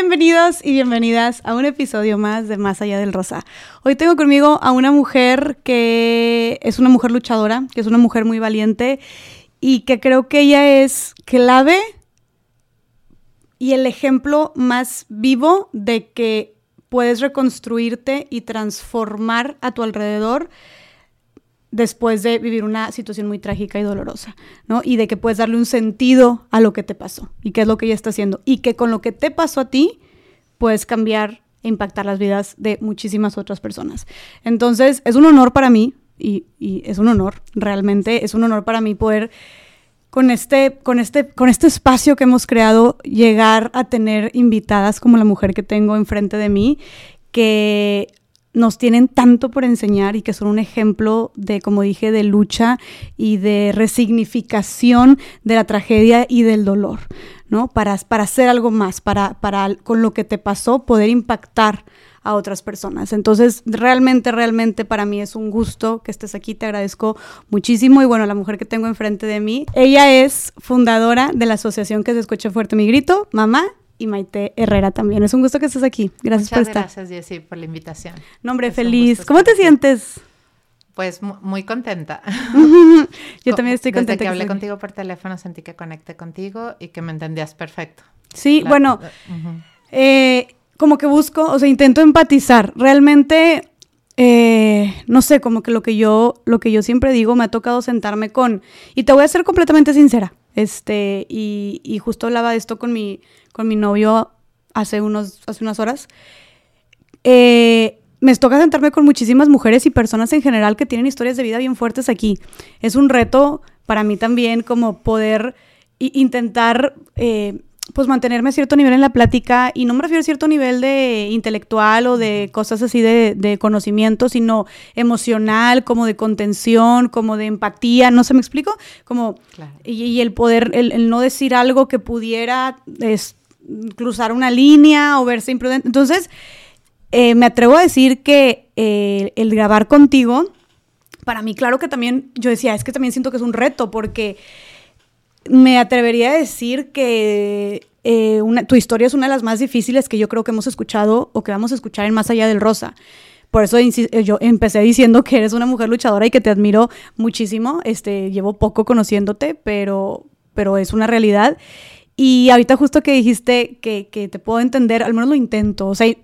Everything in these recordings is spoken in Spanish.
Bienvenidos y bienvenidas a un episodio más de Más Allá del Rosa. Hoy tengo conmigo a una mujer que es una mujer luchadora, que es una mujer muy valiente y que creo que ella es clave y el ejemplo más vivo de que puedes reconstruirte y transformar a tu alrededor después de vivir una situación muy trágica y dolorosa, ¿no? Y de que puedes darle un sentido a lo que te pasó y qué es lo que ella está haciendo. Y que con lo que te pasó a ti, puedes cambiar e impactar las vidas de muchísimas otras personas. Entonces, es un honor para mí, y, y es un honor, realmente, es un honor para mí poder con este, con, este, con este espacio que hemos creado, llegar a tener invitadas como la mujer que tengo enfrente de mí, que nos tienen tanto por enseñar y que son un ejemplo de, como dije, de lucha y de resignificación de la tragedia y del dolor, ¿no? Para, para hacer algo más, para, para con lo que te pasó poder impactar a otras personas. Entonces, realmente, realmente para mí es un gusto que estés aquí, te agradezco muchísimo y bueno, la mujer que tengo enfrente de mí, ella es fundadora de la asociación que se escucha fuerte mi grito, mamá y Maite Herrera también. Es un gusto que estés aquí. Gracias por estar. Gracias, Jessy, por la invitación. Nombre feliz. ¿Cómo te sientes? Pues muy contenta. Yo también estoy contenta. Desde que hablé contigo por teléfono sentí que conecté contigo y que me entendías perfecto. Sí, bueno, eh, como que busco, o sea, intento empatizar. Realmente, eh, no sé, como que lo que yo, lo que yo siempre digo, me ha tocado sentarme con, y te voy a ser completamente sincera, este, y, y justo hablaba de esto con mi, con mi novio hace, unos, hace unas horas. Eh, me toca sentarme con muchísimas mujeres y personas en general que tienen historias de vida bien fuertes aquí. Es un reto para mí también como poder intentar eh, pues mantenerme a cierto nivel en la plática y no me refiero a cierto nivel de intelectual o de cosas así de, conocimiento, sino emocional, como de contención, como de empatía, no se me explico, como y, el poder, el, no decir algo que pudiera cruzar una línea o verse imprudente. Entonces, eh, me atrevo a decir que eh, el grabar contigo, para mí, claro que también, yo decía, es que también siento que es un reto porque me atrevería a decir que eh, tu historia es una de las más difíciles que yo creo que hemos escuchado o que vamos a escuchar en Más Allá del Rosa. Por eso eh, yo empecé diciendo que eres una mujer luchadora y que te admiro muchísimo. Este, llevo poco conociéndote, pero, pero es una realidad. Y ahorita justo que dijiste que, que te puedo entender, al menos lo intento. O sea,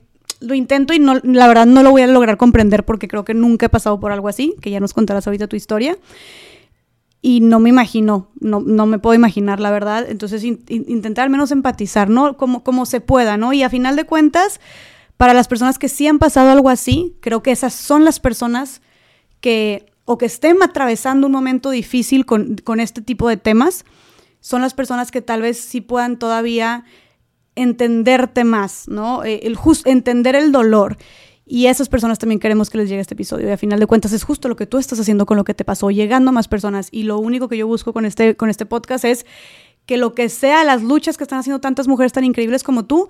lo intento y no, la verdad no lo voy a lograr comprender porque creo que nunca he pasado por algo así, que ya nos contarás ahorita tu historia y no me imagino, no, no me puedo imaginar la verdad, entonces intentar al menos empatizar, ¿no? Como, como se pueda, ¿no? Y a final de cuentas, para las personas que sí han pasado algo así, creo que esas son las personas que, o que estén atravesando un momento difícil con, con este tipo de temas, son las personas que tal vez sí puedan todavía entenderte más, ¿no? Eh, el just, entender el dolor y a esas personas también queremos que les llegue este episodio. Y a final de cuentas es justo lo que tú estás haciendo con lo que te pasó, llegando a más personas. Y lo único que yo busco con este, con este podcast es que lo que sea las luchas que están haciendo tantas mujeres tan increíbles como tú,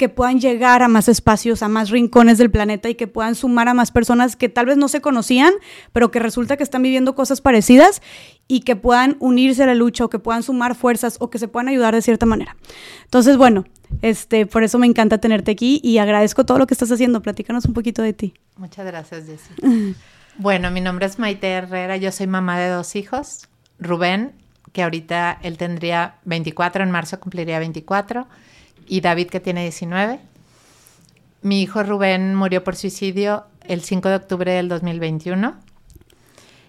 que puedan llegar a más espacios, a más rincones del planeta y que puedan sumar a más personas que tal vez no se conocían, pero que resulta que están viviendo cosas parecidas y que puedan unirse a la lucha o que puedan sumar fuerzas o que se puedan ayudar de cierta manera. Entonces, bueno, este, por eso me encanta tenerte aquí y agradezco todo lo que estás haciendo. Platícanos un poquito de ti. Muchas gracias, Jessie. bueno, mi nombre es Maite Herrera, yo soy mamá de dos hijos. Rubén, que ahorita él tendría 24, en marzo cumpliría 24, y David, que tiene 19. Mi hijo Rubén murió por suicidio el 5 de octubre del 2021.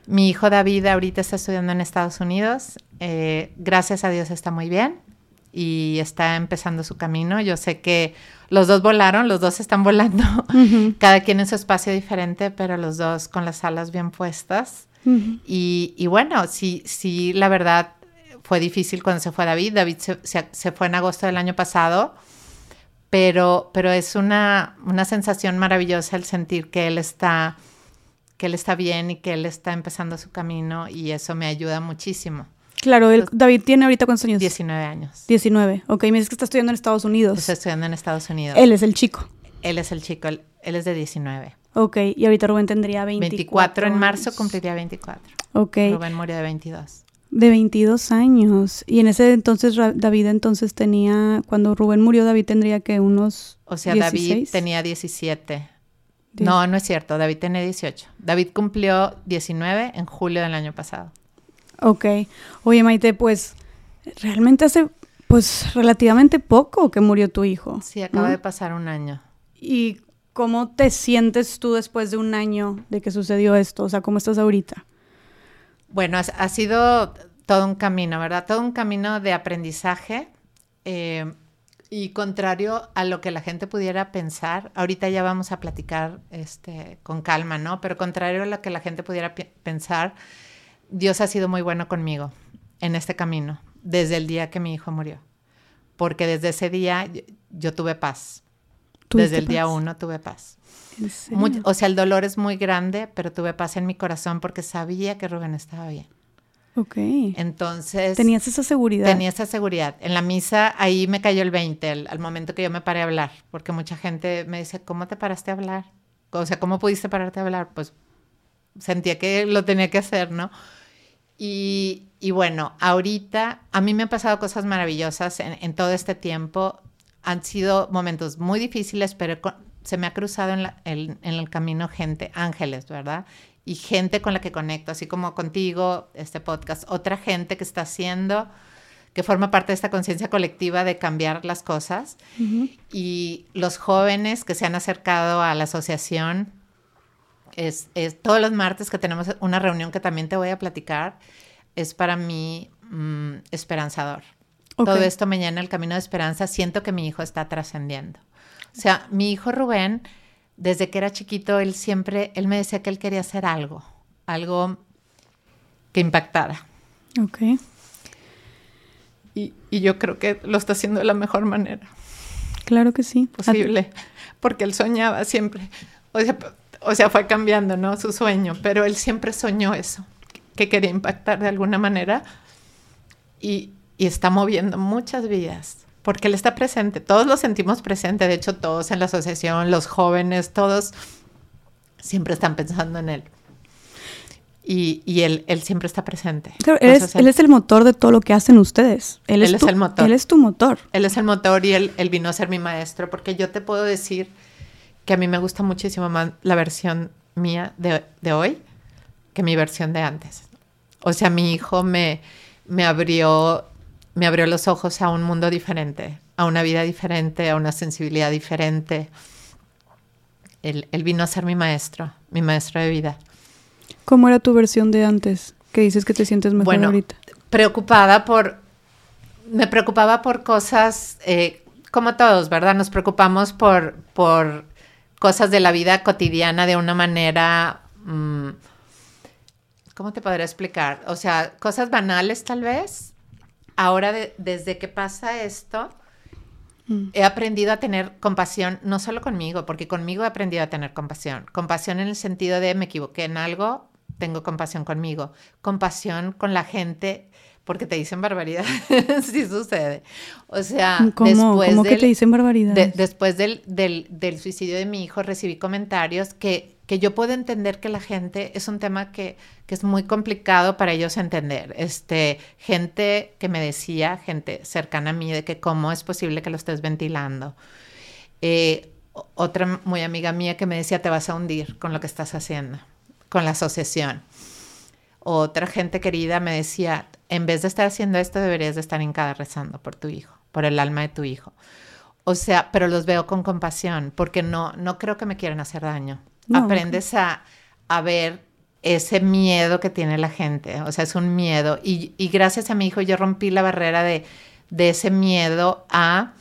Mi hijo David ahorita está estudiando en Estados Unidos. Eh, gracias a Dios está muy bien y está empezando su camino. Yo sé que los dos volaron, los dos están volando, cada quien en su espacio diferente, pero los dos con las alas bien puestas. y, bueno, sí, sí, la verdad fue difícil cuando se fue David. David se, fue en agosto del año pasado, pero, pero es una, una sensación maravillosa el sentir que él está que él está bien y que él está empezando su camino y eso me ayuda muchísimo. Claro, David tiene ahorita cuántos años? 19 años. 19. Ok, me dices que está estudiando en Estados Unidos. Está estudiando en Estados Unidos. Él es el chico. Él es el chico, él, es de 19. Ok, y ahorita Rubén tendría 24. 24 en marzo cumpliría 24. Ok. Rubén murió de 22. De 22 años. Y en ese entonces David entonces tenía, cuando Rubén murió, David tendría que unos... O sea, David tenía 17. No, no es cierto, David tenía 18. David cumplió 19 en julio del año pasado. Ok. Oye, Maite, pues realmente hace pues relativamente poco que murió tu hijo. Sí, acaba de pasar un año. ¿Y cómo te sientes tú después de un año de que sucedió esto? O sea, ¿cómo estás ahorita? Bueno, ha, sido todo un camino, ¿verdad? Todo un camino de aprendizaje. Eh, y contrario a lo que la gente pudiera pensar, ahorita ya vamos a platicar este, con calma, ¿no? Pero contrario a lo que la gente pudiera pensar, Dios ha sido muy bueno conmigo en este camino, desde el día que mi hijo murió. Porque desde ese día yo, tuve paz. Desde el día uno tuve paz. o sea, el dolor es muy grande, pero tuve paz en mi corazón porque sabía que Rubén estaba bien. Ok. Entonces... Tenías esa seguridad. Tenía esa seguridad. En la misa ahí me cayó el 20, al, momento que yo me paré a hablar, porque mucha gente me dice, ¿cómo te paraste a hablar? O sea, ¿cómo pudiste pararte a hablar? Pues sentía que lo tenía que hacer, ¿no? Y, y bueno, ahorita a mí me han pasado cosas maravillosas en, todo este tiempo. Han sido momentos muy difíciles, pero se me ha cruzado en, en el camino gente, ángeles, ¿verdad? y gente con la que conecto, así como contigo, este podcast, otra gente que está haciendo, que forma parte de esta conciencia colectiva de cambiar las cosas, y los jóvenes que se han acercado a la asociación, es, todos los martes que tenemos una reunión que también te voy a platicar, es para mí mm, esperanzador. Todo esto me llena el camino de esperanza, siento que mi hijo está trascendiendo. O sea, mi hijo Rubén desde que era chiquito, él siempre, él me decía que él quería hacer algo, algo que impactara. Ok. Y, yo creo que lo está haciendo de la mejor manera. Claro que sí. Posible, porque él soñaba siempre. O sea, o sea, fue cambiando, ¿no? Su sueño, pero él siempre soñó eso, que quería impactar de alguna manera y, y está moviendo muchas vidas porque Él está presente, todos lo sentimos presente, de hecho todos en la asociación, los jóvenes, todos siempre están pensando en Él. Y, y él, él, siempre está presente. él, es, el motor de todo lo que hacen ustedes. Él, es, el motor. Él es tu motor. Él es el motor y él, él, vino a ser mi maestro, porque yo te puedo decir que a mí me gusta muchísimo más la versión mía de, de hoy que mi versión de antes. O sea, mi hijo me, me abrió me abrió los ojos a un mundo diferente, a una vida diferente, a una sensibilidad diferente. Él, vino a ser mi maestro, mi maestro de vida. ¿Cómo era tu versión de antes? Que dices que te sientes mejor bueno, ahorita. Preocupada por. Me preocupaba por cosas, eh, como todos, ¿verdad? Nos preocupamos por, por cosas de la vida cotidiana de una manera. Mm, ¿Cómo te podría explicar? O sea, cosas banales tal vez, ahora desde que pasa esto, mm. he aprendido a tener compasión, no solo conmigo, porque conmigo he aprendido a tener compasión. Compasión en el sentido de me equivoqué en algo, tengo compasión conmigo. Compasión con la gente porque te dicen barbaridad. sí sucede. O sea, después ¿cómo que te dicen barbaridad? después del, del, del, suicidio de mi hijo recibí comentarios que que yo puedo entender que la gente es un tema que, es muy complicado para ellos entender. Este, gente que me decía, gente cercana a mí, de que cómo es posible que lo estés ventilando. Eh, otra muy amiga mía que me decía, te vas a hundir con lo que estás haciendo, con la asociación. Otra gente querida me decía, en vez de estar haciendo esto, deberías de estar en cada rezando por tu hijo, por el alma de tu hijo. O sea, pero los veo con compasión, porque no, no creo que me quieran hacer daño aprendes a, ver ese miedo que tiene la gente, o sea, es un miedo. Y, gracias a mi hijo yo rompí la barrera de, ese miedo a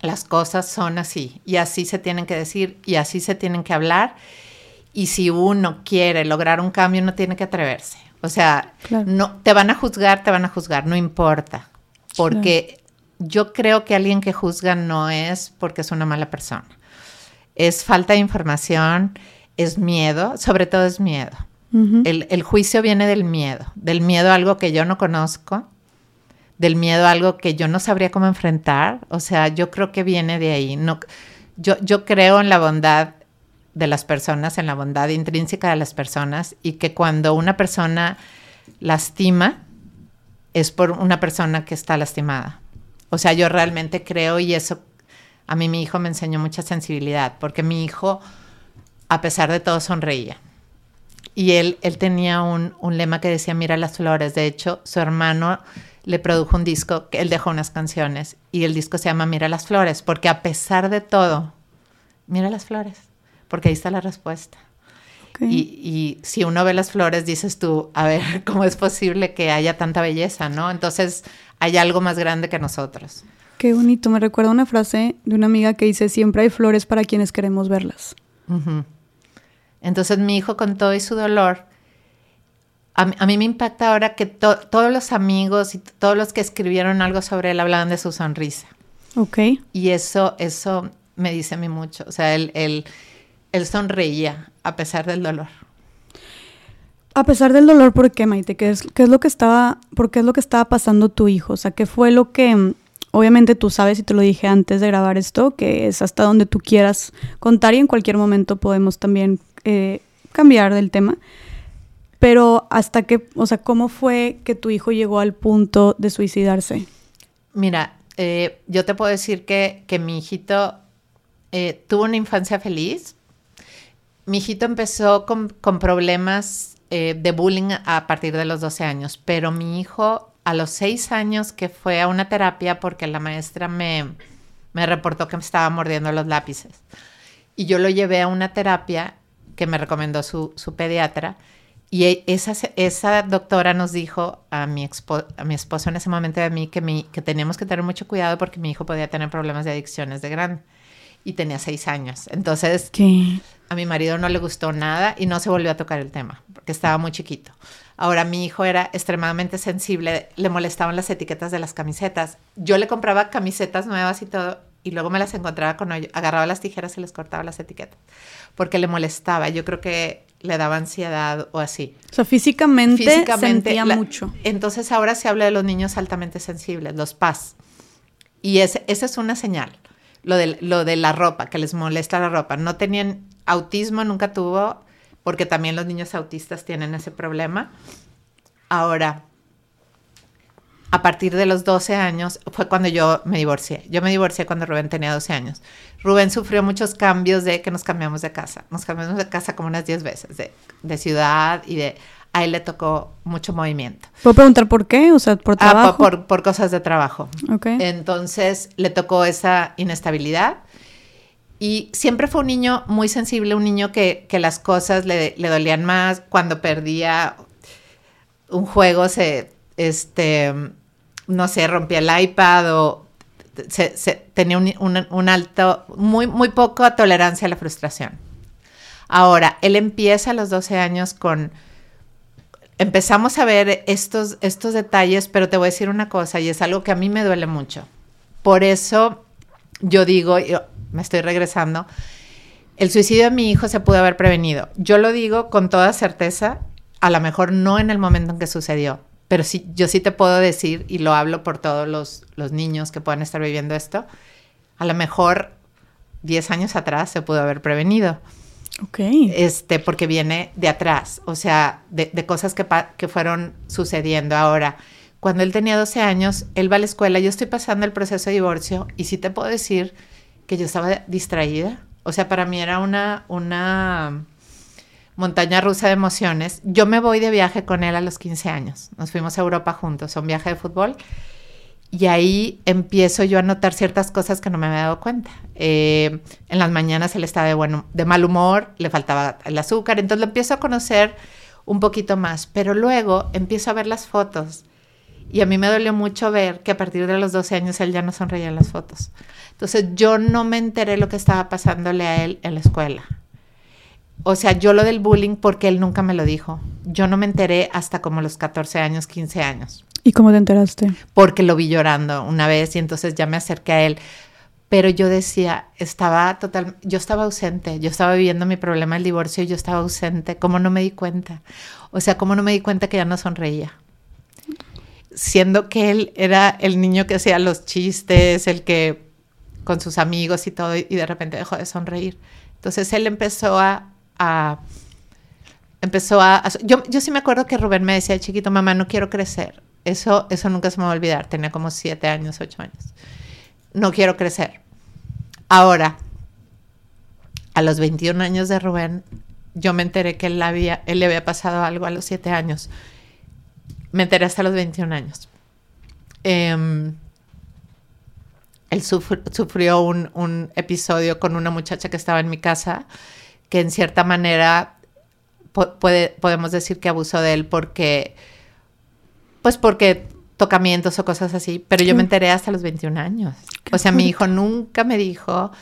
las cosas son así y así se tienen que decir y así se tienen que hablar. Y si uno quiere lograr un cambio, no tiene que atreverse. O sea, no, te van a juzgar, te van a juzgar, no importa. Porque yo creo que alguien que juzga no es porque es una mala persona es falta de información, es miedo, sobre todo es miedo. el, juicio viene del miedo, del miedo a algo que yo no conozco, del miedo a algo que yo no sabría cómo enfrentar. O sea, yo creo que viene de ahí. No, yo, yo creo en la bondad de las personas, en la bondad intrínseca de las personas y que cuando una persona lastima, es por una persona que está lastimada. O sea, yo realmente creo y eso a mí mi hijo me enseñó mucha sensibilidad, porque mi hijo, a pesar de todo, sonreía. Y él, él tenía un, un lema que decía, mira las flores. De hecho, su hermano le produjo un disco, que él dejó unas canciones, y el disco se llama Mira las flores, porque a pesar de todo, mira las flores, porque ahí está la respuesta. Y, y, si uno ve las flores, dices tú, a ver, ¿cómo es posible que haya tanta belleza, no? Entonces, hay algo más grande que nosotros. Qué bonito, me recuerda una frase de una amiga que dice, siempre hay flores para quienes queremos verlas. Entonces mi hijo con todo y su dolor, a, mí me impacta ahora que todos los amigos y todos los que escribieron algo sobre él hablaban de su sonrisa. Ok. Y eso, eso me dice a mí mucho. O sea, él, él, él sonreía a pesar del dolor. A pesar del dolor, ¿por qué, Maite? ¿Qué es, qué es lo que estaba, por qué es lo que estaba pasando tu hijo? O sea, ¿qué fue lo que Obviamente tú sabes, y te lo dije antes de grabar esto, que es hasta donde tú quieras contar y en cualquier momento podemos también eh, cambiar del tema. Pero hasta que, o sea, ¿cómo fue que tu hijo llegó al punto de suicidarse? Mira, eh, yo te puedo decir que, mi hijito eh, tuvo una infancia feliz. Mi hijito empezó con, con problemas de bullying a partir de los 12 años, pero mi hijo a los seis años que fue a una terapia porque la maestra me, me reportó que me estaba mordiendo los lápices. Y yo lo llevé a una terapia que me recomendó su, su pediatra. Y e, esa, esa doctora nos dijo a mi, a mi esposo en ese momento de mí que, mi, que teníamos que tener mucho cuidado porque mi hijo podía tener problemas de adicciones de grande. Y tenía seis años. Entonces, ¿Qué? a mi marido no le gustó nada y no se volvió a tocar el tema porque estaba muy chiquito. Ahora mi hijo era extremadamente sensible, le molestaban las etiquetas de las camisetas. Yo le compraba camisetas nuevas y todo y luego me las encontraba con agarraba las tijeras y les cortaba las etiquetas porque le molestaba. Yo creo que le daba ansiedad o así. O sea, físicamente, sentía mucho. Entonces ahora se habla de los niños altamente sensibles, los PAS. Y esa es una señal. Lo de, lo de la ropa, que les molesta la ropa. No tenían autismo, nunca tuvo porque también los niños autistas tienen ese problema. Ahora, a partir de los 12 años fue cuando yo me divorcié. Yo me divorcié cuando Rubén tenía 12 años. Rubén sufrió muchos cambios de que nos cambiamos de casa. Nos cambiamos de casa como unas 10 veces, de, ciudad y de... A él le tocó mucho movimiento. ¿Puedo preguntar por qué? O sea, por ah, trabajo. por, por, cosas de trabajo. Okay. Entonces le tocó esa inestabilidad y siempre fue un niño muy sensible, un niño que, las cosas le, dolían más. Cuando perdía un juego, se, este, no sé, rompía el iPad o tenía un, alto, muy, muy poco tolerancia a la frustración. Ahora, él empieza a los 12 años con... Empezamos a ver estos, estos detalles, pero te voy a decir una cosa, y es algo que a mí me duele mucho. Por eso yo digo, me estoy regresando, el suicidio de mi hijo se pudo haber prevenido. Yo lo digo con toda certeza, a lo mejor no en el momento en que sucedió, pero sí, yo sí te puedo decir, y lo hablo por todos los, los niños que puedan estar viviendo esto, a lo mejor 10 años atrás se pudo haber prevenido. Ok. Este, porque viene de atrás, o sea, de, de cosas que, que fueron sucediendo ahora. Cuando él tenía 12 años, él va a la escuela, yo estoy pasando el proceso de divorcio y sí te puedo decir que yo estaba distraída. O sea, para mí era una, una montaña rusa de emociones. Yo me voy de viaje con él a los 15 años. Nos fuimos a Europa juntos, a un viaje de fútbol. Y ahí empiezo yo a notar ciertas cosas que no me había dado cuenta. Eh, en las mañanas él estaba de, bueno, de mal humor, le faltaba el azúcar, entonces lo empiezo a conocer un poquito más. Pero luego empiezo a ver las fotos y a mí me dolió mucho ver que a partir de los 12 años él ya no sonreía en las fotos. Entonces yo no me enteré lo que estaba pasándole a él en la escuela. O sea, yo lo del bullying porque él nunca me lo dijo. Yo no me enteré hasta como los 14 años, 15 años. ¿Y cómo te enteraste? Porque lo vi llorando una vez y entonces ya me acerqué a él. Pero yo decía, estaba total, yo estaba ausente, yo estaba viviendo mi problema del divorcio y yo estaba ausente. ¿Cómo no me di cuenta? O sea, ¿cómo no me di cuenta que ya no sonreía? siendo que él era el niño que hacía los chistes, el que con sus amigos y todo, y de repente dejó de sonreír. Entonces él empezó a... empezó a... yo, yo sí me acuerdo que Rubén me decía, chiquito, mamá, no quiero crecer. Eso, eso nunca se me va a olvidar. Tenía como siete años, ocho años. No quiero crecer. Ahora, a los 21 años de Rubén, yo me enteré que él, había, le había pasado algo a los siete años. Me enteré hasta los 21 años. Em, él sufrió un, un, episodio con una muchacha que estaba en mi casa, que en cierta manera puede, podemos decir que abusó de él porque, pues porque tocamientos o cosas así, pero yo me enteré hasta los 21 años. o sea, mi hijo nunca me dijo,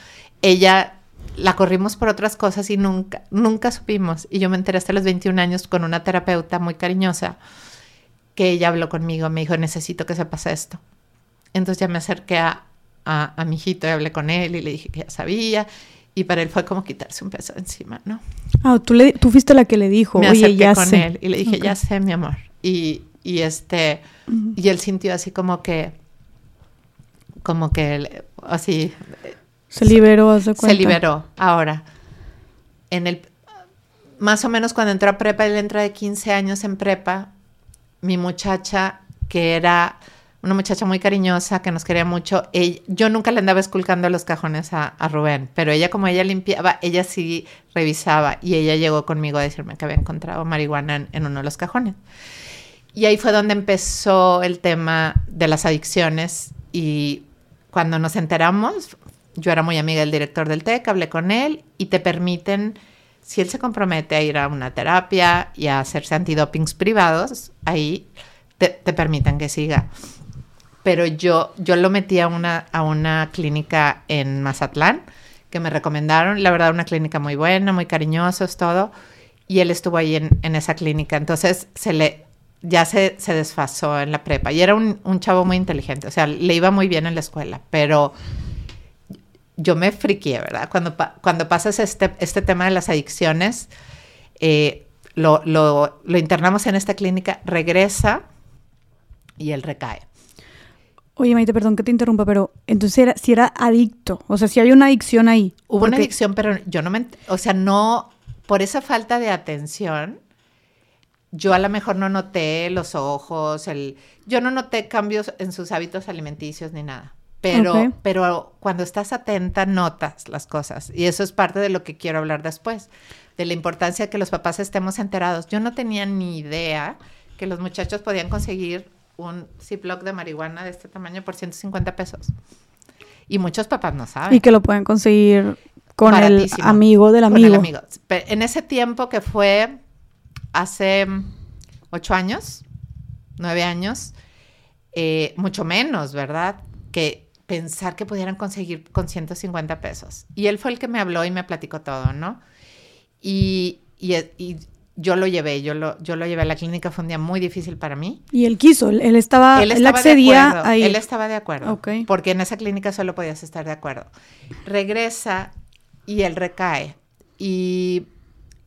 ella la corrimos por otras cosas y nunca, nunca supimos. Y yo me enteré hasta los 21 años con una terapeuta muy cariñosa que ella habló conmigo, me dijo, necesito que se pase esto. Entonces ya me acerqué a, a, mi hijito y hablé con él y le dije que ya sabía. Y para él fue como quitarse un peso encima, ¿no? Ah, tú, le, tú fuiste la que le dijo, me acerqué ya con él y le dije, ya sé, mi amor. Y, y este, y él sintió así como que, como que, así, se liberó, hace cuenta. Se liberó. Ahora, en el más o menos cuando entró a prepa, él entra de 15 años en prepa, mi muchacha, que era una muchacha muy cariñosa, que nos quería mucho, yo nunca le andaba esculcando los cajones a, Rubén, pero ella como ella limpiaba, ella sí revisaba y ella llegó conmigo a decirme que había encontrado marihuana en, uno de los cajones. Y ahí fue donde empezó el tema de las adicciones y cuando nos enteramos yo era muy amiga del director del TEC, hablé con él y te permiten, si él se compromete a ir a una terapia y a hacerse antidopings privados, ahí te, permiten que siga. Pero yo, yo lo metí a una, a una clínica en Mazatlán que me recomendaron, la verdad, una clínica muy buena, muy cariñosos, todo. Y él estuvo ahí en, esa clínica. Entonces se le, ya se, se, desfasó en la prepa. Y era un, un, chavo muy inteligente, o sea, le iba muy bien en la escuela, pero yo me friqué, ¿verdad? Cuando, cuando pasas este, este tema de las adicciones, eh, lo, lo, lo, internamos en esta clínica, regresa y él recae. Oye, Maite, perdón que te interrumpa, pero entonces era, si era adicto, o sea, si había una adicción ahí. Hubo una adicción, pero yo no me, o sea, no, por esa falta de atención, yo a lo mejor no noté los ojos, el, yo no noté cambios en sus hábitos alimenticios ni nada. Pero, pero cuando estás atenta, notas las cosas. Y eso es parte de lo que quiero hablar después, de la importancia de que los papás estemos enterados. Yo no tenía ni idea que los muchachos podían conseguir un Ziploc de marihuana de este tamaño por 150 pesos. Y muchos papás no saben. Y que lo pueden conseguir con el amigo del amigo. Con el amigo. En ese tiempo que fue hace ocho años, nueve años, eh, mucho menos, ¿verdad? Que pensar que pudieran conseguir con 150 pesos. Y él fue el que me habló y me platicó todo, ¿no? Y, y, yo lo llevé, yo lo, yo lo llevé a la clínica, fue un día muy difícil para mí. Y él quiso, él estaba, él, accedía ahí. Él estaba de acuerdo, porque en esa clínica solo podías estar de acuerdo. Regresa y él recae. Y,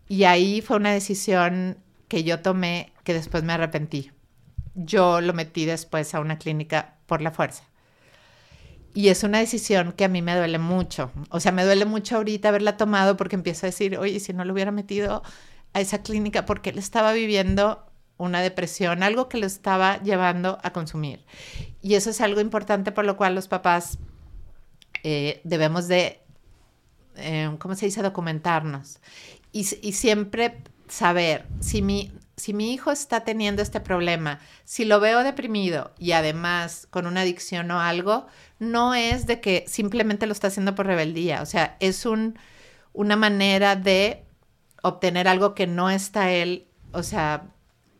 y ahí fue una decisión que yo tomé que después me arrepentí. Yo lo metí después a una clínica por la fuerza. Y es una decisión que a mí me duele mucho. O sea, me duele mucho ahorita haberla tomado porque empiezo a decir, oye, si no lo hubiera metido a esa clínica porque él estaba viviendo una depresión, algo que lo estaba llevando a consumir. Y eso es algo importante por lo cual los papás eh, debemos de, eh, ¿cómo se dice?, documentarnos. Y, y siempre saber si mi, si mi hijo está teniendo este problema, si lo veo deprimido y además con una adicción o algo, no es de que simplemente lo está haciendo por rebeldía, o sea, es un, una manera de obtener algo que no está él, o sea,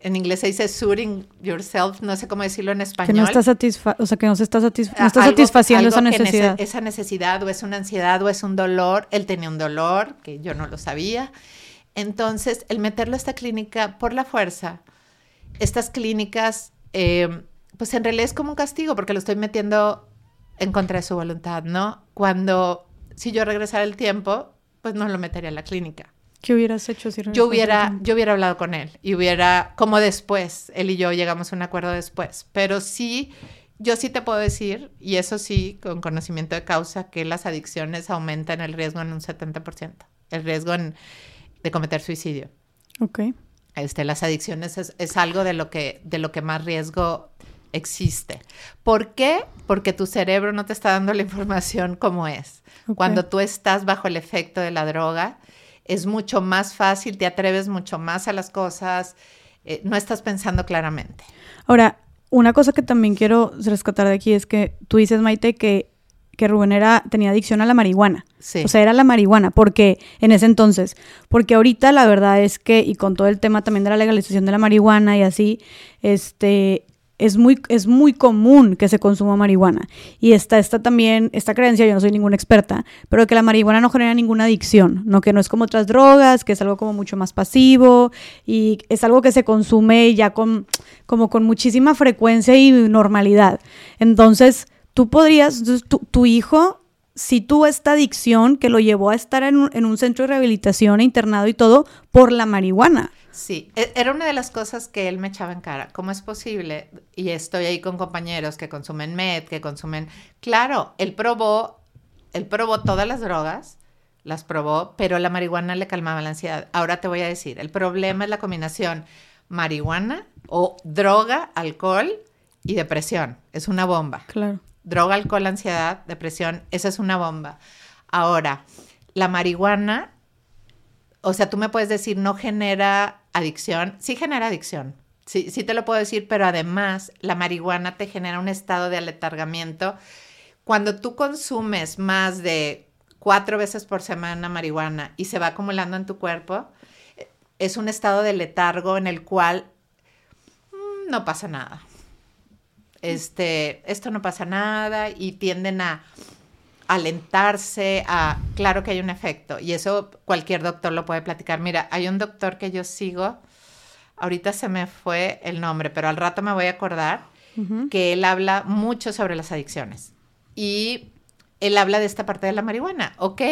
en inglés se dice suiting yourself, no sé cómo decirlo en español. Que no está, satisfa o sea, que no se está, no está satisfaciendo esa necesidad. esa necesidad o es una ansiedad o es un dolor. Él tenía un dolor que yo no lo sabía. Entonces, el meterlo a esta clínica por la fuerza, estas clínicas, eh, pues en realidad es como un castigo porque lo estoy metiendo en contra de su voluntad, ¿no? Cuando, si yo regresara el tiempo, pues no lo metería a la clínica. ¿Qué hubieras hecho si yo hubiera, yo hubiera hablado con él y hubiera, como después, él y yo llegamos a un acuerdo después. Pero sí, yo sí te puedo decir, y eso sí, con conocimiento de causa, que las adicciones aumentan el riesgo en un 70%, el riesgo en de cometer suicidio. Ok. Este, las adicciones es, algo de lo, que, de lo que más riesgo existe. ¿Por qué? Porque tu cerebro no te está dando la información como es. Cuando tú estás bajo el efecto de la droga, es mucho más fácil, te atreves mucho más a las cosas, eh, no estás pensando claramente. Ahora, una cosa que también quiero rescatar de aquí es que tú dices, Maite, que, que Rubén era, tenía adicción a la marihuana. Sí. O sea, era la marihuana, porque en ese entonces, porque ahorita la verdad es que, y con todo el tema también de la legalización de la marihuana y así, este, es muy, es muy común que se consuma marihuana. Y está esta también, esta creencia, yo no soy ninguna experta, pero que la marihuana no genera ninguna adicción, ¿no? Que no es como otras drogas, que es algo como mucho más pasivo y es algo que se consume ya con, como con muchísima frecuencia y normalidad. Entonces, tú podrías, tu, tu hijo si tuvo esta adicción que lo llevó a estar en un, en un, centro de rehabilitación e internado y todo por la marihuana. Sí, e, era una de las cosas que él me echaba en cara. ¿Cómo es posible? Y estoy ahí con compañeros que consumen med, que consumen... Claro, él probó, él probó todas las drogas, las probó, pero la marihuana le calmaba la ansiedad. Ahora te voy a decir, el problema es la combinación marihuana o droga, alcohol y depresión. Es una bomba. Claro. Droga, alcohol, ansiedad, depresión, esa es una bomba. Ahora, la marihuana, o sea, tú me puedes decir, no genera adicción, sí genera adicción, sí, sí te lo puedo decir, pero además la marihuana te genera un estado de aletargamiento. Cuando tú consumes más de cuatro veces por semana marihuana y se va acumulando en tu cuerpo, es un estado de letargo en el cual mm, no pasa nada. Este, esto no pasa nada y tienden a alentarse a, claro que hay un efecto y eso cualquier doctor lo puede platicar. Mira, hay un doctor que yo sigo, ahorita se me fue el nombre, pero al rato me voy a acordar, que él habla mucho sobre las adicciones y él habla de esta parte de la marihuana. Ok,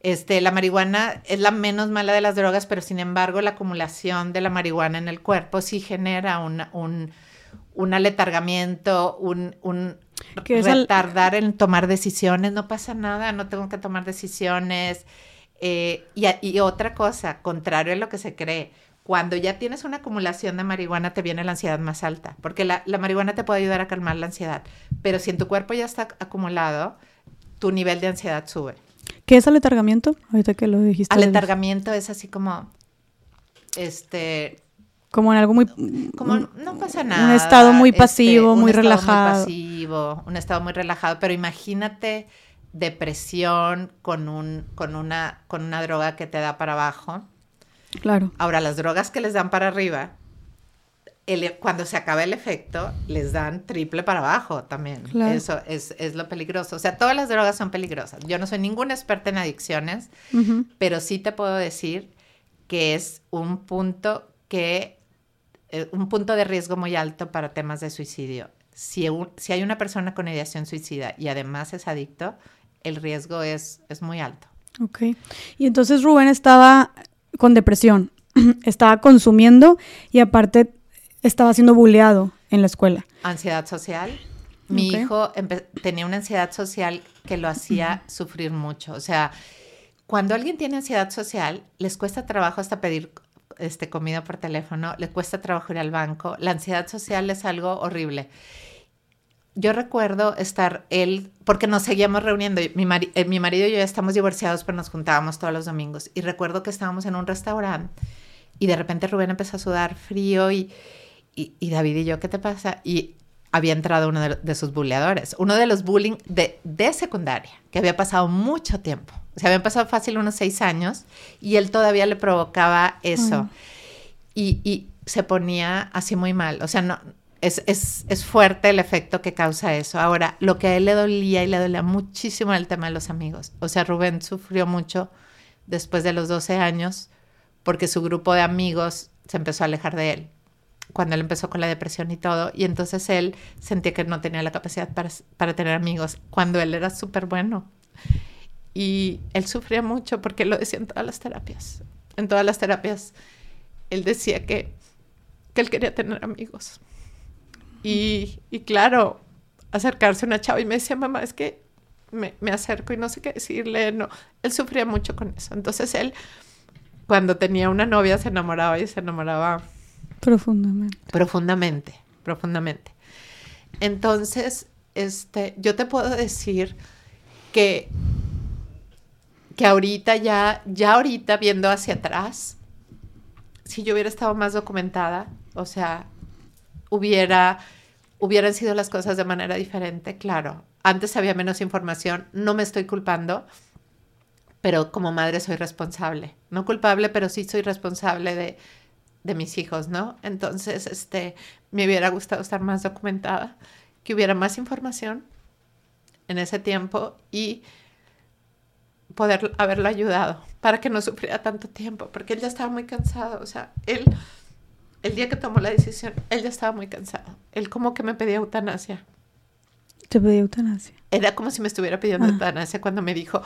este, la marihuana es la menos mala de las drogas, pero sin embargo la acumulación de la marihuana en el cuerpo sí genera un, un aletargamiento, un, un que retardar en tomar decisiones, no pasa nada, no tengo que tomar decisiones. Eh, y, otra cosa, contrario a lo que se cree, cuando ya tienes una acumulación de marihuana te viene la ansiedad más alta, porque la, marihuana te puede ayudar a calmar la ansiedad, pero si en tu cuerpo ya está acumulado, tu nivel de ansiedad sube. ¿Qué es aletargamiento? Ahorita que lo dijiste. Aletargamiento es así como, este, como en algo muy... Como no pasa nada. Un estado muy este, pasivo, muy relajado. Muy pasivo, un estado muy relajado, pero imagínate depresión con, un, con, una, con una droga que te da para abajo. Claro. Ahora, las drogas que les dan para arriba, cuando se acaba el efecto, les dan triple para abajo también. Eso es, es, lo peligroso. O sea, todas las drogas son peligrosas. Yo no soy ninguna experta en adicciones, pero sí te puedo decir que es un punto que eh, un punto de riesgo muy alto para temas de suicidio. Si, si hay una persona con ideación suicida y además es adicto, el riesgo es, es muy alto. Ok. Y entonces Rubén estaba con depresión, estaba consumiendo y aparte estaba siendo bulleado en la escuela. Ansiedad social. Mi hijo tenía una ansiedad social que lo hacía sufrir mucho. O sea, cuando alguien tiene ansiedad social, les cuesta trabajo hasta pedir este, comida por teléfono, le cuesta trabajo ir al banco, la ansiedad social es algo horrible. Yo recuerdo estar él, porque nos seguíamos reuniendo, mi, eh, mi marido y yo ya estamos divorciados, pero nos juntábamos todos los domingos. Y recuerdo que estábamos en un restaurante y de repente Rubén empezó a sudar frío y, y, David y yo, ¿qué te pasa? Y había entrado uno de, sus bulleadores, uno de los bullying de, de secundaria, que había pasado mucho tiempo. O sea, habían pasado fácil unos seis años y él todavía le provocaba eso. Y, se ponía así muy mal. O sea, no, es, es, fuerte el efecto que causa eso. Ahora, lo que a él le dolía y le dolía muchísimo el tema de los amigos. O sea, Rubén sufrió mucho después de los 12 años porque su grupo de amigos se empezó a alejar de él cuando él empezó con la depresión y todo, y entonces él sentía que no tenía la capacidad para, para tener amigos, cuando él era súper bueno. Y él sufría mucho porque lo decía en todas las terapias. En todas las terapias, él decía que, que él quería tener amigos. Y, y, claro, acercarse a una chava y me decía, mamá, es que me, me, acerco y no sé qué decirle. No, él sufría mucho con eso. Entonces él cuando tenía una novia se enamoraba y se enamoraba profundamente. Profundamente, profundamente. Entonces, este, yo te puedo decir que, que ahorita ya, ya ahorita viendo hacia atrás, si yo hubiera estado más documentada, o sea, hubiera, hubieran sido las cosas de manera diferente, claro. Antes había menos información, no me estoy culpando, pero como madre soy responsable. No culpable, pero sí soy responsable de, de mis hijos, ¿no? Entonces, este, me hubiera gustado estar más documentada, que hubiera más información en ese tiempo y poder haberlo ayudado para que no sufriera tanto tiempo, porque él ya estaba muy cansado, o sea, él, el día que tomó la decisión, él ya estaba muy cansado, él como que me pedía eutanasia. ¿Te pedía eutanasia? Era como si me estuviera pidiendo ah. eutanasia cuando me dijo,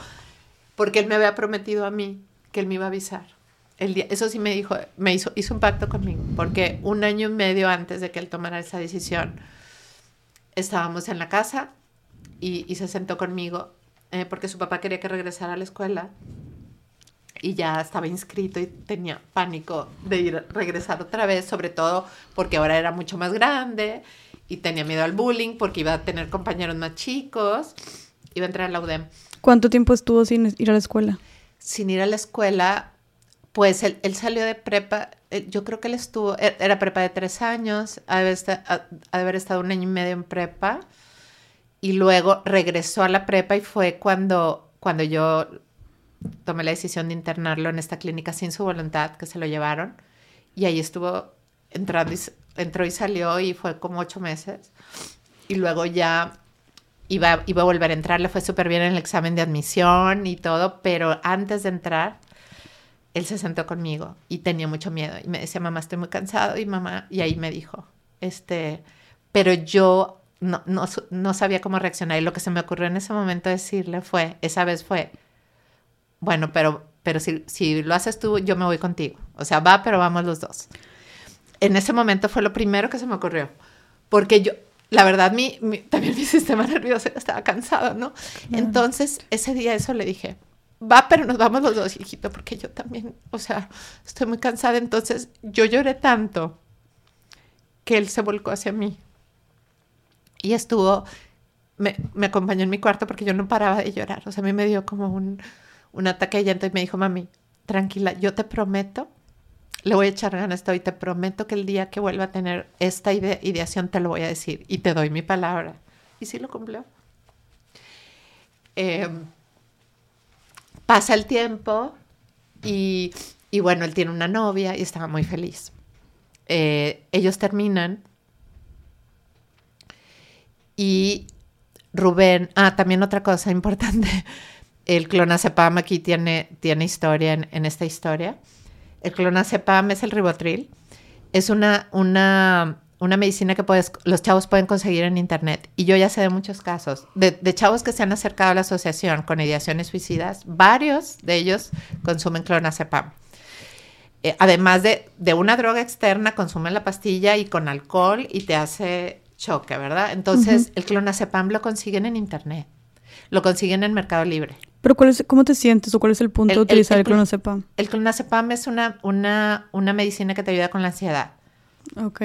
porque él me había prometido a mí que él me iba a avisar. El día, eso sí me dijo, me hizo, hizo un pacto conmigo, porque un año y medio antes de que él tomara esa decisión, estábamos en la casa y, y se sentó conmigo eh, porque su papá quería que regresara a la escuela y ya estaba inscrito y tenía pánico de ir regresar otra vez, sobre todo porque ahora era mucho más grande y tenía miedo al bullying porque iba a tener compañeros más chicos, iba a entrar a la UDEM. ¿Cuánto tiempo estuvo sin ir a la escuela? Sin ir a la escuela, pues él, salió de prepa, eh, yo creo que él estuvo, e, era prepa de tres años, ha de haber estado un año y medio en prepa y luego regresó a la prepa y fue cuando, cuando yo tomé la decisión de internarlo en esta clínica sin su voluntad, que se lo llevaron. Y ahí estuvo entrando entró y salió y fue como ocho meses. Y luego ya iba, iba a volver a entrar, le fue súper bien en el examen de admisión y todo, pero antes de entrar, él se sentó conmigo y tenía mucho miedo. Y me decía, mamá, estoy muy cansado. Y mamá, y ahí me dijo, este, pero yo no, no, no, sabía cómo reaccionar. Y lo que se me ocurrió en ese momento decirle fue, esa vez fue, bueno, pero, pero si, si lo haces tú, yo me voy contigo. O sea, va, pero vamos los dos. En ese momento fue lo primero que se me ocurrió. Porque yo, la verdad, mi, también mi sistema nervioso estaba cansado, ¿no? Entonces, ese día eso le dije, va, pero nos vamos los dos, hijito, porque yo también, o sea, estoy muy cansada. Entonces, yo lloré tanto que él se volcó hacia mí y estuvo, me, acompañó en mi cuarto porque yo no paraba de llorar. O sea, a mí me dio como un, un ataque de llanto y me dijo, mami, tranquila, yo te prometo, le voy a echar ganas a y te prometo que el día que vuelva a tener esta ideación te lo voy a decir y te doy mi palabra. Y sí lo cumplió. Em, pasa el tiempo y, y, bueno, él tiene una novia y estaba muy feliz. Eh, ellos terminan y Rubén, ah, también otra cosa importante, el clonazepam aquí tiene, tiene historia en, esta historia. El clonazepam es el ribotril. Es una, una, una medicina que los chavos pueden conseguir en internet. Y yo ya sé de muchos casos, de, chavos que se han acercado a la asociación con ideaciones suicidas, varios de ellos consumen clonazepam. Eh, además de, de, una droga externa, consumen la pastilla y con alcohol y te hace choque, ¿verdad? Entonces, el clonazepam lo consiguen en internet. Lo consiguen en Mercado Libre. Pero cuál es, ¿cómo te sientes o cuál es el punto de utilizar el, clonazepam? El clonazepam es una, una, una medicina que te ayuda con la ansiedad. Ok.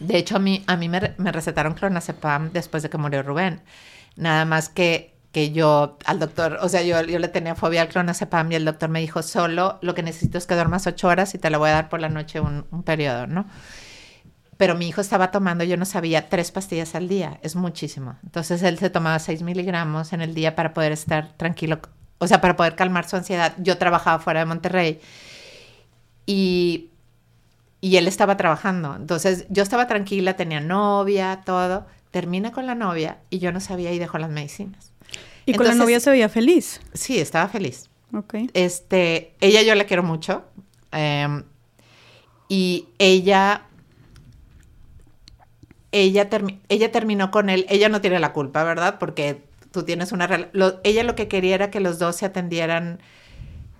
De hecho, a mí, a mí me, recetaron clonazepam después de que murió Rubén. Nada más que, que yo al doctor, o sea, yo, yo le tenía fobia al clonazepam y el doctor me dijo, solo lo que necesito es que duermas ocho horas y te la voy a dar por la noche un, un periodo, ¿no? Pero mi hijo estaba tomando, yo no sabía, tres pastillas al día, es muchísimo. Entonces él se tomaba seis miligramos en el día para poder estar tranquilo, o sea, para poder calmar su ansiedad. Yo trabajaba fuera de Monterrey y, y él estaba trabajando. Entonces yo estaba tranquila, tenía novia, todo. Termina con la novia y yo no sabía y dejó las medicinas. ¿Y con la novia se veía feliz? Sí, estaba feliz. Ok. Este, ella yo la quiero mucho. Em, y ella ella, ella terminó con él, ella no tiene la culpa, ¿verdad? Porque tú tienes una... ella lo que quería era que los dos se atendieran,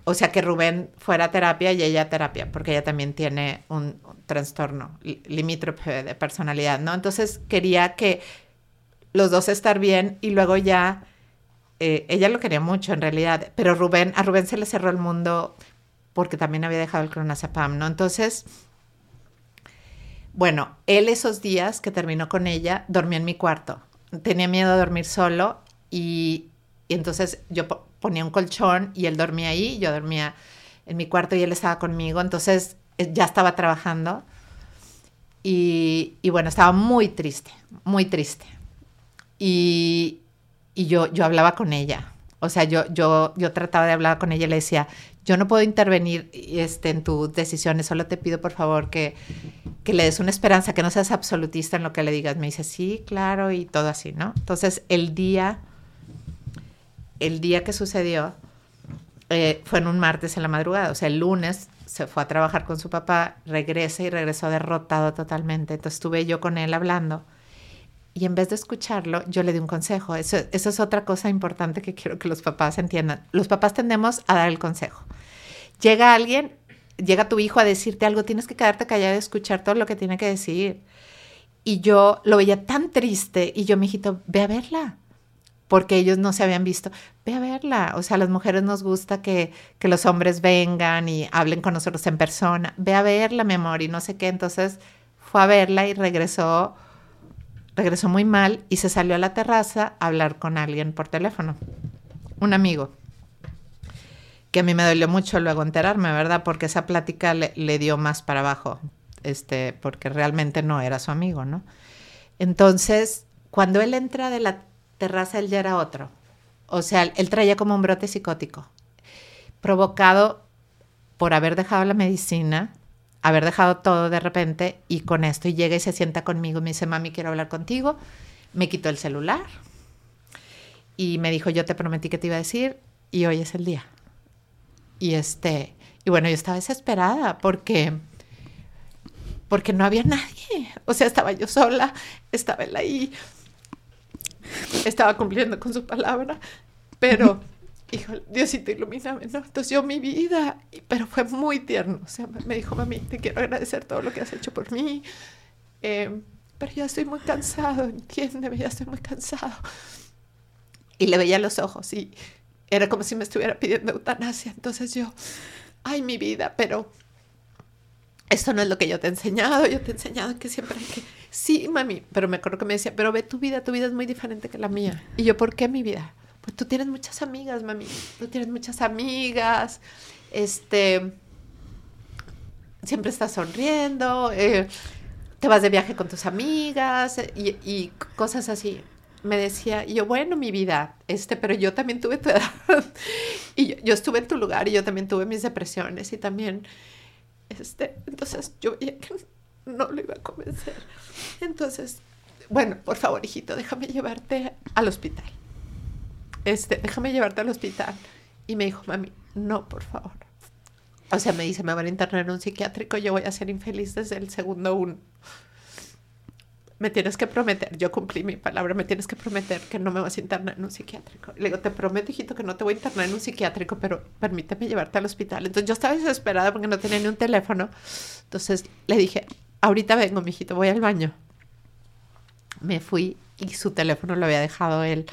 o sea, que Rubén fuera a terapia y ella a terapia, porque ella también tiene un, trastorno limítrofe de personalidad, ¿no? Entonces quería que los dos estar bien y luego ya... Eh, ella lo quería mucho en realidad, pero Rubén, a Rubén se le cerró el mundo porque también había dejado el clonazepam, ¿no? Entonces, bueno, él esos días que terminó con ella, dormía en mi cuarto. Tenía miedo de dormir solo y, entonces yo ponía un colchón y él dormía ahí, yo dormía en mi cuarto y él estaba conmigo, entonces eh, ya estaba trabajando y, bueno, estaba muy triste, muy triste. Y, yo, yo hablaba con ella, o sea, yo, yo, yo trataba de hablar con ella y le decía, yo no puedo intervenir este, en tus decisiones, solo te pido por favor que, que le des una esperanza, que no seas absolutista en lo que le digas. Me dice, sí, claro, y todo así, ¿no? Entonces, el día, el día que sucedió eh, fue en un martes en la madrugada, o sea, el lunes se fue a trabajar con su papá, regresa y regresó derrotado totalmente. Entonces estuve yo con él hablando y en vez de escucharlo, yo le di un consejo. Eso, es otra cosa importante que quiero que los papás entiendan. Los papás tendemos a dar el consejo. Llega alguien, llega tu hijo a decirte algo, tienes que quedarte callado y escuchar todo lo que tiene que decir. Y yo lo veía tan triste y yo, mi hijito, ve a verla, porque ellos no se habían visto. Ve a verla. O sea, a las mujeres nos gusta que, que los hombres vengan y hablen con nosotros en persona. Ve a verla, mi amor, y no sé qué. Entonces fue a verla y regresó regresó muy mal y se salió a la terraza a hablar con alguien por teléfono, un amigo, que a mí me dolió mucho luego enterarme, ¿verdad? Porque esa plática le, dio más para abajo, este, porque realmente no era su amigo, ¿no? Entonces, cuando él entra de la terraza, él ya era otro. O sea, él traía como un brote psicótico, provocado por haber dejado la medicina, haber dejado todo de repente y con esto y llega y se sienta conmigo y me dice, mami, quiero hablar contigo. Me quitó el celular y me dijo, yo te prometí que te iba a decir y hoy es el día. Y este, y bueno, yo estaba desesperada porque porque no había nadie. O sea, estaba yo sola, estaba él ahí, estaba cumpliendo con su palabra, pero hijo, Diosito, ilumíname, ¿no? Entonces yo mi vida, pero fue muy tierno. O sea, me dijo, mami, te quiero agradecer todo lo que has hecho por mí, eh, pero ya estoy muy cansado, entiéndeme, ya estoy muy cansado. Y le veía los ojos y era como si me estuviera pidiendo eutanasia. Entonces yo, ay, mi vida, pero esto no es lo que yo te he enseñado, yo te he enseñado que siempre hay que, sí, mami, pero me acuerdo que me decía, pero ve tu vida, tu vida es muy diferente que la mía. Y yo, ¿por qué mi vida? Pues tú tienes muchas amigas, mami, tú tienes muchas amigas, este, siempre estás sonriendo, eh, te vas de viaje con tus amigas y, cosas así. Me decía, yo, bueno, mi vida, este, pero yo también tuve tu edad y yo, estuve en tu lugar y yo también tuve mis depresiones y también, este, entonces yo veía que no lo iba a convencer. Entonces, bueno, por favor, hijito, déjame llevarte al hospital este, déjame llevarte al hospital. Y me dijo, mami, no, por favor. O sea, me dice, me van a internar en un psiquiátrico, yo voy a ser infeliz desde el segundo uno. Me tienes que prometer, yo cumplí mi palabra, me tienes que prometer que no me vas a internar en un psiquiátrico. Le digo, te prometo, hijito, que no te voy a internar en un psiquiátrico, pero permíteme llevarte al hospital. Entonces yo estaba desesperada porque no tenía ni un teléfono. Entonces le dije, ahorita vengo, mijito, voy al baño. Me fui y su teléfono lo había dejado él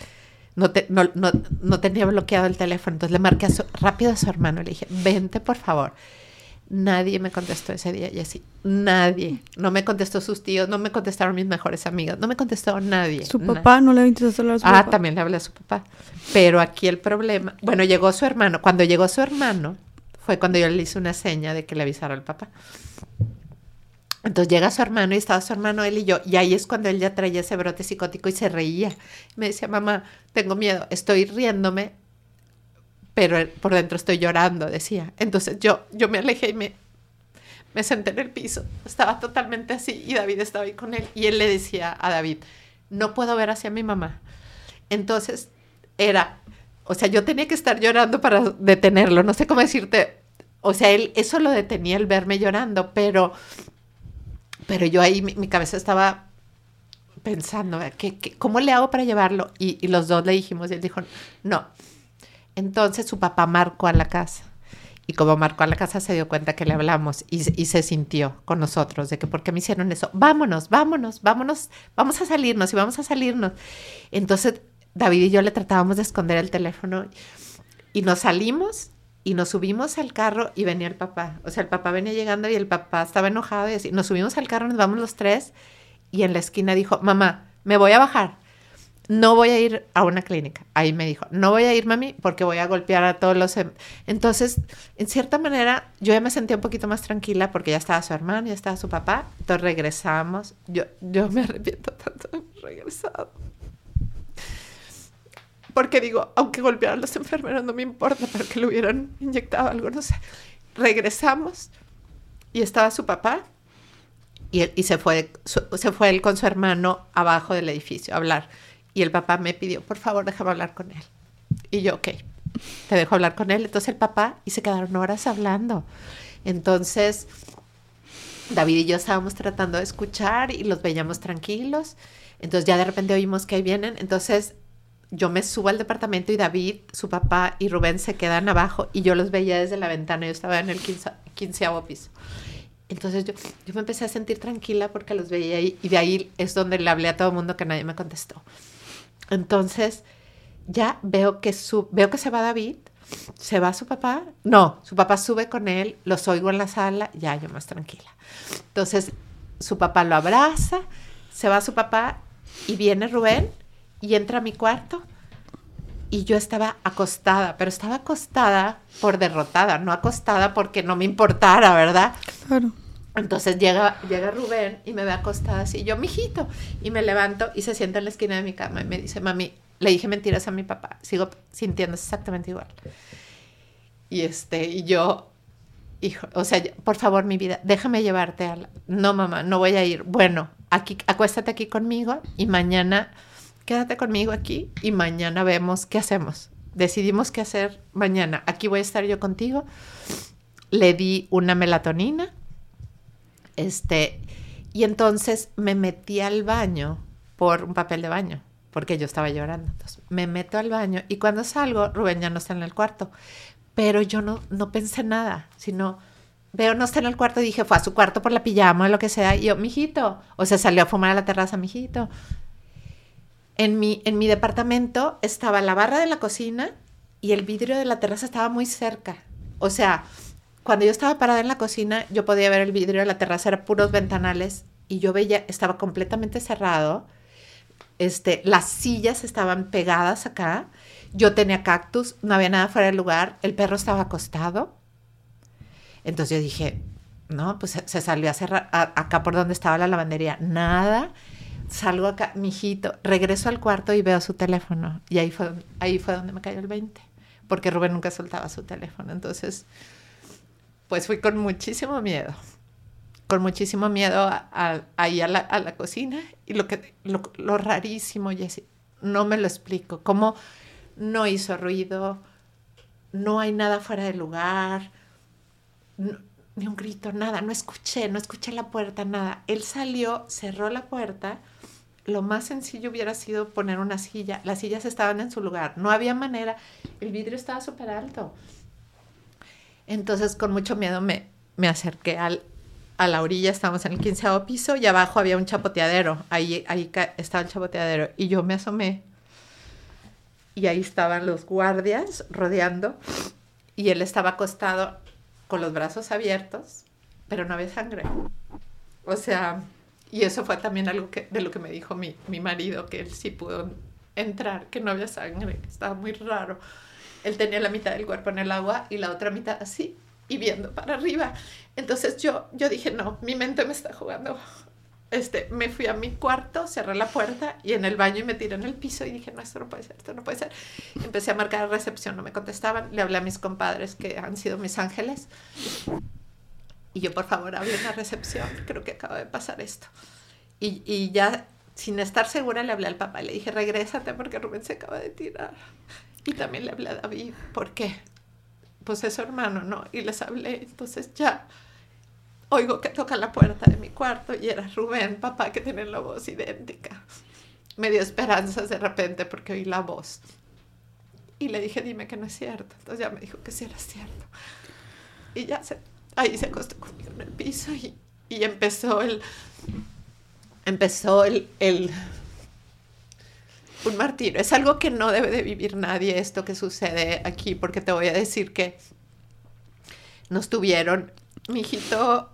no, no, no, tenía bloqueado el teléfono. Entonces le marqué rápido a su hermano y le dije, vente por favor. Nadie me contestó ese día, y así Nadie. No me contestó sus tíos, no me contestaron mis mejores amigas, no me contestó nadie. ¿Su papá no le interesó hablar a su ah, también le hablé a su papá. Pero aquí el problema, bueno, llegó su hermano. Cuando llegó su hermano, fue cuando yo le hice una seña de que le avisara al papá. Entonces llega su hermano y estaba su hermano, él y yo, y ahí es cuando él ya traía ese brote psicótico y se reía. Me decía, mamá, tengo miedo, estoy riéndome, pero por dentro estoy llorando, decía. Entonces yo, yo me alejé y me, me senté en el piso, estaba totalmente así y David estaba ahí con él y él le decía a David, no puedo ver hacia mi mamá. Entonces era, o sea, yo tenía que estar llorando para detenerlo, no sé cómo decirte, o sea, él, eso lo detenía el verme llorando, pero pero yo ahí, mi, cabeza estaba pensando, ¿qué, cómo le hago para llevarlo? Y, los dos le dijimos, y él dijo, no. Entonces su papá marcó a la casa. Y como marcó a la casa, se dio cuenta que le hablamos y, se sintió con nosotros de que, ¿por qué me hicieron eso? Vámonos, vámonos, vámonos, vamos a salirnos y vamos a salirnos. Entonces David y yo le tratábamos de esconder el teléfono y nos salimos y nos subimos al carro y venía el papá. O sea, el papá venía llegando y el papá estaba enojado y. Nos subimos al carro, nos vamos los tres y en la esquina dijo, mamá, me voy a bajar. No voy a ir a una clínica. Ahí me dijo, no voy a ir, mami, porque voy a golpear a todos los... em-". Entonces, en cierta manera, yo ya me sentía un poquito más tranquila porque ya estaba su hermano, ya estaba su papá. Entonces regresamos. Yo, yo me arrepiento tanto de haber regresado. Porque digo, aunque golpearan los enfermeros, no me importa, pero que le hubieran inyectado algo, no sé. Regresamos y estaba su papá y, él- y se, fue, su- se fue él con su hermano abajo del edificio a hablar. Y el papá me pidió, por favor, déjame hablar con él. Y yo, ok, te dejo hablar con él. Entonces el papá, y se quedaron horas hablando. Entonces, David y yo estábamos tratando de escuchar y los veíamos tranquilos. Entonces ya de repente oímos que ahí vienen. Entonces yo me subo al departamento y David, su papá y Rubén se quedan abajo y yo los veía desde la ventana. Yo estaba en el quince- quinceavo piso. Entonces yo, yo me empecé a sentir tranquila porque los veía ahí y de ahí es donde le hablé a todo el mundo que nadie me contestó. Entonces ya veo que, su, veo que se va David, se va su papá, no, su papá sube con él, los oigo en la sala, ya yo más tranquila. Entonces su papá lo abraza, se va su papá y viene Rubén y entra a mi cuarto y yo estaba acostada, pero estaba acostada por derrotada, no acostada porque no me importara, ¿verdad? Claro. Entonces llega, llega Rubén y me ve acostada así, yo, mijito, y me levanto y se sienta en la esquina de mi cama y me dice, mami, le dije mentiras a mi papá, sigo sintiendo exactamente igual. Y este, y yo, hijo, o sea, por favor, mi vida, déjame llevarte a la... No, mamá, no voy a ir. Bueno, aquí, acuéstate aquí conmigo y mañana, quédate conmigo aquí y mañana vemos qué hacemos. Decidimos qué hacer mañana. Aquí voy a estar yo contigo. Le di una melatonina. Este, y entonces me metí al baño por un papel de baño, porque yo estaba llorando. Me meto al baño y cuando salgo, Rubén ya no está en el cuarto. Pero yo no, no pensé nada, sino veo no está en el cuarto dije, fue a su cuarto por la pijama o lo que sea. Y yo, mijito, o sea, salió a fumar a la terraza, mijito. En mi, en mi departamento estaba la barra de la cocina y el vidrio de la terraza estaba muy cerca. O sea, cuando yo estaba parada en la cocina, yo podía ver el vidrio de la terraza, eran puros ventanales y yo veía, estaba completamente cerrado. Este, las sillas estaban pegadas acá. Yo tenía cactus, no había nada fuera del lugar. El perro estaba acostado. Entonces yo dije, no, pues se, salió a cerrar acá por donde estaba la lavandería. Nada. Salgo acá, mijito, regreso al cuarto y veo su teléfono. Y ahí fue, ahí fue donde me cayó el 20. Porque Rubén nunca soltaba su teléfono. Entonces, pues fui con muchísimo miedo. Con muchísimo miedo ahí a la, a la cocina. Y lo, que, lo, lo rarísimo, Jessy, no me lo explico. Cómo no hizo ruido, no hay nada fuera del lugar, ni un grito, nada, no escuché, no escuché la puerta, nada. Él salió, cerró la puerta. Lo más sencillo hubiera sido poner una silla. Las sillas estaban en su lugar, no había manera. El vidrio estaba súper alto. Entonces, con mucho miedo me, me acerqué al, a la orilla, estábamos en el quinceavo piso y abajo había un chapoteadero. Ahí, ahí estaba el chapoteadero. Y yo me asomé y ahí estaban los guardias rodeando y él estaba acostado con los brazos abiertos, pero no había sangre. O sea, y eso fue también algo de lo que me dijo mi, mi marido, que él sí pudo entrar, que no había sangre, que estaba muy raro. Él tenía la mitad del cuerpo en el agua y la otra mitad así y viendo para arriba. Entonces yo, yo dije, no, mi mente me está jugando. Este, me fui a mi cuarto, cerré la puerta y en el baño y me tiré en el piso y dije, no, esto no puede ser, esto no puede ser. Empecé a marcar recepción, no me contestaban. Le hablé a mis compadres que han sido mis ángeles. Y yo, por favor, hablen a recepción, creo que acaba de pasar esto. Y, y ya, sin estar segura, le hablé al papá. Le dije, regrésate porque Rubén se acaba de tirar. Y también le hablé a David, ¿por qué? Pues es su hermano, ¿no? Y les hablé, entonces ya oigo que toca la puerta de mi cuarto y era Rubén, papá, que tiene la voz idéntica. Me dio esperanzas de repente porque oí la voz. Y le dije, dime que no es cierto. Entonces ya me dijo que sí era cierto. Y ya se, ahí se acostó conmigo en el piso y, y empezó el, empezó el, el, un martirio. Es algo que no debe de vivir nadie esto que sucede aquí, porque te voy a decir que nos tuvieron, mi hijito,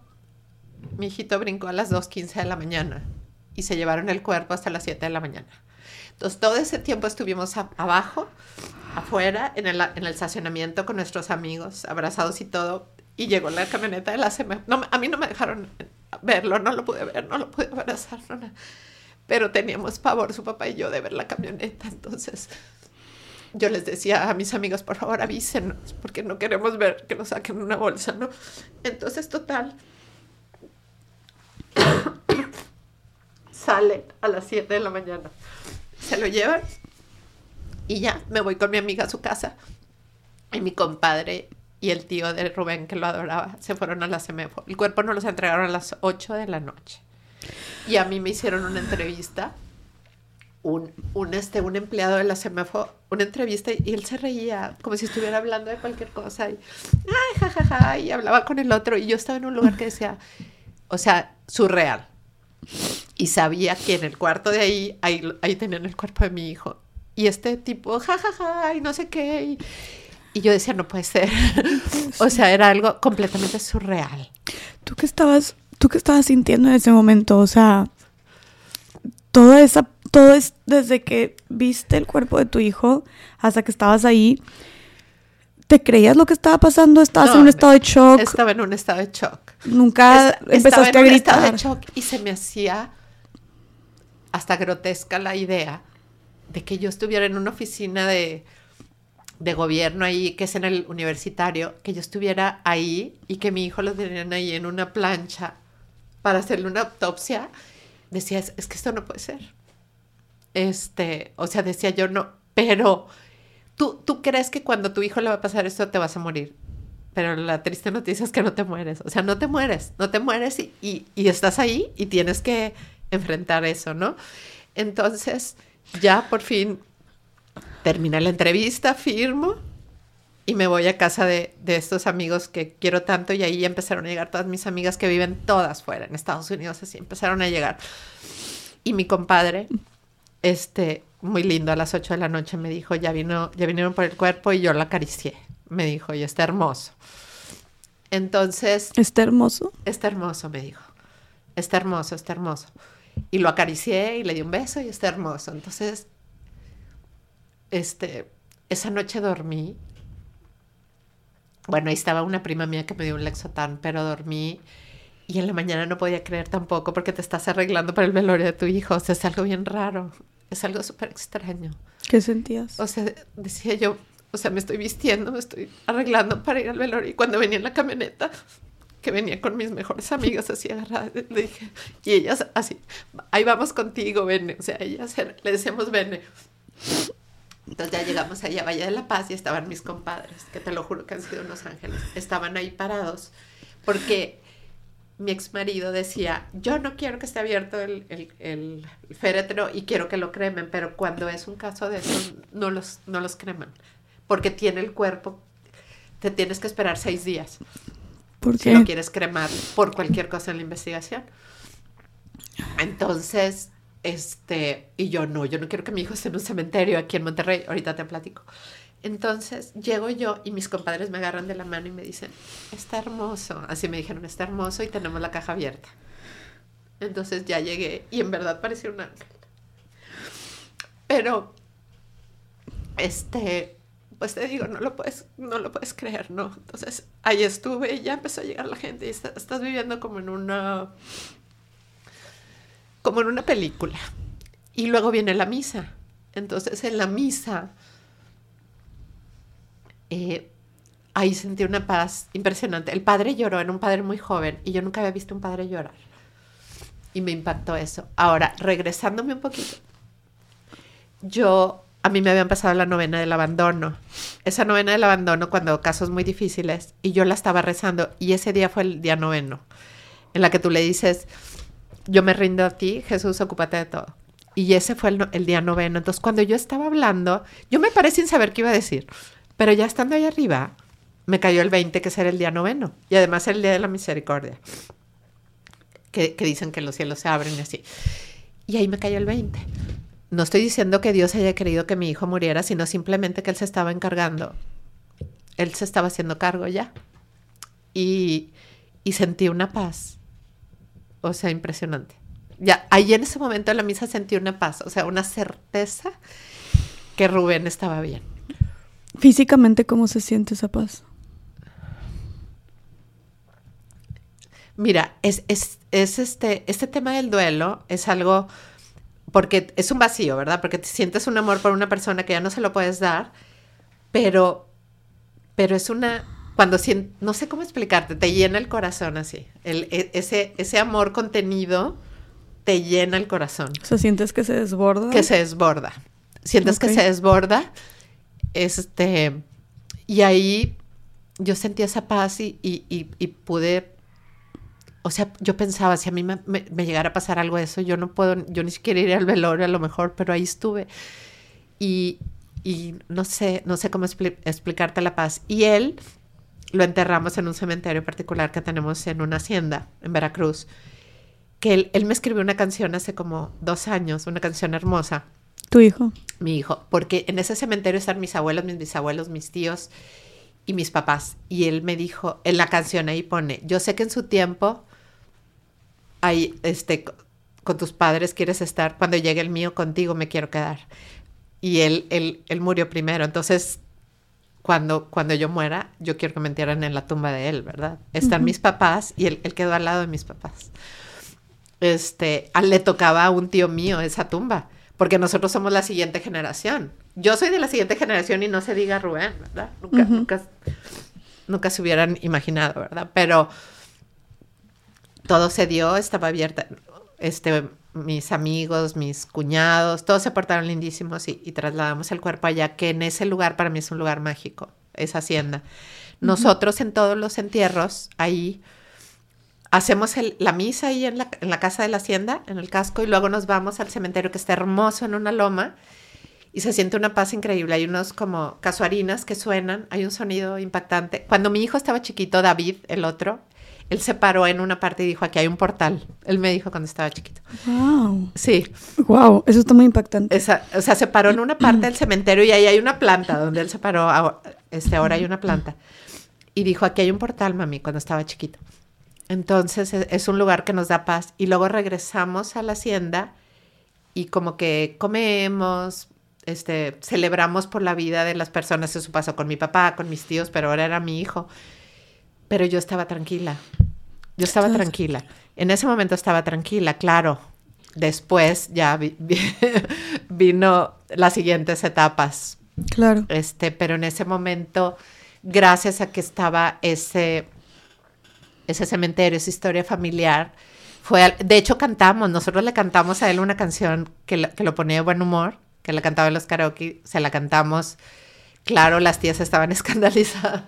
mi hijito brincó a las 2.15 de la mañana y se llevaron el cuerpo hasta las 7 de la mañana. Entonces, todo ese tiempo estuvimos abajo, afuera, en el, en el, estacionamiento con nuestros amigos, abrazados y todo. Y llegó la camioneta de la CMF. No, a mí no me dejaron verlo, no lo pude ver, no lo pude abrazar, no, pero teníamos pavor, su papá y yo, de ver la camioneta. Entonces, yo les decía a mis amigos, por favor avísenos, porque no queremos ver que nos saquen una bolsa, ¿no? Entonces, total, sale a las 7 de la mañana, se lo llevan y ya me voy con mi amiga a su casa y mi compadre y el tío de Rubén que lo adoraba se fueron a la CEMEFO. El cuerpo nos los entregaron a las 8 de la noche. Y a mí me hicieron una entrevista, un, un, este, un empleado de la CEMEFO, una entrevista y él se reía como si estuviera hablando de cualquier cosa y, ay, jajaja, y hablaba con el otro y yo estaba en un lugar que decía, o sea, surreal. Y sabía que en el cuarto de ahí, ahí, ahí tenían el cuerpo de mi hijo. Y este tipo, jajaja, y no sé qué. Y, y yo decía, no puede ser. o sea, era algo completamente surreal. ¿Tú qué estabas ¿tú qué estabas sintiendo en ese momento? O sea, toda esa, todo es desde que viste el cuerpo de tu hijo hasta que estabas ahí. ¿Te creías lo que estaba pasando? ¿Estabas en un estado de shock? Estaba en un estado de shock. Nunca empezaste a gritar. Estaba de shock y se me hacía hasta grotesca la idea de que yo estuviera en una oficina de, de gobierno ahí, que es en el universitario, que yo estuviera ahí y que mi hijo lo tenían ahí en una plancha para hacerle una autopsia, decía, es, que esto no puede ser. Este, o sea, decía yo, no, pero tú, tú crees que cuando tu hijo le va a pasar esto te vas a morir. Pero la triste noticia es que no te mueres. O sea, no te mueres, no te mueres y, y, y estás ahí y tienes que enfrentar eso, ¿no? Entonces, ya por fin termina la entrevista, firmo y me voy a casa de, estos amigos que quiero tanto y ahí empezaron a llegar todas mis amigas que viven todas fuera, en Estados Unidos, así empezaron a llegar. Y mi compadre, este, muy lindo, a las 8 de la noche me dijo, ya, vino, ya vinieron por el cuerpo y yo lo acaricié. Me dijo, y está hermoso. Entonces... ¿Está hermoso? Está hermoso, me dijo. Está hermoso, está hermoso. Y lo acaricié y le di un beso y está hermoso. Entonces, este, esa noche dormí bueno, ahí estaba una prima mía que me dio un Lexotan, pero dormí y en la mañana no podía creer tampoco porque te estás arreglando para el velorio de tu hijo. O sea, es algo bien raro. Es algo súper extraño. ¿Qué sentías? O sea, decía yo, o sea, me estoy vistiendo, me estoy arreglando para ir al velorio. Y cuando venía en la camioneta, que venía con mis mejores amigas así agarradas, le dije, y ellas así, ahí vamos contigo, Vene. O sea, ellas le decíamos, Vene. Entonces ya llegamos allá a Valle de la Paz y estaban mis compadres, que te lo juro que han sido unos ángeles. Estaban ahí parados porque mi ex marido decía, yo no quiero que esté abierto el, el, féretro y quiero que lo cremen, pero cuando es un caso de eso, no los, no los creman, porque tiene el cuerpo, te tienes que esperar seis días. ¿Por qué? Si lo quieres cremar por cualquier cosa en la investigación. Entonces, este, y yo no, yo no quiero que mi hijo esté en un cementerio aquí en Monterrey, ahorita te platico. Entonces llego yo y mis compadres me agarran de la mano y me dicen, está hermoso. Así me dijeron, está hermoso y tenemos la caja abierta. Entonces ya llegué y en verdad parecía un ángel. Pero, este, pues te digo, no lo puedes, no lo puedes creer, ¿no? Entonces ahí estuve y ya empezó a llegar la gente y estás viviendo como en una como en una película. Y luego viene la misa. Entonces en la misa, eh, ahí sentí una paz impresionante. El padre lloró, era un padre muy joven y yo nunca había visto un padre llorar. Y me impactó eso. Ahora, regresándome un poquito, yo, a mí me habían pasado la novena del abandono. Esa novena del abandono cuando casos muy difíciles y yo la estaba rezando y ese día fue el día noveno, en la que tú le dices, yo me rindo a ti, Jesús, ocúpate de todo. Y ese fue el, día noveno. Entonces, cuando yo estaba hablando, yo me paré sin saber qué iba a decir, pero ya estando ahí arriba, me cayó el 20, que era el día noveno, y además el día de la misericordia, que, que dicen que los cielos se abren y así. Y ahí me cayó el 20. No estoy diciendo que Dios haya querido que mi hijo muriera, sino simplemente que Él se estaba encargando. Él se estaba haciendo cargo ya. y, y sentí una paz. O sea, impresionante. Ya, ahí en ese momento en la misa sentí una paz, o sea, una certeza que Rubén estaba bien. Físicamente, ¿cómo se siente esa paz? Mira, es, es, es este, este tema del duelo es algo, porque es un vacío, ¿verdad? Porque te sientes un amor por una persona que ya no se lo puedes dar, pero, pero es una, cuando sientes, no sé cómo explicarte, te llena el corazón así, el, e, ese, ese amor contenido te llena el corazón. O sea, sientes que se desborda. Que se desborda. Sientes que se desborda. Este, y ahí yo sentí esa paz y, y, y, pude, o sea, yo pensaba, si a mí me, me, llegara a pasar algo de eso, yo no puedo, yo ni siquiera ir al velorio a lo mejor, pero ahí estuve. Y, y no sé, no sé cómo explicarte la paz. Y él lo enterramos en un cementerio particular que tenemos en una hacienda en Veracruz que él, me escribió una canción hace como dos años, una canción hermosa. ¿Tu hijo? Mi hijo, porque en ese cementerio están mis abuelos, mis bisabuelos, mis tíos y mis papás. Y él me dijo, en la canción ahí pone, yo sé que en su tiempo, ahí, este, con tus padres quieres estar, cuando llegue el mío contigo me quiero quedar. Y él, él, él murió primero, entonces cuando, cuando yo muera, yo quiero que me entierren en la tumba de él, ¿verdad? Están mis papás y él, él, quedó al lado de mis papás este, le tocaba a un tío mío esa tumba, porque nosotros somos la siguiente generación. Yo soy de la siguiente generación y no se diga Rubén, ¿verdad? Nunca, nunca, nunca se hubieran imaginado, ¿verdad? Pero todo se dio, estaba abierta. Este, mis amigos, mis cuñados, todos se portaron lindísimos y, trasladamos el cuerpo allá, que en ese lugar para mí es un lugar mágico, esa hacienda. Nosotros en todos los entierros, ahí hacemos la misa ahí en la, en la, casa de la hacienda, en el casco, y luego nos vamos al cementerio que está hermoso en una loma y se siente una paz increíble. Hay unos como casuarinas que suenan, hay un sonido impactante. Cuando mi hijo estaba chiquito, David, el otro, él se paró en una parte y dijo, aquí hay un portal. Él me dijo cuando estaba chiquito. Wow. Sí. Wow, eso está muy impactante. o sea, se paró en una parte del cementerio y ahí hay una planta donde él se paró. Este, ahora hay una planta. Y dijo, aquí hay un portal, mami, cuando estaba chiquito. Entonces e, es un lugar que nos da paz y luego regresamos a la hacienda y como que comemos, este, celebramos por la vida de las personas. Eso pasó con mi papá, con mis tíos, pero ahora era mi hijo. Pero yo estaba tranquila. Yo estaba tranquila. En ese momento estaba tranquila, claro. Después ya vino las siguientes etapas. Claro. Este, pero en ese momento, gracias a que estaba ese ese cementerio, esa historia familiar. Fue, de hecho, cantamos, nosotros le cantamos a él una canción que lo, que lo ponía de buen humor, que la cantaba en los karaoke, se la cantamos. Claro, las tías estaban escandalizadas.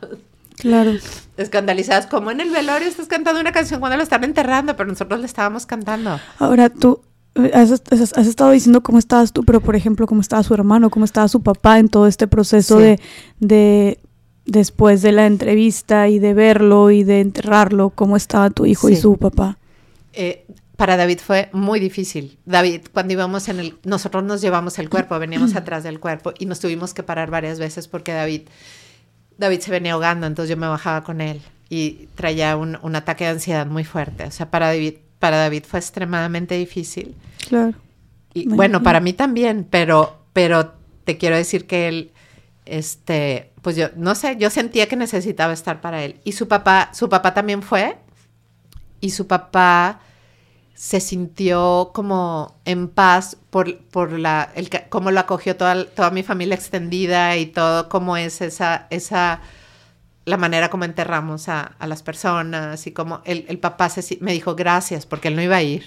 Claro. Escandalizadas, como en el velorio estás cantando una canción cuando lo están enterrando, pero nosotros le estábamos cantando. Ahora tú, eh, Has, estado diciendo cómo estabas tú, pero por ejemplo, cómo estaba su hermano, cómo estaba su papá en todo este proceso de, de, después de la entrevista y de verlo y de enterrarlo, cómo estaba tu hijo y su papá? Eh, para David fue muy difícil. David, cuando íbamos en el, nosotros nos llevamos el cuerpo, veníamos atrás del cuerpo y nos tuvimos que parar varias veces porque David, David se venía ahogando, entonces yo me bajaba con él y traía un, un ataque de ansiedad muy fuerte. O sea, para David, para David fue extremadamente difícil. Claro. Y bueno, para mí también, pero, pero te quiero decir que él, este, pues yo, no sé, yo sentía que necesitaba estar para él. Y su papá, su papá también fue, y su papá se sintió como en paz por, por la, el, cómo lo acogió toda, toda mi familia extendida y todo, cómo es esa, esa, la manera como enterramos a, a las personas y como el, el papá se, me dijo gracias porque él no iba a ir.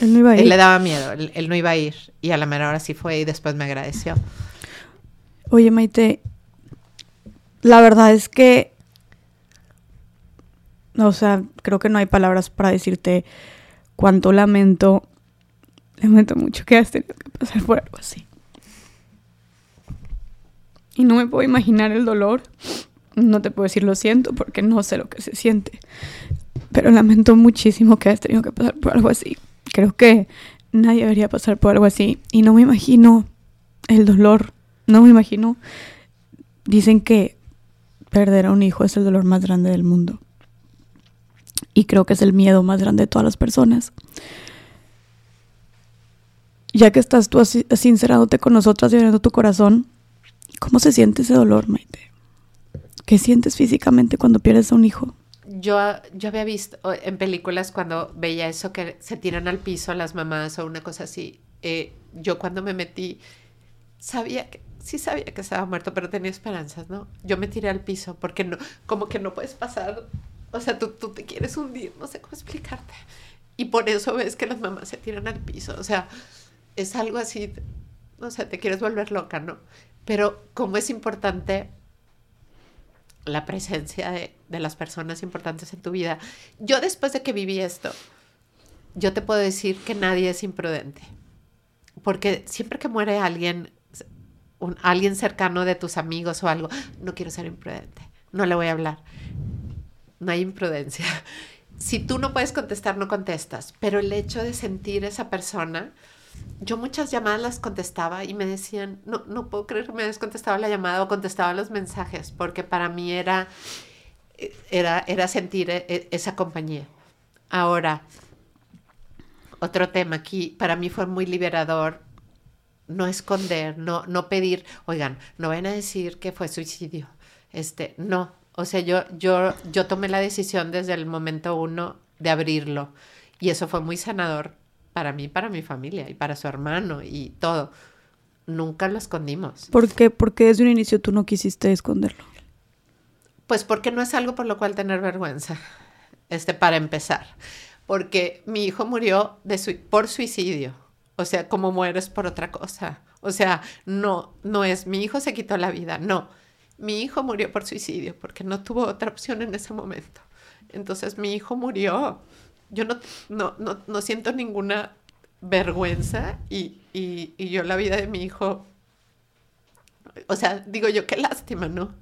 Él no iba a ir. Él le daba miedo, él, él no iba a ir y a la mera hora sí fue y después me agradeció. Oye, Maite, la verdad es que, o sea, creo que no hay palabras para decirte cuánto lamento, lamento mucho que has tenido que pasar por algo así. Y no me puedo imaginar el dolor. No te puedo decir lo siento porque no sé lo que se siente. Pero lamento muchísimo que has tenido que pasar por algo así. Creo que nadie debería pasar por algo así. Y no me imagino el dolor. No me imagino. Dicen que perder a un hijo es el dolor más grande del mundo. Y creo que es el miedo más grande de todas las personas. Ya que estás tú así, sincerándote con nosotras y abriendo tu corazón, ¿cómo se siente ese dolor, Maite? ¿Qué sientes físicamente cuando pierdes a un hijo? Yo, yo había visto en películas cuando veía eso que se tiran al piso las mamás o una cosa así. Eh, yo cuando me metí, sabía que, sí sabía que estaba muerto, pero tenía esperanzas, ¿no? Yo me tiré al piso porque no, como que no puedes pasar, o sea, tú, tú te quieres hundir, no sé cómo explicarte. Y por eso ves que las mamás se tiran al piso, o sea, es algo así, o sea, te quieres volver loca, ¿no? Pero como es importante la presencia de, de, las personas importantes en tu vida. Yo después de que viví esto, yo te puedo decir que nadie es imprudente. Porque siempre que muere alguien, un, alguien cercano de tus amigos o algo, no quiero ser imprudente, no le voy a hablar. No hay imprudencia. Si tú no puedes contestar, no contestas. Pero el hecho de sentir esa persona, yo muchas llamadas las contestaba y me decían, no, no puedo creer que me hayas contestado la llamada o contestaba los mensajes, porque para mí era, era, era sentir e, e, esa compañía. Ahora, otro tema aquí, para mí fue muy liberador no esconder, no, no pedir, oigan, no vayan a decir que fue suicidio. Este, no. O sea, yo, yo, yo tomé la decisión desde el momento uno de abrirlo. Y eso fue muy sanador para mí, para mi familia y para su hermano y todo. Nunca lo escondimos. ¿Por qué? Porque desde un inicio tú no quisiste esconderlo. Pues porque no es algo por lo cual tener vergüenza, este, para empezar. Porque mi hijo murió de por suicidio. O sea, como mueres por otra cosa. O sea, no, no es mi hijo se quitó la vida, no. Mi hijo murió por suicidio porque no tuvo otra opción en ese momento. Entonces mi hijo murió yo no, no, no, no siento ninguna vergüenza y, y, y, yo la vida de mi hijo, o sea, digo yo, qué lástima, ¿no?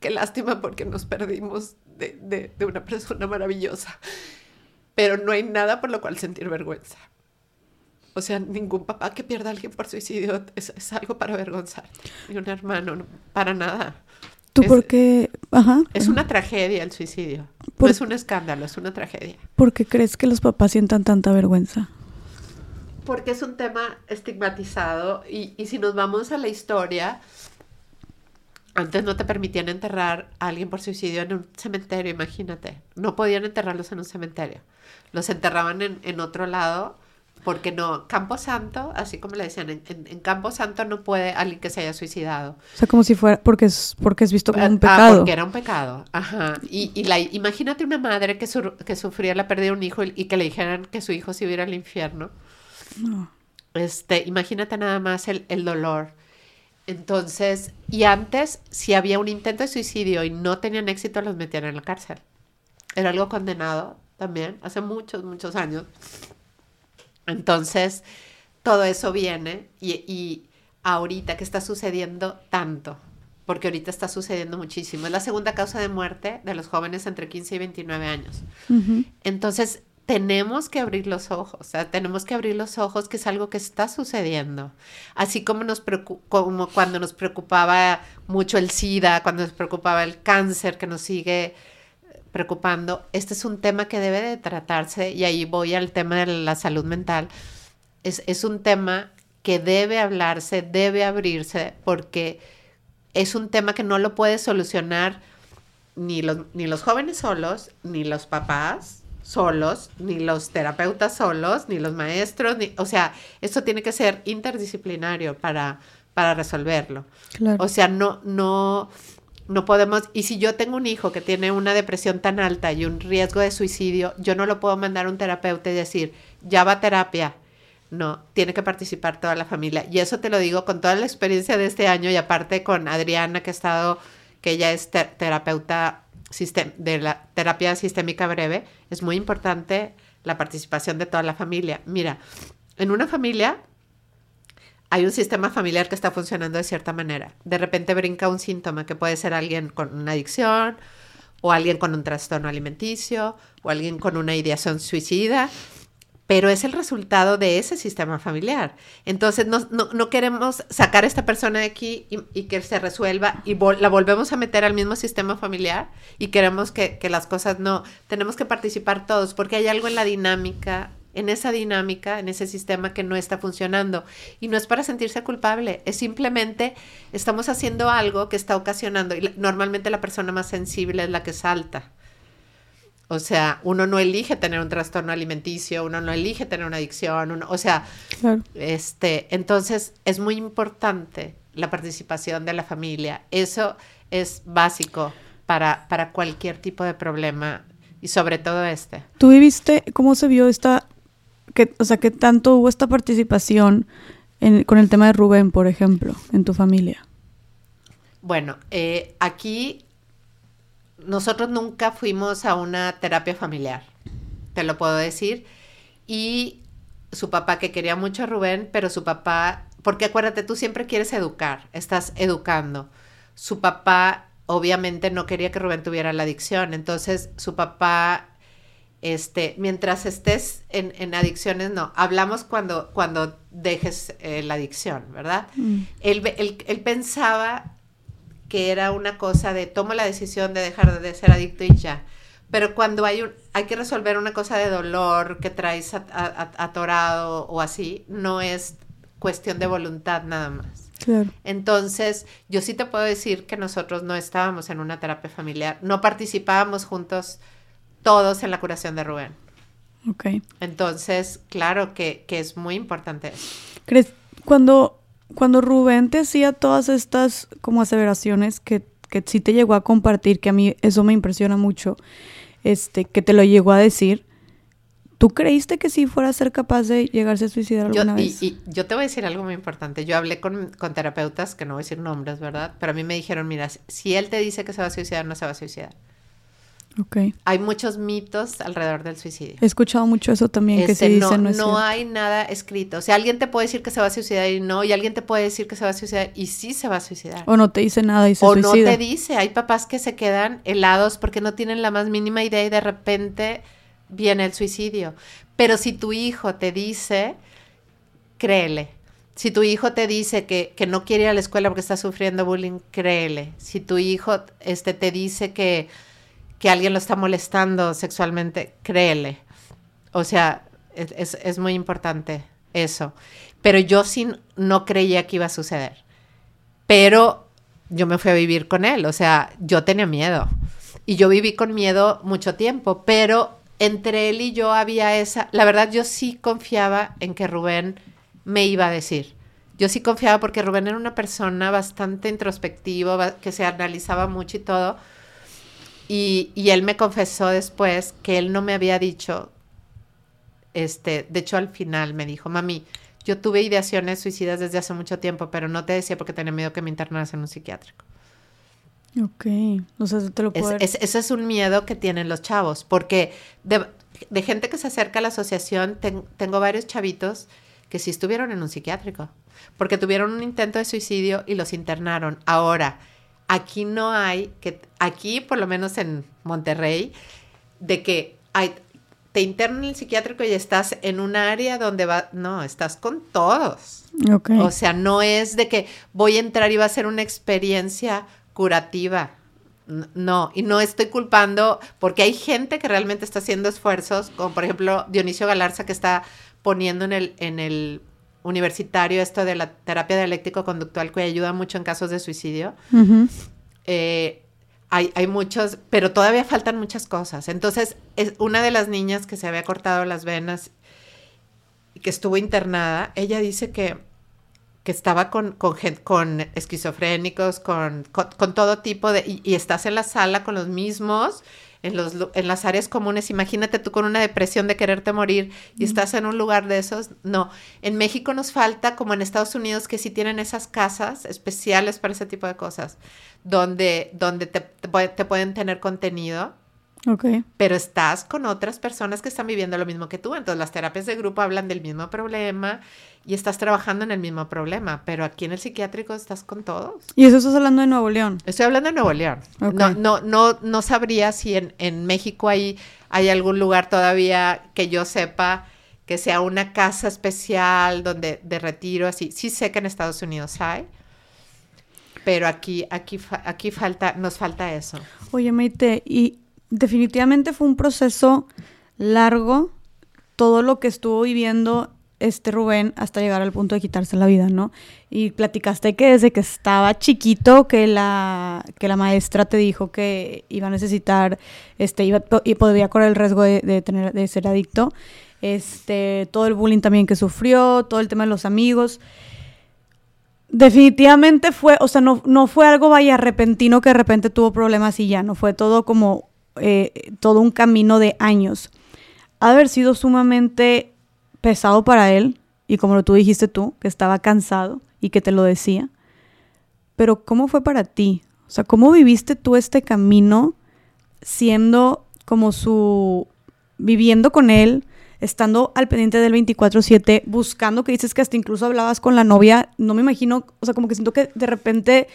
Qué lástima porque nos perdimos de, de, de una persona maravillosa, pero no hay nada por lo cual sentir vergüenza. O sea, ningún papá que pierda a alguien por suicidio es, es algo para avergonzar. Ni un hermano, no, para nada. ¿Tú por qué? Ajá. Es una tragedia el suicidio. No es un escándalo, es una tragedia. ¿Por qué crees que los papás sientan tanta vergüenza? Porque es un tema estigmatizado y, y si nos vamos a la historia, antes no te permitían enterrar a alguien por suicidio en un cementerio, imagínate. No podían enterrarlos en un cementerio. Los enterraban en, en otro lado porque no, Campo Santo, así como le decían, en, en, Campo Santo no puede alguien que se haya suicidado. O sea, como si fuera, porque es, porque es visto como un ah, pecado. Ah, porque era un pecado, ajá. Y, y la, imagínate una madre que, su, que sufría la pérdida de un hijo y, y, que le dijeran que su hijo se iba al infierno. No. Este, imagínate nada más el, el dolor. Entonces, y antes, si había un intento de suicidio y no tenían éxito, los metían en la cárcel. Era algo condenado también, hace muchos, muchos años. Entonces, todo eso viene y, ahorita que está sucediendo tanto, porque ahorita está sucediendo muchísimo. Es la segunda causa de muerte de los jóvenes entre 15 y 29 años. Entonces, tenemos que abrir los ojos, o sea, tenemos que abrir los ojos que es algo que está sucediendo. Así como, nos como cuando nos preocupaba mucho el SIDA, cuando nos preocupaba el cáncer que nos sigue preocupando. Este es un tema que debe de tratarse y ahí voy al tema de la salud mental. Es, es un tema que debe hablarse, debe abrirse, porque es un tema que no lo puede solucionar ni los, ni los jóvenes solos, ni los papás solos, ni los terapeutas solos, ni los maestros, ni, o sea, esto tiene que ser interdisciplinario para, para resolverlo. O sea, no, no, no podemos, y si yo tengo un hijo que tiene una depresión tan alta y un riesgo de suicidio, yo no lo puedo mandar a un terapeuta y decir, ya va a terapia. No, tiene que participar toda la familia. Y eso te lo digo con toda la experiencia de este año y aparte con Adriana, que ha estado, que ella es terapeuta de la terapia sistémica breve, es muy importante la participación de toda la familia. Mira, en una familia hay un sistema familiar que está funcionando de cierta manera. De repente brinca un síntoma que puede ser alguien con una adicción o alguien con un trastorno alimenticio o alguien con una ideación suicida. pero es el resultado de ese sistema familiar. Entonces, no, queremos sacar a esta persona de aquí y, que se resuelva y la volvemos a meter al mismo sistema familiar y queremos que, que, las cosas no, tenemos que participar todos porque hay algo en la dinámica, en esa dinámica, en ese sistema que no está funcionando. Y no es para sentirse culpable, es simplemente estamos haciendo algo que está ocasionando, y normalmente la persona más sensible es la que salta o sea, uno no elige tener un trastorno alimenticio, uno no elige tener una adicción, o sea, este, entonces es muy importante la participación de la familia. Eso es básico para, para cualquier tipo de problema y sobre todo este. ¿Tú viviste cómo se vio esta, que, o sea, qué tanto hubo esta participación con el tema de Rubén, por ejemplo, en tu familia? Bueno, eh, aquí nosotros nunca fuimos a una terapia familiar, te lo puedo decir. Y su papá, que quería mucho a Rubén, pero su papá, porque acuérdate, tú siempre quieres educar, estás educando. Su papá obviamente no quería que Rubén tuviera la adicción, entonces su papá, este, mientras estés en, adicciones, no, hablamos cuando, cuando dejes eh, la adicción, ¿verdad? Mm. Él, él pensaba que era una cosa de tomo la decisión de dejar de ser adicto y ya. Pero cuando hay, un, hay que resolver una cosa de dolor que traes atorado o así, no es cuestión de voluntad nada más. Claro. Entonces, yo sí te puedo decir que nosotros no estábamos en una terapia familiar, no participábamos juntos todos en la curación de Rubén. Ok. Entonces, claro que, que es muy importante ¿Crees cuando cuando Rubén te hacía todas estas como aseveraciones que, que sí te llegó a compartir, que a mí eso me impresiona mucho, este, que te lo llegó a decir, ¿tú creíste que sí fuera a ser capaz de llegarse a suicidar alguna vez? Y, yo te voy a decir algo muy importante. Yo hablé con, con terapeutas, que no voy a decir nombres, ¿verdad? Pero a mí me dijeron, mira, si él te dice que se va a suicidar, no se va a suicidar. Hay muchos mitos alrededor del suicidio. He escuchado mucho eso también, que se este, no, no, hay nada escrito. O sea, alguien te puede decir que se va a suicidar y no, y alguien te puede decir que se va a suicidar y sí se va a suicidar. O no te dice nada y se suicida. O no te dice. Hay papás que se quedan helados porque no tienen la más mínima idea y de repente viene el suicidio. Pero si tu hijo te dice, créele. Si tu hijo te dice que, que no quiere ir a la escuela porque está sufriendo bullying, créele. Si tu hijo este, te dice que que alguien lo está molestando sexualmente, créele. O sea, es, muy importante eso. Pero yo sí no creía que iba a suceder. Pero yo me fui a vivir con él, o sea, yo tenía miedo. Y yo viví con miedo mucho tiempo, pero entre él y yo había esa, la verdad yo sí confiaba en que Rubén me iba a decir. Yo sí confiaba porque Rubén era una persona bastante introspectiva, que se analizaba mucho y todo y, él me confesó después que él no me había dicho, este, de hecho al final me dijo, mami, yo tuve ideaciones suicidas desde hace mucho tiempo, pero no te decía porque tenía miedo que me internaras en un psiquiátrico. Ok, o sea, te lo puedo... Es, eso es un miedo que tienen los chavos, porque de, gente que se acerca a la asociación, tengo varios chavitos que sí estuvieron en un psiquiátrico, porque tuvieron un intento de suicidio y los internaron. Ahora, aquí no hay, que aquí por lo menos en Monterrey, de que hay, te internan en el psiquiátrico y estás en un área donde va, no, estás con todos. O sea, no es de que voy a entrar y va a ser una experiencia curativa. No, y no estoy culpando, porque hay gente que realmente está haciendo esfuerzos, como por ejemplo Dionisio Galarza, que está poniendo en el, en el universitario esto de la terapia dialéctico-conductual que ayuda mucho en casos de suicidio. Eh, hay, hay, muchos, pero todavía faltan muchas cosas. Entonces, es una de las niñas que se había cortado las venas y que estuvo internada, ella dice que, que estaba con, con, con esquizofrénicos, con, con, todo tipo de... Y, y, estás en la sala con los mismos en, los, en las áreas comunes. Imagínate tú con una depresión de quererte morir y estás en un lugar de esos. No, en México nos falta, como en Estados Unidos, que sí tienen esas casas especiales para ese tipo de cosas, donde, donde te, te pueden tener contenido pero estás con otras personas que están viviendo lo mismo que tú. Entonces las terapias de grupo hablan del mismo problema y estás trabajando en el mismo problema. Pero aquí en el psiquiátrico estás con todos. ¿Y eso estás hablando de Nuevo León? Estoy hablando de Nuevo León. No, no, no, no sabría si en, en México hay, hay algún lugar todavía que yo sepa que sea una casa especial donde de retiro así. Sí sé que en Estados Unidos hay, pero aquí aquí aquí falta nos falta eso. Oye, Meite, y definitivamente fue un proceso largo todo lo que estuvo viviendo este Rubén hasta llegar al punto de quitarse la vida, ¿no? Y platicaste que desde que estaba chiquito que la, que la maestra te dijo que iba a necesitar, este, iba, y podría correr el riesgo de, tener, de ser adicto. Este, todo el bullying también que sufrió, todo el tema de los amigos. Definitivamente fue, o sea, no, no fue algo vaya repentino que de repente tuvo problemas y ya, no fue todo como eh, todo un camino de años. Ha de haber sido sumamente pesado para él, y como tú dijiste tú, que estaba cansado y que te lo decía. Pero ¿cómo fue para ti? O sea, ¿cómo viviste tú este camino siendo como su... viviendo con él, estando al pendiente del 24/7, buscando, que dices que hasta incluso hablabas con la novia, no me imagino, o sea, como que siento que de repente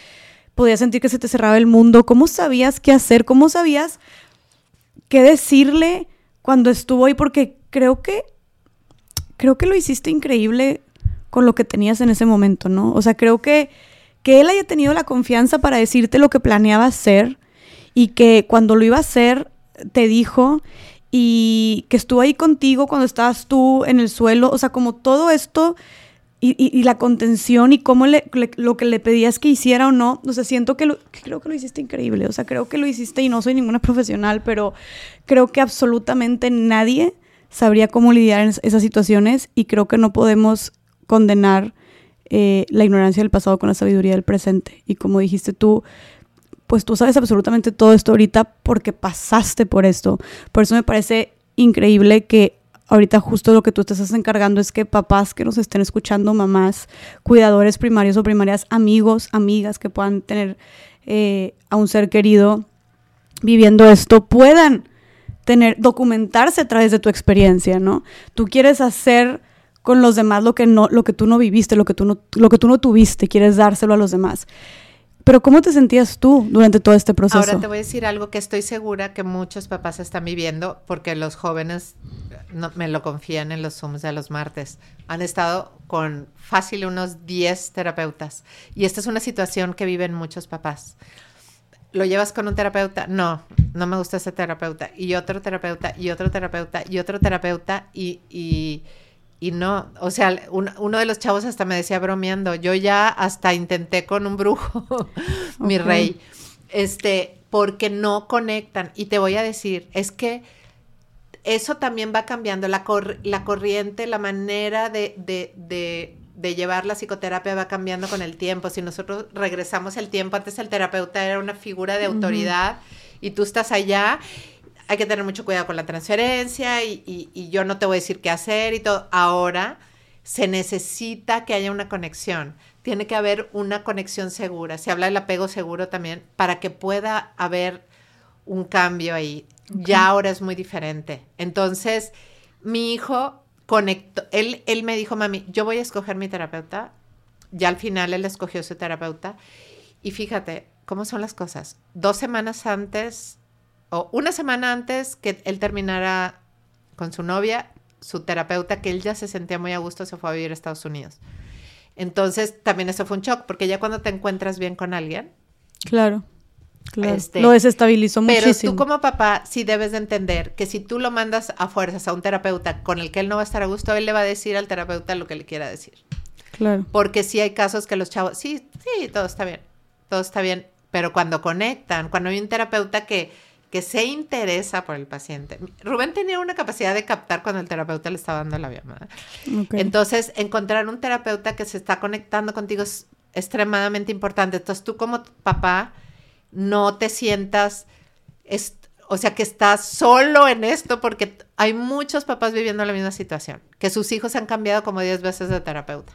podías sentir que se te cerraba el mundo. ¿Cómo sabías qué hacer? ¿Cómo sabías qué decirle cuando estuvo ahí? Porque creo que creo que lo hiciste increíble con lo que tenías en ese momento, ¿no? O sea, creo que que él haya tenido la confianza para decirte lo que planeaba hacer y que cuando lo iba a hacer te dijo y que estuvo ahí contigo cuando estabas tú en el suelo, o sea, como todo esto y, la contención y cómo le, lo que le pedías que hiciera o no, o sea, siento que, que creo que lo hiciste increíble, o sea, creo que lo hiciste y no soy ninguna profesional, pero creo que absolutamente nadie sabría cómo lidiar en esas situaciones y creo que no podemos condenar eh, la ignorancia del pasado con la sabiduría del presente. Y como dijiste tú, pues tú sabes absolutamente todo esto ahorita porque pasaste por esto. Por eso me parece increíble que ahorita justo lo que tú te estás encargando es que papás que nos estén escuchando, mamás, cuidadores primarios o primarias, amigos, amigas que puedan tener eh, a un ser querido viviendo esto, puedan tener, documentarse a través de tu experiencia, ¿no? Tú quieres hacer con los demás lo que no, lo que tú no viviste, lo que tú no, lo que tú no tuviste, quieres dárselo a los demás. Pero ¿cómo te sentías tú durante todo este proceso? Ahora te voy a decir algo que estoy segura que muchos papás están viviendo porque los jóvenes no, me lo confían en los Zooms de los martes. Han estado con fácil unos 10 terapeutas y esta es una situación que viven muchos papás. ¿Lo llevas con un terapeuta? No, no me gusta ese terapeuta. Y otro terapeuta, y otro terapeuta, y otro terapeuta, y, y, y no. O sea, uno de los chavos hasta me decía bromeando, yo ya hasta intenté con un brujo, mi rey. Este, porque no conectan. Y te voy a decir, es que eso también va cambiando, la, la corriente, la manera de, de, de de llevar la psicoterapia va cambiando con el tiempo. Si nosotros regresamos el tiempo, antes el terapeuta era una figura de autoridad y tú estás allá, hay que tener mucho cuidado con la transferencia y, yo no te voy a decir qué hacer y todo. Ahora se necesita que haya una conexión. Tiene que haber una conexión segura. Se habla del apego seguro también para que pueda haber un cambio ahí. Ya ahora es muy diferente. Entonces, mi hijo conectó, él, él me dijo, mami, yo voy a escoger mi terapeuta. Ya al final él escogió su terapeuta. Y fíjate cómo son las cosas. Dos semanas antes, o una semana antes que él terminara con su novia, su terapeuta, que él ya se sentía muy a gusto, se fue a vivir a Estados Unidos. Entonces, también eso fue un shock, porque ya cuando te encuentras bien con alguien. Claro. Este, lo desestabilizó muchísimo. Pero tú como papá sí debes de entender que si tú lo mandas a fuerzas a un terapeuta con el que él no va a estar a gusto, él le va a decir al terapeuta lo que le quiera decir. Claro. Porque sí hay casos que los chavos, sí, sí, todo está bien, todo está bien, pero cuando conectan, cuando hay un terapeuta que, que se interesa por el paciente. Rubén tenía una capacidad de captar cuando el terapeuta le estaba dando la llamada. Entonces, encontrar un terapeuta que se está conectando contigo es extremadamente importante. Entonces, tú como papá no te sientas, o sea, que estás solo en esto, porque hay muchos papás viviendo la misma situación, que sus hijos han cambiado como 10 veces de terapeuta.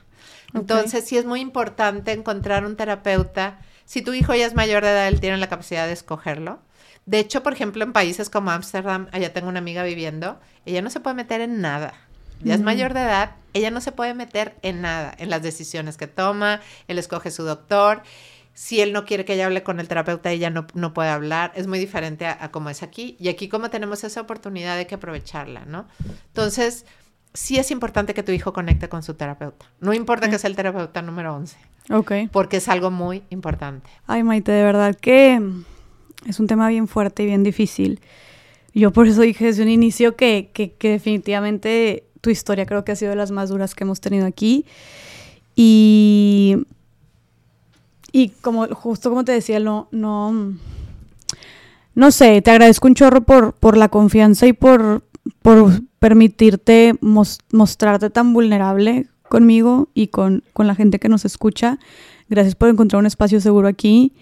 Entonces, sí es muy importante encontrar un terapeuta. Si tu hijo ya es mayor de edad, él tiene la capacidad de escogerlo. De hecho, por ejemplo, en países como Ámsterdam, allá tengo una amiga viviendo, ella no se puede meter en nada. Ya es mayor de edad, ella no se puede meter en nada, en las decisiones que toma, él escoge su doctor si él no quiere que ella hable con el terapeuta, ella no, no puede hablar. Es muy diferente a, como es aquí. Y aquí como tenemos esa oportunidad hay que aprovecharla, ¿no? Entonces, sí es importante que tu hijo conecte con su terapeuta. No importa que sea el terapeuta número 11. Ok. Porque es algo muy importante. Ay, Maite, de verdad que es un tema bien fuerte y bien difícil. Yo por eso dije desde un inicio que, que, definitivamente tu historia creo que ha sido de las más duras que hemos tenido aquí. Y, y como justo como te decía, no, no, no sé, te agradezco un chorro por, por la confianza y por, por permitirte mostrarte tan vulnerable conmigo y con, con, la gente que nos escucha. Gracias por encontrar un espacio seguro aquí.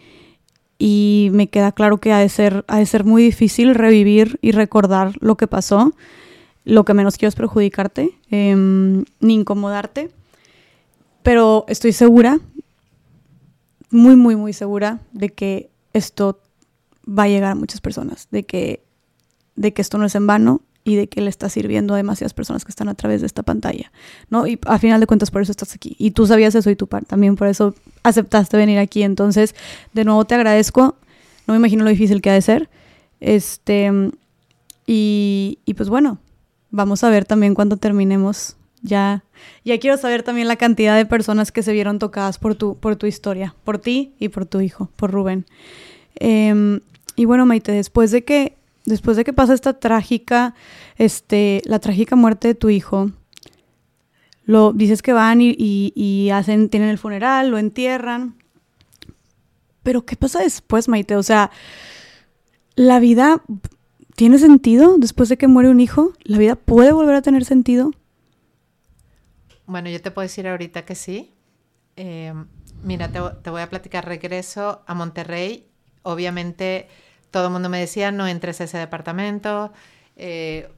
Y me queda claro que ha de ser, de ser muy difícil revivir y recordar lo que pasó. Lo que menos quiero es perjudicarte em, ni incomodarte. Pero estoy segura, muy, muy, muy segura de que esto va a llegar a muchas personas, de que, de que esto no es en vano y de que le está sirviendo a demasiadas personas que están a través de esta pantalla, ¿no? Y a final de cuentas por eso estás aquí. Y tú sabías eso y tú también por eso aceptaste venir aquí. Entonces, de nuevo te agradezco. No me imagino lo difícil que ha de ser. Este, y, y pues bueno, vamos a ver también cuando terminemos. Ya, ya quiero saber también la cantidad de personas que se vieron tocadas por tu, por tu historia, por ti y por tu hijo, por Rubén. Em, y bueno, Maite, después de que después de que pasa esta trágica, este, la trágica muerte de tu hijo, lo dices que van y, hacen, tienen el funeral, lo entierran. Pero ¿qué pasa después, Maite? O sea, la vida tiene sentido después de que muere un hijo. La vida puede volver a tener sentido. Bueno, yo te puedo decir ahorita que sí. Eh, mira, te, te voy a platicar. Regreso a Monterrey. Obviamente todo el mundo me decía, no entres a ese departamento. Eh,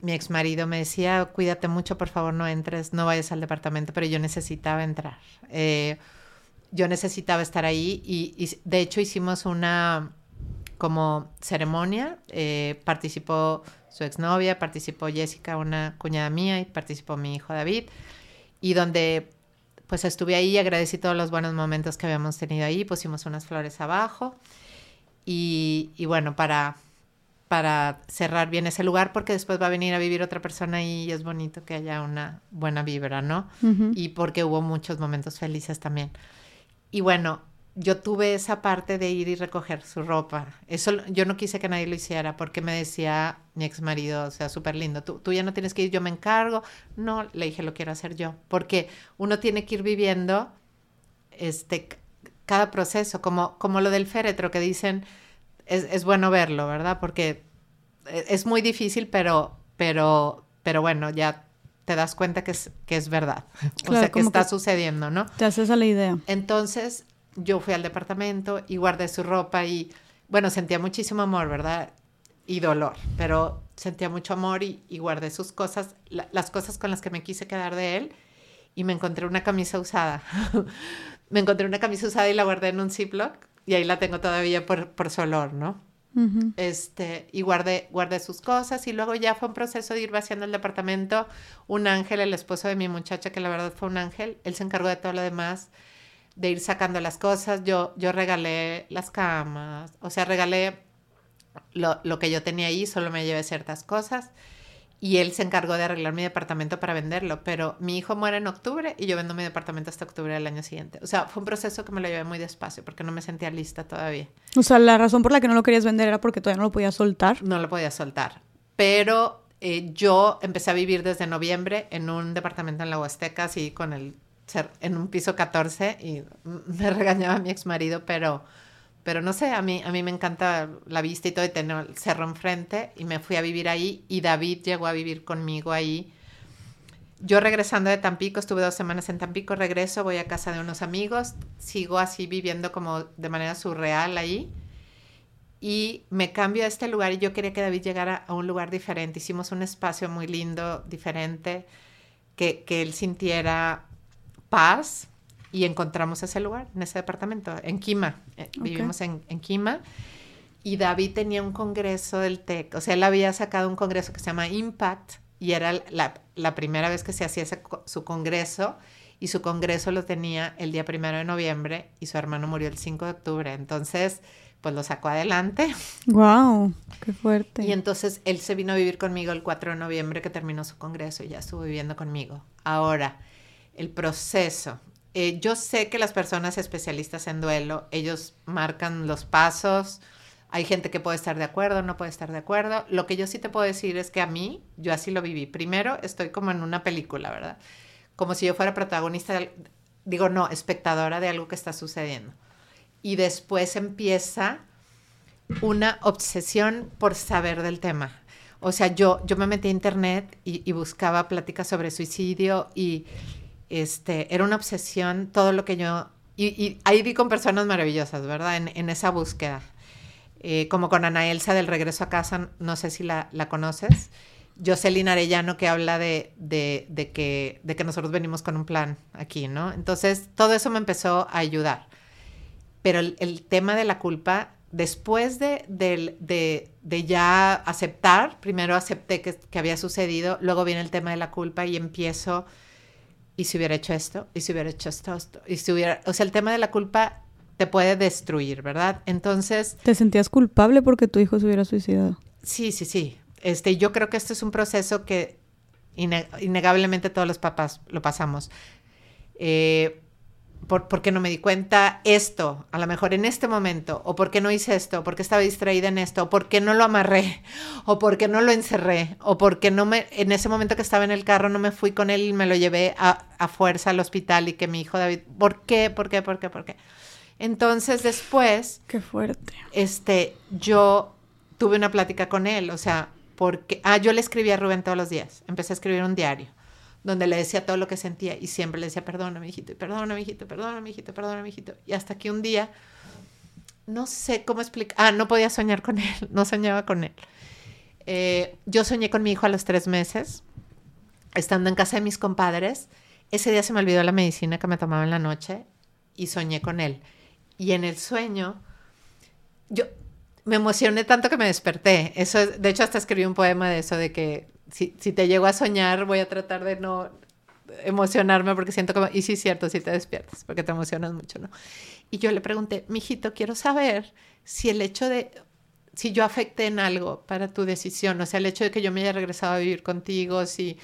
mi ex marido me decía, cuídate mucho, por favor, no entres, no vayas al departamento, pero yo necesitaba entrar. Eh, yo necesitaba estar ahí y, de hecho hicimos una como ceremonia, eh, participó su exnovia, participó Jessica, una cuñada mía, y participó mi hijo David, y donde pues estuve ahí, agradecí todos los buenos momentos que habíamos tenido ahí, pusimos unas flores abajo y, bueno, para, para cerrar bien ese lugar, porque después va a venir a vivir otra persona y es bonito que haya una buena vibra, ¿no? Y porque hubo muchos momentos felices también. Y bueno, yo tuve esa parte de ir y recoger su ropa. Eso yo no quise que nadie lo hiciera porque me decía mi ex marido, o sea, súper lindo, tú, tú ya no tienes que ir, yo me encargo. No, le dije, lo quiero hacer yo, porque uno tiene que ir viviendo este cada proceso, como, como lo del féretro que dicen, es, es bueno verlo, ¿verdad? Porque e, es muy difícil, pero, pero, pero bueno, ya te das cuenta que es, que es verdad. o sea, que está sucediendo, ¿no? Te haces a la idea. Entonces, yo fui al departamento y guardé su ropa y, bueno, sentía muchísimo amor, ¿verdad? Y dolor, pero sentía mucho amor y, y guardé sus cosas, las cosas con las que me quise quedar de él y me encontré una camisa usada. me encontré una camisa usada y la guardé en un Ziploc y ahí la tengo todavía por, por su olor, ¿no? este, y guardé, guardé sus cosas y luego ya fue un proceso de ir vaciando el departamento. Un ángel, el esposo de mi muchacha, que la verdad fue un ángel, él se encargó de todo lo demás, de ir sacando las cosas. Yo, yo regalé las camas, o sea, regalé lo, lo que yo tenía ahí, solo me llevé ciertas cosas y él se encargó de arreglar mi departamento para venderlo, pero mi hijo muere en octubre y yo vendo mi departamento hasta octubre del año siguiente. O sea, fue un proceso que me lo llevé muy despacio porque no me sentía lista todavía. O sea, la razón por la que no lo querías vender era porque todavía no lo podías soltar. No lo podía soltar, pero eh, yo empecé a vivir desde noviembre en un departamento en la Huasteca, así con el en un piso 14 y me regañaba mi ex marido, pero pero no sé, a mí, a mí me encanta la vista y todo, y tener el cerro enfrente, y me fui a vivir ahí, y David llegó a vivir conmigo ahí. Yo regresando de Tampico, estuve dos semanas en Tampico, regreso, voy a casa de unos amigos, sigo así viviendo como de manera surreal ahí, y me cambio a este lugar, y yo quería que David llegara a un lugar diferente. Hicimos un espacio muy lindo, diferente, que, que él sintiera paz, y encontramos ese lugar, en ese departamento, en Quima. Eh, vivimos en, en, Quima. Y David tenía un congreso del TEC, o sea, él había sacado un congreso que se llama Impact y era la, la primera vez que se hacía ese, su congreso y su congreso lo tenía el día primero de noviembre y su hermano murió el 5 de octubre. Entonces, pues lo sacó adelante. Wow, qué fuerte. Y entonces él se vino a vivir conmigo el 4 de noviembre que terminó su congreso y ya estuvo viviendo conmigo. Ahora, el proceso. Eh, yo sé que las personas especialistas en duelo, ellos marcan los pasos. Hay gente que puede estar de acuerdo, no puede estar de acuerdo. Lo que yo sí te puedo decir es que a mí, yo así lo viví. Primero, estoy como en una película, ¿verdad? Como si yo fuera protagonista, digo, no, espectadora de algo que está sucediendo. Y después empieza una obsesión por saber del tema. O sea, yo, yo me metí a internet y, y buscaba pláticas sobre suicidio y este, era una obsesión todo lo que yo... Y, ahí vi con personas maravillosas, ¿verdad? En, esa búsqueda. Eh, como con Ana Elsa del Regreso a Casa, no sé si la, la conoces. Jocelyn Arellano que habla de, de, que, de que nosotros venimos con un plan aquí, ¿no? Entonces, todo eso me empezó a ayudar. Pero el, el tema de la culpa, después de, de, de, ya aceptar, primero acepté que, que había sucedido, luego viene el tema de la culpa y empiezo y si hubiera hecho esto, y si hubiera hecho esto, y si hubiera, o sea, el tema de la culpa te puede destruir, ¿verdad? Entonces... ¿Te sentías culpable porque tu hijo se hubiera suicidado? Sí, sí, sí. Este, yo creo que este es un proceso que innegablemente todos los papás lo pasamos. Eh, por, qué no me di cuenta esto, a lo mejor en este momento, o por qué no hice esto, porque estaba distraída en esto, o por qué no lo amarré, o por qué no lo encerré, o porque no me, en ese momento que estaba en el carro no me fui con él y me lo llevé a, a fuerza al hospital y que mi hijo David, ¿por qué? ¿Por qué? ¿Por qué? ¿Por qué? Entonces después... Qué fuerte. Este, yo tuve una plática con él, o sea, porque, ah, yo le escribía a Rubén todos los días, empecé a escribir un diario donde le decía todo lo que sentía y siempre le decía, perdona, hijito, perdona, hijito, perdona, hijito, perdona, hijito. Y hasta que un día, no sé cómo explicar, ah, no podía soñar con él, no soñaba con él. Eh, yo soñé con mi hijo a los tres meses, estando en casa de mis compadres. Ese día se me olvidó la medicina que me tomaba en la noche y soñé con él. Y en el sueño, yo me emocioné tanto que me desperté. Eso, de hecho, hasta escribí un poema de eso, de que si, te llego a soñar, voy a tratar de no emocionarme porque siento como, y sí es cierto, si te despiertas, porque te emocionas mucho, ¿no? Y yo le pregunté, mijito, quiero saber si el hecho de, si yo afecté en algo para tu decisión, o sea, el hecho de que yo me haya regresado a vivir contigo, si,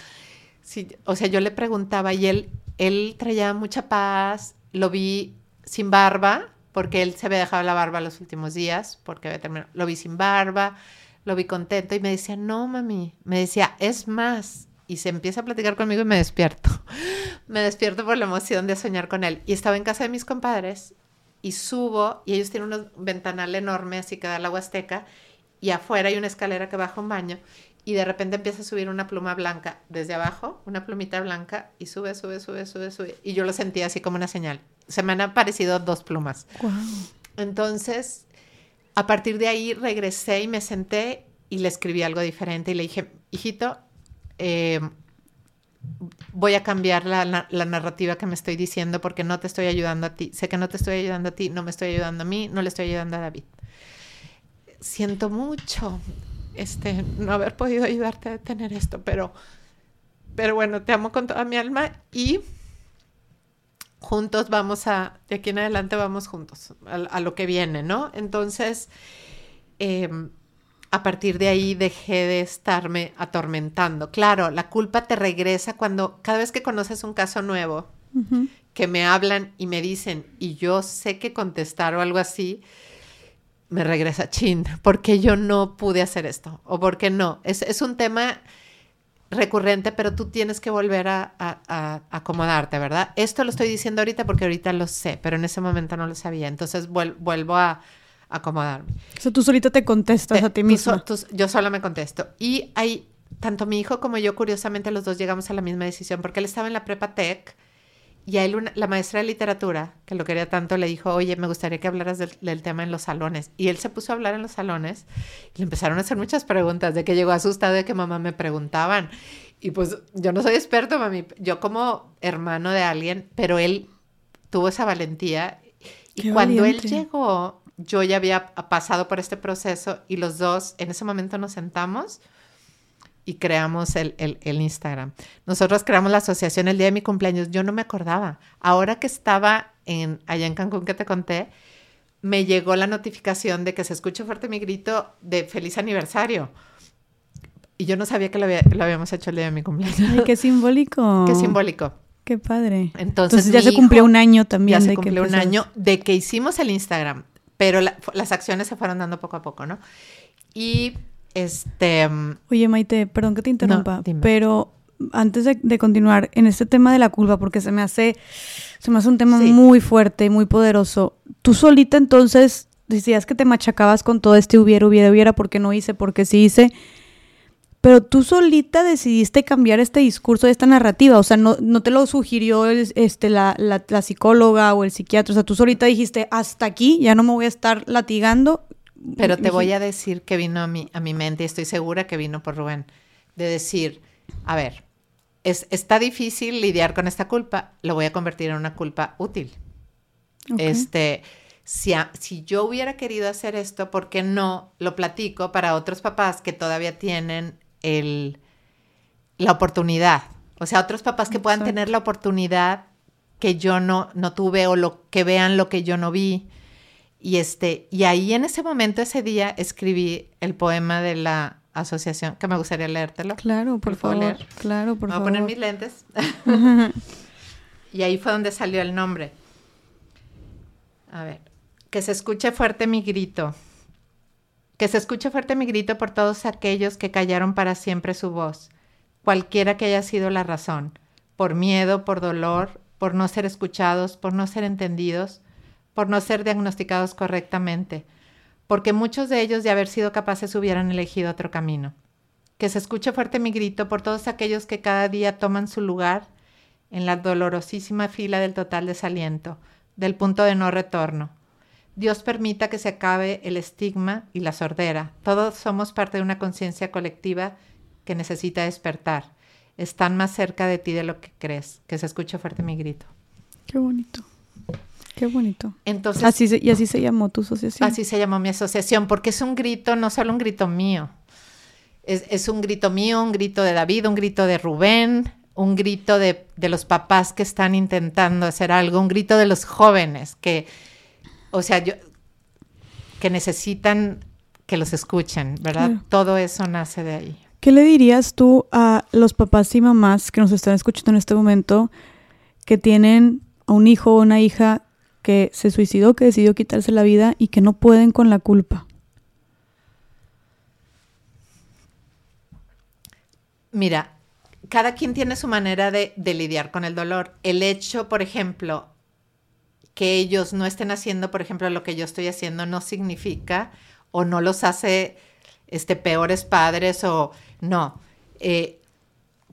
si o sea, yo le preguntaba y él, él traía mucha paz, lo vi sin barba, porque él se había dejado la barba los últimos días, porque había terminado, lo vi sin barba, lo vi contento y me decía, no, mami, me decía, es más. Y se empieza a platicar conmigo y me despierto. me despierto por la emoción de soñar con él. Y estaba en casa de mis compadres y subo y ellos tienen un ventanal enorme así que da la Huasteca y afuera hay una escalera que baja un baño y de repente empieza a subir una pluma blanca desde abajo, una plumita blanca y sube, sube, sube, sube, sube. Y yo lo sentía así como una señal. Se me han aparecido dos plumas. Entonces a partir de ahí regresé y me senté y le escribí algo diferente y le dije, hijito, em, voy a cambiar la, narrativa que me estoy diciendo porque no te estoy ayudando a ti. Sé que no te estoy ayudando a ti, no me estoy ayudando a mí, no le estoy ayudando a David. Siento mucho este, no haber podido ayudarte a detener esto, pero, pero bueno, te amo con toda mi alma y juntos vamos a, de aquí en adelante vamos juntos a, lo que viene, ¿no? Entonces, em, a partir de ahí dejé de estarme atormentando. Claro, la culpa te regresa cuando cada vez que conoces un caso nuevo, que me hablan y me dicen, y yo sé que contestar o algo así, me regresa, chin, porque yo no pude hacer esto? ¿O por qué no? Es, es un tema recurrente, pero tú tienes que volver a, acomodarte, ¿verdad? Esto lo estoy diciendo ahorita porque ahorita lo sé, pero en ese momento no lo sabía. Entonces vuelvo a acomodarme. O sea, tú solita te contestas a ti mismo. yo solo me contesto. Y hay, tanto mi hijo como yo, curiosamente, los dos llegamos a la misma decisión, porque él estaba en la prepa tech y a él la maestra de literatura, que lo quería tanto, le dijo, oye, me gustaría que hablaras del, tema en los salones. Y él se puso a hablar en los salones y le empezaron a hacer muchas preguntas, de que llegó asustado de que mamá me preguntaban. Y pues yo no soy experto, mami, yo como hermano de alguien, pero él tuvo esa valentía. Y cuando él llegó, yo ya había pasado por este proceso y los dos en ese momento nos sentamos y creamos el, Instagram. Nosotros creamos la asociación el día de mi cumpleaños. Yo no me acordaba. Ahora que estaba en, allá en Cancún que te conté, me llegó la notificación de que se escucha fuerte mi grito de feliz aniversario. Y yo no sabía que lo, habíamos hecho el día de mi cumpleaños. Ay, qué simbólico. Qué simbólico. Qué padre. Entonces, ya se cumplió un año también. Ya se cumplió un año de que hicimos el Instagram, pero las acciones se fueron dando poco a poco, ¿no? Y este... Oye, Maite, perdón que te interrumpa, pero antes de, continuar en este tema de la culpa, porque se me hace, se me hace un tema muy fuerte, muy poderoso. Tú solita entonces decías que te machacabas con todo este hubiera, hubiera, hubiera, porque no hice, porque sí hice. Pero tú solita decidiste cambiar este discurso, esta narrativa. O sea, no, no te lo sugirió este, la, la, psicóloga o el psiquiatra. O sea, tú solita dijiste, hasta aquí, ya no me voy a estar latigando. Pero te voy a decir que vino a mi, a mi mente, y estoy segura que vino por Rubén, de decir, a ver, es, está difícil lidiar con esta culpa, lo voy a convertir en una culpa útil. Este, si, si yo hubiera querido hacer esto, ¿por qué no lo platico para otros papás que todavía tienen el, la oportunidad? O sea, otros papás que puedan tener la oportunidad que yo no, no tuve o lo, que vean lo que yo no vi. Y, este, y ahí en ese momento, ese día, escribí el poema de la asociación, que me gustaría leértelo. Claro, por, favor. Claro, por favor. Voy a poner mis lentes. y ahí fue donde salió el nombre. A ver, que se escuche fuerte mi grito. Que se escuche fuerte mi grito por todos aquellos que callaron para siempre su voz, cualquiera que haya sido la razón, por miedo, por dolor, por no ser escuchados, por no ser entendidos, por no ser diagnosticados correctamente porque muchos de ellos de haber sido capaces hubieran elegido otro camino. Que se escuche fuerte mi grito por todos aquellos que cada día toman su lugar en la dolorosísima fila del total desaliento, del punto de no retorno. Dios permita que se acabe el estigma y la sordera. Todos somos parte de una conciencia colectiva que necesita despertar. Están más cerca de ti de lo que crees. Que se escuche fuerte mi grito. Qué bonito. Qué bonito. Entonces, así y así se llamó tu asociación. Así se llamó mi asociación, porque es un grito, no solo un grito mío. Es, un grito mío, un grito de David, un grito de Rubén, un grito de, los papás que están intentando hacer algo, un grito de los jóvenes que, o sea, yo, que necesitan que los escuchen, ¿verdad? Todo eso nace de ahí. ¿Qué le dirías tú a los papás y mamás que nos están escuchando en este momento que tienen a un hijo o una hija que se suicidó, que decidió quitarse la vida y que no pueden con la culpa? Mira, cada quien tiene su manera de, lidiar con el dolor. El hecho, por ejemplo, que ellos no estén haciendo, por ejemplo, lo que yo estoy haciendo, no significa o no los hace este, peores padres o no. Eh,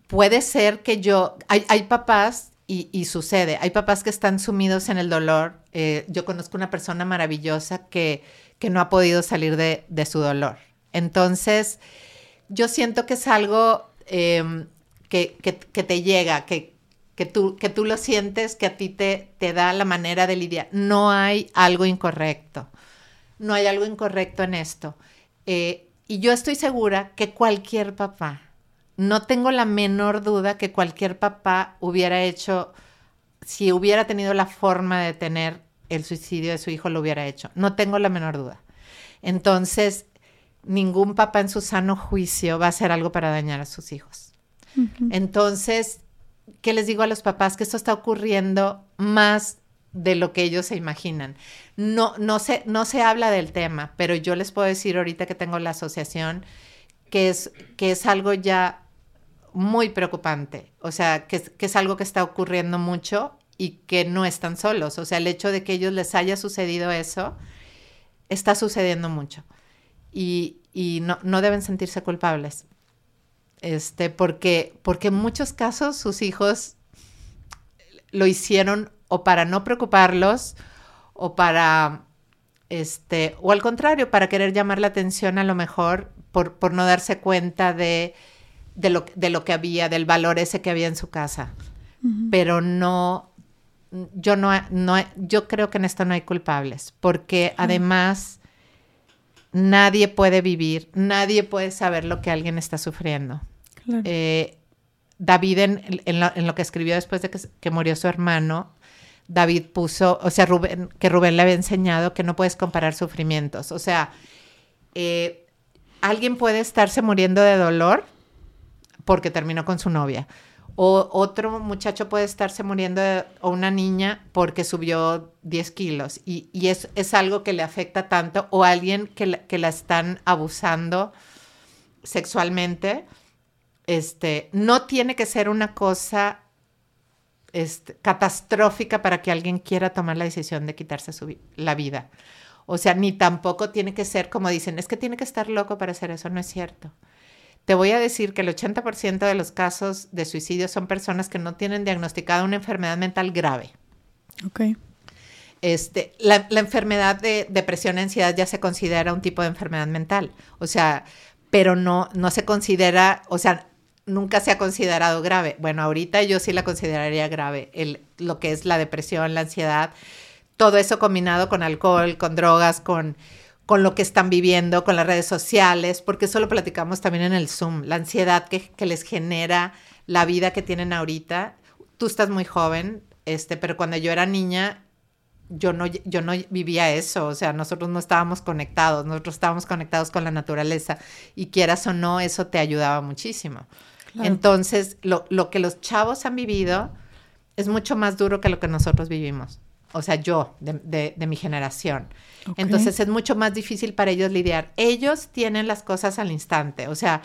puede ser que yo, hay, hay papás y, sucede. Hay papás que están sumidos en el dolor. Eh, yo conozco una persona maravillosa que, que no ha podido salir de, su dolor. Entonces, yo siento que es algo em, que, te llega, que, que, tú, que tú lo sientes, que a ti te, te da la manera de lidiar. No hay algo incorrecto. No hay algo incorrecto en esto. Eh, y yo estoy segura que cualquier papá, no tengo la menor duda que cualquier papá hubiera hecho, si hubiera tenido la forma de tener el suicidio de su hijo, lo hubiera hecho. No tengo la menor duda. Entonces, ningún papá en su sano juicio va a hacer algo para dañar a sus hijos. Entonces, ¿qué les digo a los papás? Que esto está ocurriendo más de lo que ellos se imaginan. No, no, se, no se habla del tema, pero yo les puedo decir ahorita que tengo la asociación que es, que es algo ya muy preocupante, o sea, que, es algo que está ocurriendo mucho y que no están solos, o sea, el hecho de que ellos les haya sucedido eso, está sucediendo mucho. Y, no, deben sentirse culpables, este, porque, porque en muchos casos sus hijos lo hicieron o para no preocuparlos o para, este, o al contrario, para querer llamar la atención a lo mejor por, por no darse cuenta de de lo, de lo que había, del valor ese que había en su casa. Pero no, yo no, no, yo creo que en esto no hay culpables, porque además nadie puede vivir, nadie puede saber lo que alguien está sufriendo. Eh, David, en, lo, que escribió después de que, que, murió su hermano, David puso, o sea, Rubén, que Rubén le había enseñado que no puedes comparar sufrimientos. O sea, eh, alguien puede estarse muriendo de dolor porque terminó con su novia. O otro muchacho puede estarse muriendo, de, o una niña, porque subió 10 kilos. Y, es, es, algo que le afecta tanto. O alguien que la, están abusando sexualmente. Este, no tiene que ser una cosa este, catastrófica para que alguien quiera tomar la decisión de quitarse su, la vida. O sea, ni tampoco tiene que ser como dicen, es que tiene que estar loco para hacer eso, no es cierto. Te voy a decir que el 80% de los casos de suicidio son personas que no tienen diagnosticada una enfermedad mental grave. Ok. Este, la, la enfermedad de depresión, ansiedad ya se considera un tipo de enfermedad mental. O sea, pero no, no se considera, o sea, nunca se ha considerado grave. Bueno, ahorita yo sí la consideraría grave, el, lo que es la depresión, la ansiedad, todo eso combinado con alcohol, con drogas, con, con lo que están viviendo, con las redes sociales, porque eso lo platicamos también en el Zoom, la ansiedad que, que les genera la vida que tienen ahorita. Tú estás muy joven, este, pero cuando yo era niña, yo no, yo no vivía eso, o sea, nosotros no estábamos conectados, nosotros estábamos conectados con la naturaleza y quieras o no, eso te ayudaba muchísimo. Entonces, lo, lo, que los chavos han vivido es mucho más duro que lo que nosotros vivimos. O sea, yo, de, de, mi generación. Entonces, es mucho más difícil para ellos lidiar. Ellos tienen las cosas al instante. O sea,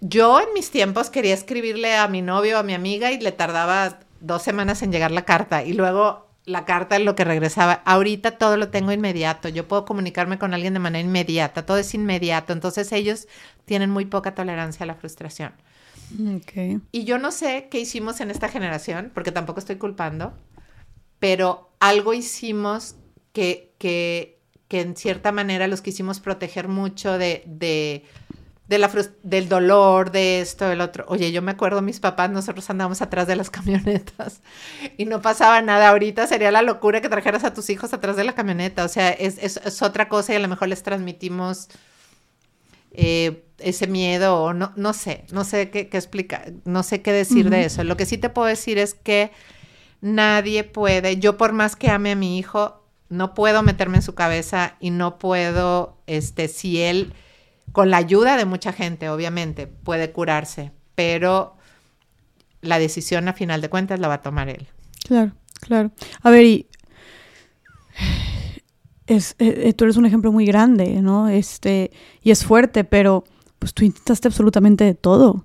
yo en mis tiempos quería escribirle a mi novio o a mi amiga y le tardaba dos semanas en llegar la carta. Y luego la carta es lo que regresaba. Ahorita todo lo tengo inmediato. Yo puedo comunicarme con alguien de manera inmediata. Todo es inmediato. Entonces ellos tienen muy poca tolerancia a la frustración. Y yo no sé qué hicimos en esta generación, porque tampoco estoy culpando, pero algo hicimos que, que, que en cierta manera los quisimos proteger mucho de, de, de la del dolor, de esto, del otro. Oye, yo me acuerdo, mis papás, nosotros andábamos atrás de las camionetas y no pasaba nada. Ahorita sería la locura que trajeras a tus hijos atrás de la camioneta. O sea, es, es, es otra cosa y a lo mejor les transmitimos eh, ese miedo o no, no sé, no sé qué, explicar, no sé qué decir de eso. Lo que sí te puedo decir es que nadie puede, yo por más que ame a mi hijo, no puedo meterme en su cabeza y no puedo, este, si él, con la ayuda de mucha gente, obviamente, puede curarse, pero la decisión a final de cuentas la va a tomar él. Claro, claro. A ver, y es, eh, eh, tú eres un ejemplo muy grande, ¿no? Este, y es fuerte, pero pues tú intentaste absolutamente de todo.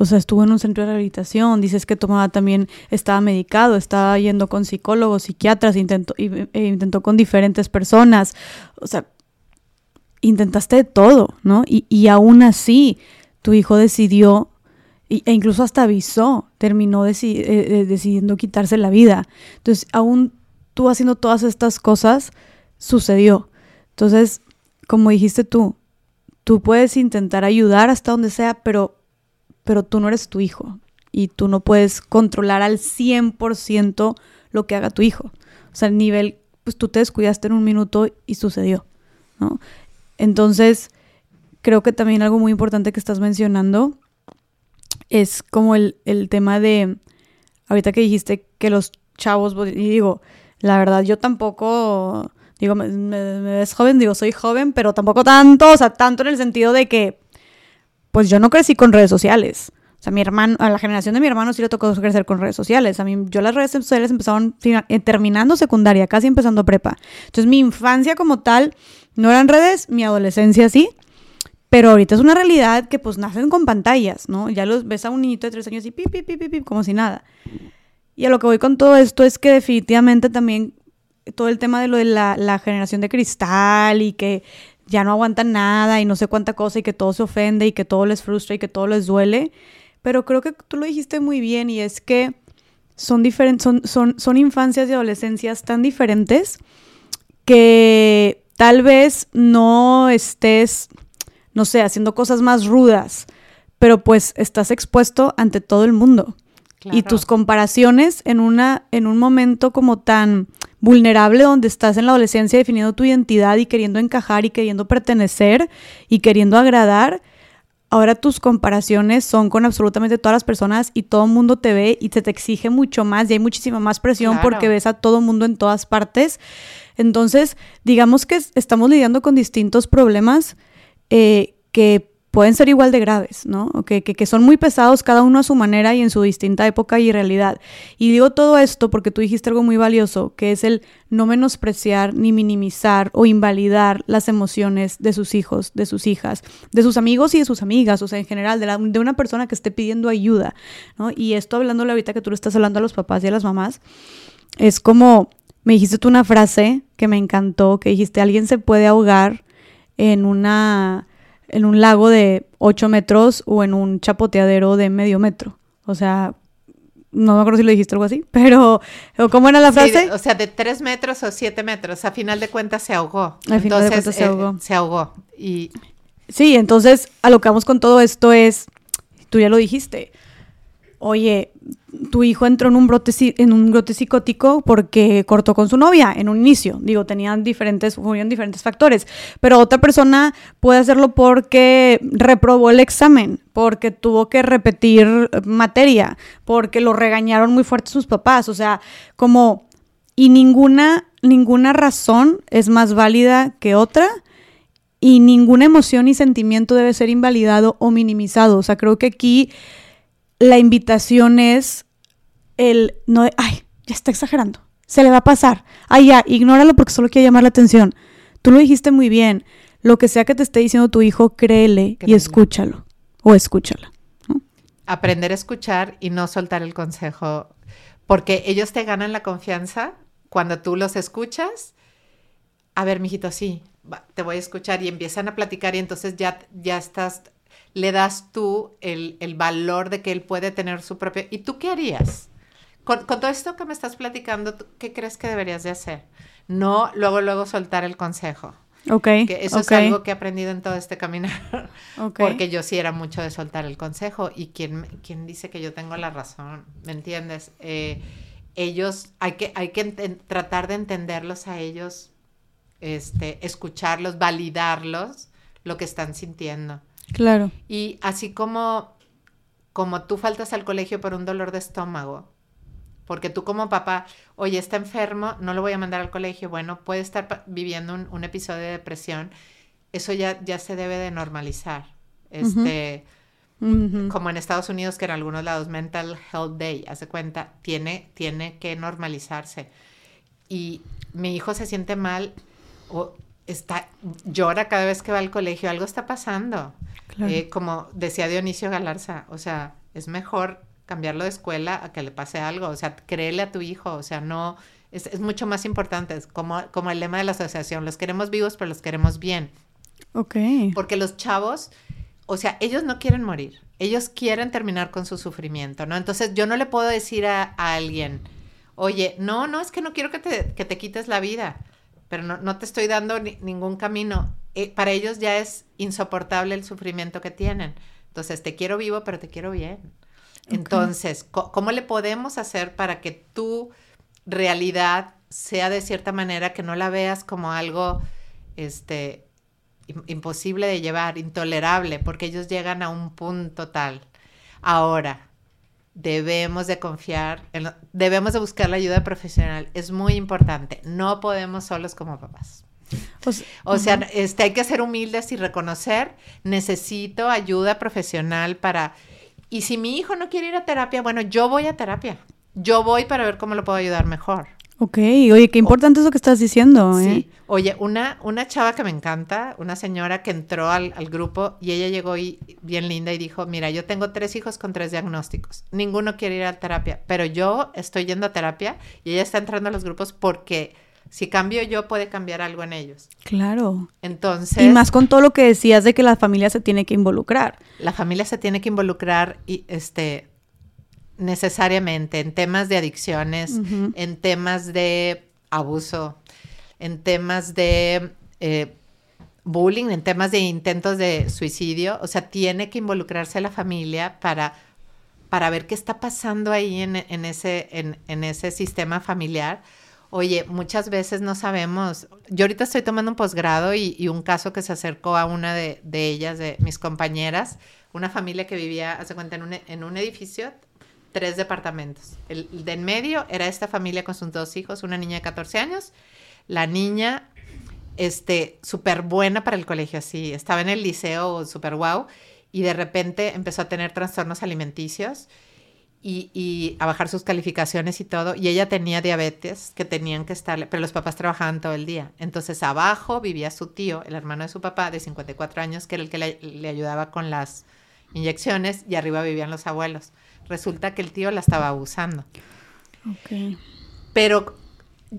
O sea, estuvo en un centro de rehabilitación, dices que tomaba también, estaba medicado, estaba yendo con psicólogos, psiquiatras, intentó, e intentó con diferentes personas. O sea, intentaste todo, ¿no? Y, y aún así, tu hijo decidió, e incluso hasta avisó, terminó decidiendo quitarse la vida. Entonces, aún tú haciendo todas estas cosas, sucedió. Entonces, como dijiste tú, tú puedes intentar ayudar hasta donde sea, pero, pero tú no eres tu hijo y tú no puedes controlar al 100% lo que haga tu hijo. O sea, el nivel, pues tú te descuidaste en un minuto y sucedió, ¿no? Entonces, creo que también algo muy importante que estás mencionando es como el, el tema de, ahorita que dijiste que los chavos, y digo, la verdad, yo tampoco Digo, me, ves joven, digo, soy joven, pero tampoco tanto, o sea, tanto en el sentido de que, pues yo no crecí con redes sociales. O sea, mi hermano, a la generación de mi hermano sí le tocó crecer con redes sociales. A mí, yo las redes sociales empezaron eh, terminando secundaria, casi empezando prepa. Entonces, mi infancia como tal no eran redes, mi adolescencia sí. Pero ahorita es una realidad que pues nacen con pantallas, ¿no? Ya los ves a un niñito de tres años y pip, pip, pip, pip, como si nada. Y a lo que voy con todo esto es que definitivamente también todo el tema de lo de la, generación de cristal y que ya no aguantan nada y no sé cuánta cosa y que todo se ofende y que todo les frustra y que todo les duele. Pero creo que tú lo dijiste muy bien y es que son, diferentes, son, son, son infancias y adolescencias tan diferentes que tal vez no estés, no sé, haciendo cosas más rudas, pero pues estás expuesto ante todo el mundo. Y tus comparaciones en, una, en un momento como tan vulnerable donde estás en la adolescencia definiendo tu identidad y queriendo encajar y queriendo pertenecer y queriendo agradar, ahora tus comparaciones son con absolutamente todas las personas y todo el mundo te ve y se te exige mucho más y hay muchísima más presión porque ves a todo el mundo en todas partes. Entonces, digamos que estamos lidiando con distintos problemas eh, que pueden ser igual de graves, ¿no? Que, que, son muy pesados cada uno a su manera y en su distinta época y realidad. Y digo todo esto porque tú dijiste algo muy valioso, que es el no menospreciar ni minimizar o invalidar las emociones de sus hijos, de sus hijas, de sus amigos y de sus amigas, o sea, en general, de, de una persona que esté pidiendo ayuda, ¿no? Y esto hablándole ahorita que tú le estás hablando a los papás y a las mamás, es como, me dijiste tú una frase que me encantó, que dijiste, alguien se puede ahogar en una en un lago de 8 metros o en un chapoteadero de medio metro. O sea, no me acuerdo si lo dijiste algo así, pero ¿cómo era la frase? o sea, de 3 metros o 7 metros, a final de cuentas se ahogó. A final de cuentas se ahogó. Eh, se ahogó. Y... Sí, entonces a lo que vamos con todo esto es, tú ya lo dijiste, oye, tu hijo entró en un brote en un brote psicótico porque cortó con su novia en un inicio. Digo, tenían diferentes, diferentes factores. Pero otra persona puede hacerlo porque reprobó el examen, porque tuvo que repetir materia, porque lo regañaron muy fuerte sus papás. O sea, como y ninguna, ninguna razón es más válida que otra. Y ninguna emoción y sentimiento debe ser invalidado o minimizado. O sea, creo que aquí la invitación es el no, ay, ya está exagerando, se le va a pasar, ay, ya, ignóralo porque solo quiere llamar la atención. Tú lo dijiste muy bien, lo que sea que te esté diciendo tu hijo, créele, y escúchalo o escúchala. Aprender a escuchar y no soltar el consejo, porque ellos te ganan la confianza cuando tú los escuchas. A ver, mijito, sí, te voy a escuchar y empiezan a platicar y entonces ya, ya estás le das tú el, valor de que él puede tener su propio... ¿Y tú qué harías? Con, todo esto que me estás platicando, ¿qué crees que deberías de hacer? No luego, luego soltar el consejo. Ok. Que eso es algo que he aprendido en todo este caminar. Porque yo sí era mucho de soltar el consejo. Y quien, quien dice que yo tengo la razón, ¿me entiendes? Eh, ellos, hay que, hay que tratar de entenderlos a ellos, este, escucharlos, validarlos, lo que están sintiendo. Claro. Y así como, como tú faltas al colegio por un dolor de estómago, porque tú como papá, oye, está enfermo, no lo voy a mandar al colegio, bueno, puede estar viviendo un, episodio de depresión, eso ya, ya se debe de normalizar. Este, como en Estados Unidos, que en algunos lados Mental Health Day, hace cuenta, tiene, tiene que normalizarse. Y mi hijo se siente mal, o está, llora cada vez que va al colegio, algo está pasando. Eh, como decía Dionisio Galarza, o sea, es mejor cambiarlo de escuela a que le pase algo, o sea, créele a tu hijo, o sea, no, es, mucho más importante, es como, como el lema de la asociación, los queremos vivos, pero los queremos bien. Ok. Porque los chavos, o sea, ellos no quieren morir, ellos quieren terminar con su sufrimiento, ¿no? Entonces yo no le puedo decir a, alguien, oye, no, no, es que no quiero que te, que te quites la vida pero no, te estoy dando ningún camino. Eh, para ellos ya es insoportable el sufrimiento que tienen. Entonces, te quiero vivo, pero te quiero bien. Entonces, ¿cómo le podemos hacer para que tu realidad sea de cierta manera que no la veas como algo este, imposible de llevar, intolerable, porque ellos llegan a un punto tal. Ahora, debemos de confiar, debemos de buscar la ayuda profesional. Es muy importante. No podemos solos como papás. O sea, este, hay que ser humildes y reconocer, necesito ayuda profesional para... Y si mi hijo no quiere ir a terapia, bueno, yo voy a terapia. Yo voy para ver cómo lo puedo ayudar mejor. Ok, oye, qué importante eso que estás diciendo. ¿eh? Sí, oye, una, una chava que me encanta, una señora que entró al, grupo y ella llegó y, bien linda y dijo, mira, yo tengo tres hijos con tres diagnósticos, ninguno quiere ir a terapia, pero yo estoy yendo a terapia y ella está entrando a los grupos porque si cambio yo puede cambiar algo en ellos. Claro. Entonces... Y más con todo lo que decías de que la familia se tiene que involucrar. La familia se tiene que involucrar y este necesariamente en temas de adicciones, en temas de abuso, en temas de eh, bullying, en temas de intentos de suicidio. O sea, tiene que involucrarse la familia para, para ver qué está pasando ahí en, ese, en, ese sistema familiar. Oye, muchas veces no sabemos. Yo ahorita estoy tomando un posgrado y, un caso que se acercó a una de, ellas, de mis compañeras, una familia que vivía, hace cuenta, en un, en un edificio, tres departamentos. El, de en medio era esta familia con sus dos hijos, una niña de 14 años, la niña, este, súper buena para el colegio, así, estaba en el liceo súper guau, y de repente empezó a tener trastornos alimenticios y, a bajar sus calificaciones y todo. Y ella tenía diabetes que tenían que estarle, pero los papás trabajaban todo el día. Entonces abajo vivía su tío, el hermano de su papá, de 54 años, que era el que le, ayudaba con las inyecciones, y arriba vivían los abuelos. Resulta que el tío la estaba abusando. Pero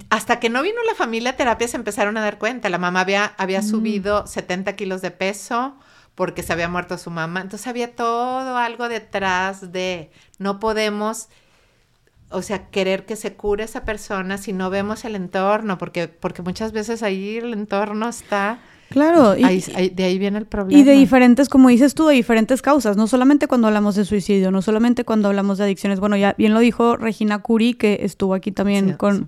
hasta que no vino la familia a terapia se empezaron a dar cuenta. La mamá había, había mm. subido 70 kilos de peso porque se había muerto su mamá. Entonces había todo algo detrás de no podemos, o sea, querer que se cure esa persona si no vemos el entorno, porque, porque muchas veces ahí el entorno está... Claro, y, de ahí viene el problema. Y de diferentes, como dices tú, de diferentes causas, no solamente cuando hablamos de suicidio, no solamente cuando hablamos de adicciones. Bueno, ya bien lo dijo Regina Curi, que estuvo aquí también con...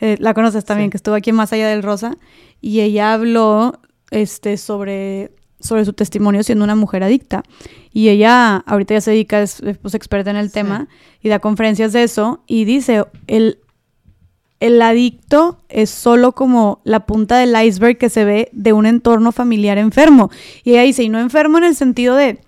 Eh, la conoces también, que estuvo aquí Más Allá del Rosa, y ella habló este, sobre sobre su testimonio siendo una mujer adicta. Y ella ahorita ya se dedica, es pues, experta en el tema y da conferencias de eso y dice, el, el adicto es solo como la punta del iceberg que se ve de un entorno familiar enfermo. Y ella dice, y no enfermo en el sentido de,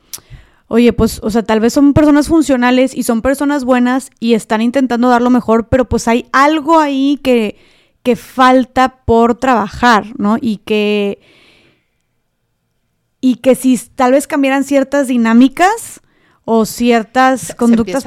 oye, pues, o sea, tal vez son personas funcionales y son personas buenas y están intentando dar lo mejor, pero pues hay algo ahí que, que falta por trabajar, ¿no? Y que y que si tal vez cambiaran ciertas dinámicas o ciertas conductas,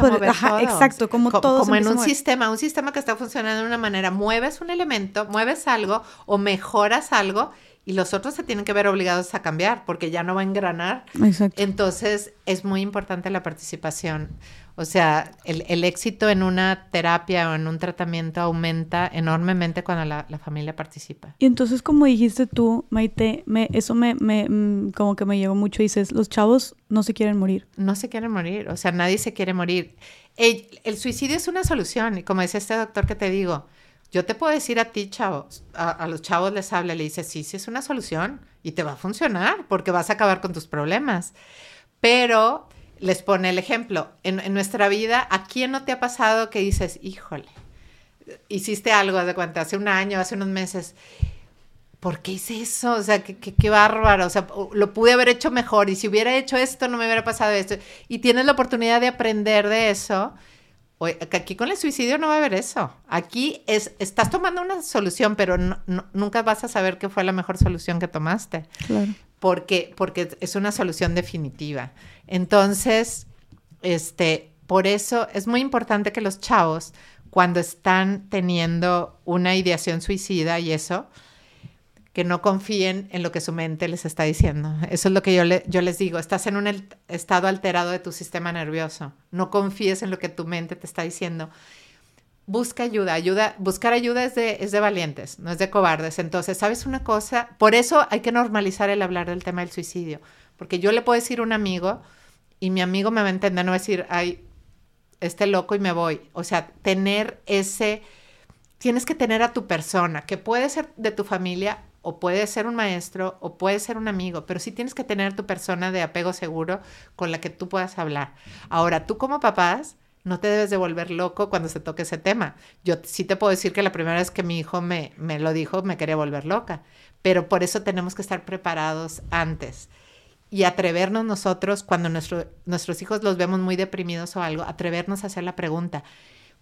exacto, como todo como en un sistema, un sistema que está funcionando de una manera, mueves un elemento, mueves algo o mejoras algo y los otros se tienen que ver obligados a cambiar porque ya no va a engranar. Exacto. Entonces es muy importante la participación. O sea, el, éxito en una terapia o en un tratamiento aumenta enormemente cuando la, familia participa. Y entonces, como dijiste tú, Maite, me, eso me, me, mm, como que me llegó mucho. Dices, los chavos no se quieren morir. No se quieren morir, o sea, nadie se quiere morir. El, suicidio es una solución, y como dice este doctor que te digo, yo te puedo decir a ti, chavos, a, los chavos les habla, le dice, sí, sí es una solución y te va a funcionar porque vas a acabar con tus problemas. Pero les pone el ejemplo. En, nuestra vida, ¿a quién no te ha pasado que dices, híjole, hiciste algo, de cuenta, hace un año, hace unos meses? ¿Por qué hice eso? O sea, qué, qué, bárbaro. O sea, lo pude haber hecho mejor. Y si hubiera hecho esto, no me hubiera pasado esto. Y tienes la oportunidad de aprender de eso. que aquí con el suicidio no va a haber eso. Aquí es, estás tomando una solución, pero nunca vas a saber qué fue la mejor solución que tomaste. Claro porque, porque es una solución definitiva. Entonces, este, por eso es muy importante que los chavos, cuando están teniendo una ideación suicida y eso, que no confíen en lo que su mente les está diciendo. Eso es lo que yo, le, yo les digo. Estás en un estado alterado de tu sistema nervioso. No confíes en lo que tu mente te está diciendo busca ayuda, ayuda, buscar ayuda es de, es de valientes, no es de cobardes. Entonces, ¿sabes una cosa? Por eso hay que normalizar el hablar del tema del suicidio, porque yo le puedo decir a un amigo y mi amigo me va a entender, no va a decir, ay, este loco y me voy. O sea, tener ese, tienes que tener a tu persona, que puede ser de tu familia o puede ser un maestro o puede ser un amigo, pero sí tienes que tener tu persona de apego seguro con la que tú puedas hablar. Ahora, tú como papás, no te debes de volver loco cuando se toque ese tema. Yo sí te puedo decir que la primera vez que mi hijo me, me lo dijo, me quería volver loca, pero por eso tenemos que estar preparados antes y atrevernos nosotros, cuando nuestro, nuestros hijos los vemos muy deprimidos o algo, atrevernos a hacer la pregunta.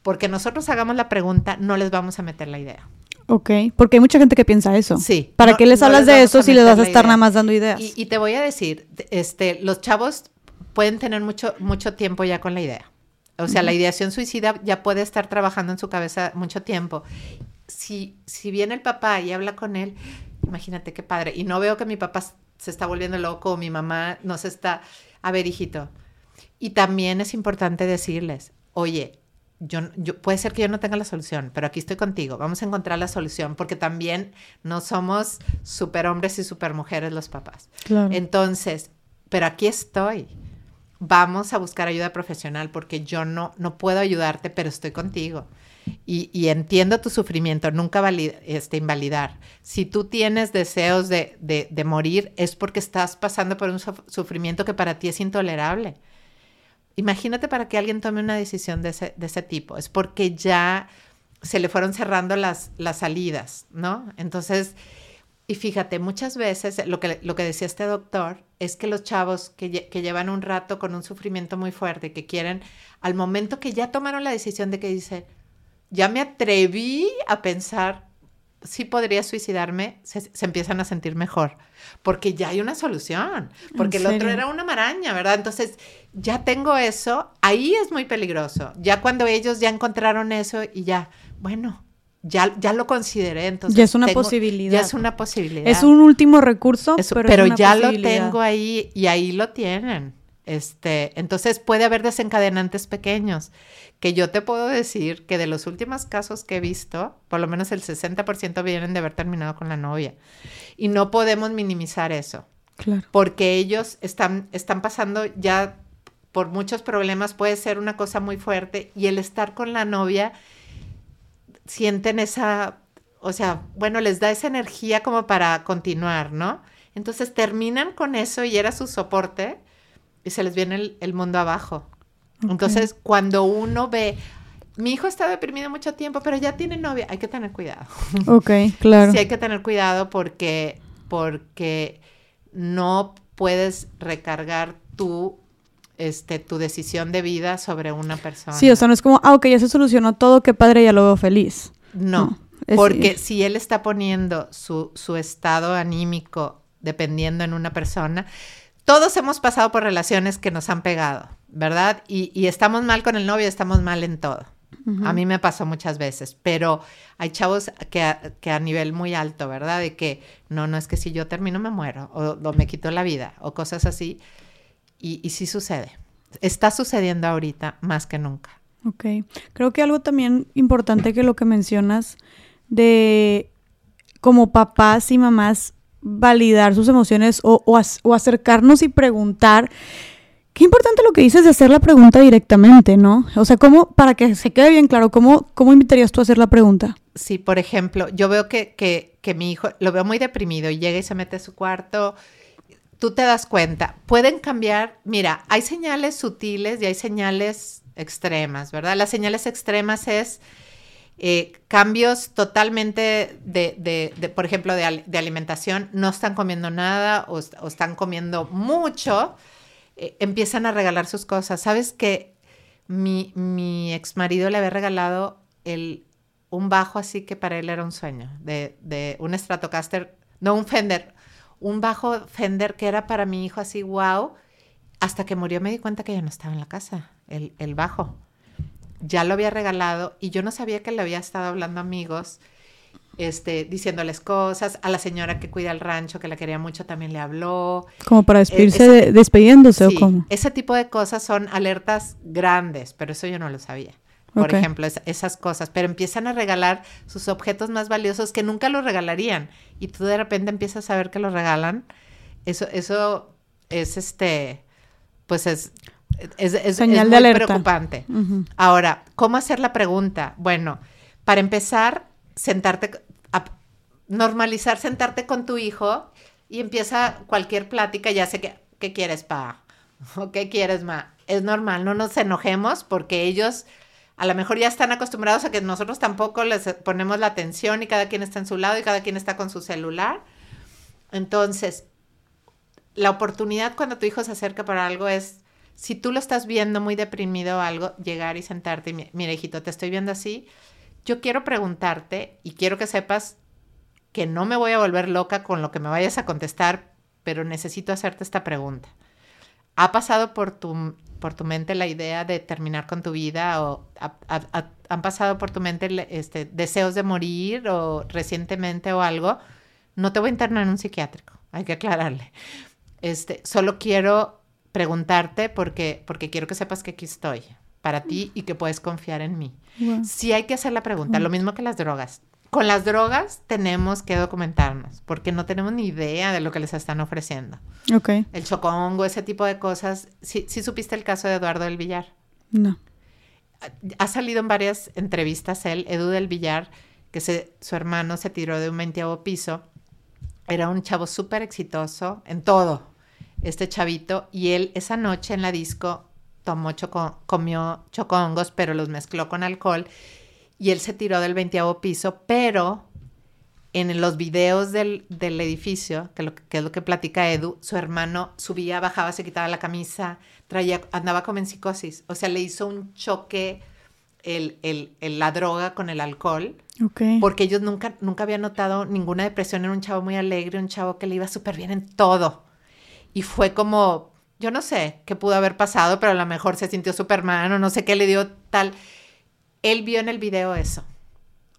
Porque nosotros hagamos la pregunta, no les vamos a meter la idea. Ok, porque hay mucha gente que piensa eso. Sí. ¿Para qué les hablas de eso si les vas a estar nada más dando ideas? Y, y, te voy a decir, este, los chavos pueden tener mucho, mucho tiempo ya con la idea. O sea, la ideación suicida ya puede estar trabajando en su cabeza mucho tiempo. Si, si viene el papá y habla con él, imagínate qué padre. Y no veo que mi papá se está volviendo loco mi mamá no se está... A ver, hijito. Y también es importante decirles, oye, yo, yo, puede ser que yo no tenga la solución, pero aquí estoy contigo. Vamos a encontrar la solución, porque también no somos superhombres y supermujeres los papás. Entonces, pero aquí estoy. vamos a buscar ayuda profesional porque yo no, no puedo ayudarte, pero estoy contigo. Y, entiendo tu sufrimiento, nunca este, invalidar. Si tú tienes deseos de, de, morir, es porque estás pasando por un sufrimiento que para ti es intolerable. Imagínate para que alguien tome una decisión de ese, de ese tipo. Es porque ya se le fueron cerrando las, las salidas, ¿no? Entonces, y fíjate, muchas veces lo que, lo que decía este doctor es que los chavos que, que, llevan un rato con un sufrimiento muy fuerte, que quieren, al momento que ya tomaron la decisión de que dice, ya me atreví a pensar si podría suicidarme, se, empiezan a sentir mejor, porque ya hay una solución, porque el otro era una maraña, ¿verdad? Entonces, ya tengo eso, ahí es muy peligroso, ya cuando ellos ya encontraron eso y ya, bueno, ya, ya lo consideré, entonces. Ya es una posibilidad. Ya es una posibilidad. Es un último recurso, pero, ya lo tengo ahí y ahí lo tienen. Este, entonces puede haber desencadenantes pequeños, que yo te puedo decir que de los últimos casos que he visto, por lo menos el 60% vienen de haber terminado con la novia. Y no podemos minimizar eso. Claro. Porque ellos están, están pasando ya por muchos problemas, puede ser una cosa muy fuerte, y el estar con la novia sienten esa, o sea, bueno, les da esa energía como para continuar, ¿no? Entonces terminan con eso y era su soporte y se les viene el, mundo abajo. Entonces, cuando uno ve, mi hijo está deprimido mucho tiempo, pero ya tiene novia, hay que tener cuidado. Ok, claro. Sí, hay que tener cuidado porque, porque no puedes recargar tú este, tu decisión de vida sobre una persona. Sí, o sea, no es como, ah, ok, ya se solucionó todo, qué padre, ya lo veo feliz. No, porque si él está poniendo su, su estado anímico dependiendo en una persona, todos hemos pasado por relaciones que nos han pegado, ¿verdad? Y, y estamos mal con el novio, estamos mal en todo. A mí me pasó muchas veces, pero hay chavos que a, que a, nivel muy alto, ¿verdad? De que no, no es que si yo termino me muero o, o me quito la vida o cosas así. Y, sí sucede. Está sucediendo ahorita más que nunca. Ok. Creo que algo también importante que lo que mencionas de como papás y mamás validar sus emociones o, o, acercarnos y preguntar. Qué importante lo que dices de hacer la pregunta directamente, ¿no? O sea, ¿cómo, para que se quede bien claro, ¿cómo, cómo invitarías tú a hacer la pregunta? Sí, por ejemplo, yo veo que, que, que mi hijo lo veo muy deprimido y llega y se mete a su cuarto tú te das cuenta, pueden cambiar, mira, hay señales sutiles y hay señales extremas, ¿verdad? Las señales extremas es eh, cambios totalmente de, por ejemplo, de, alimentación, no están comiendo nada o, están comiendo mucho, eh, empiezan a regalar sus cosas. ¿Sabes que mi, mi ex marido le había regalado el, un bajo así que para él era un sueño, de, de un Stratocaster, no un Fender, un bajo Fender que era para mi hijo así, wow. Hasta que murió me di cuenta que ya no estaba en la casa, el bajo. Ya lo había regalado y yo no sabía que le había estado hablando a amigos, este, diciéndoles cosas. A la señora que cuida el rancho, que la quería mucho, también le habló. Como para despedirse, despidiéndose o cómo. Ese tipo de cosas son alertas grandes, pero eso yo no lo sabía por ejemplo, esas cosas, pero empiezan a regalar sus objetos más valiosos que nunca los regalarían y tú de repente empiezas a saber que los regalan. Eso, eso es este, pues es, es, es, muy preocupante. Ahora, ¿cómo hacer la pregunta? Bueno, para empezar, sentarte, a normalizar sentarte con tu hijo y empieza cualquier plática, ya sé que, ¿qué quieres, pa? ¿O qué quieres, ma? Es normal, no nos enojemos porque ellos a lo mejor ya están acostumbrados a que nosotros tampoco les ponemos la atención y cada quien está en su lado y cada quien está con su celular. Entonces, la oportunidad cuando tu hijo se acerca para algo es, si tú lo estás viendo muy deprimido o algo, llegar y sentarte mira, hijito, te estoy viendo así. Yo quiero preguntarte y quiero que sepas que no me voy a volver loca con lo que me vayas a contestar, pero necesito hacerte esta pregunta. ¿Ha pasado por tu por tu mente la idea de terminar con tu vida o han pasado por tu mente este, deseos de morir o recientemente o algo, no te voy a internar en un psiquiátrico, hay que aclararle. Este, solo quiero preguntarte porque, porque quiero que sepas que aquí estoy para ti y que puedes confiar en mí. Sí hay que hacer la pregunta, lo mismo que las drogas. con las drogas tenemos que documentarnos, porque no tenemos ni idea de lo que les están ofreciendo. Ok. El chocongo, ese tipo de cosas. ¿Sí, sí supiste el caso de Eduardo del Villar? No. Ha salido en varias entrevistas él, Edu del Villar, que se, su hermano se tiró de un veintiavo piso. Era un chavo súper exitoso en todo, este chavito, y él esa noche en la disco tomó choco, comió chocongos, pero los mezcló con alcohol y él se tiró del veintiavo piso, pero en los videos del, del edificio, que, lo, que, es lo que platica Edu, su hermano subía, bajaba, se quitaba la camisa, traía, andaba como en psicosis. O sea, le hizo un choque el, el, la droga con el alcohol. Okay. Porque ellos nunca, nunca habían notado ninguna depresión. Era un chavo muy alegre, un chavo que le iba súper bien en todo. Y fue como, yo no sé qué pudo haber pasado, pero a lo mejor se sintió Superman o no sé qué le dio tal él vio en el video eso.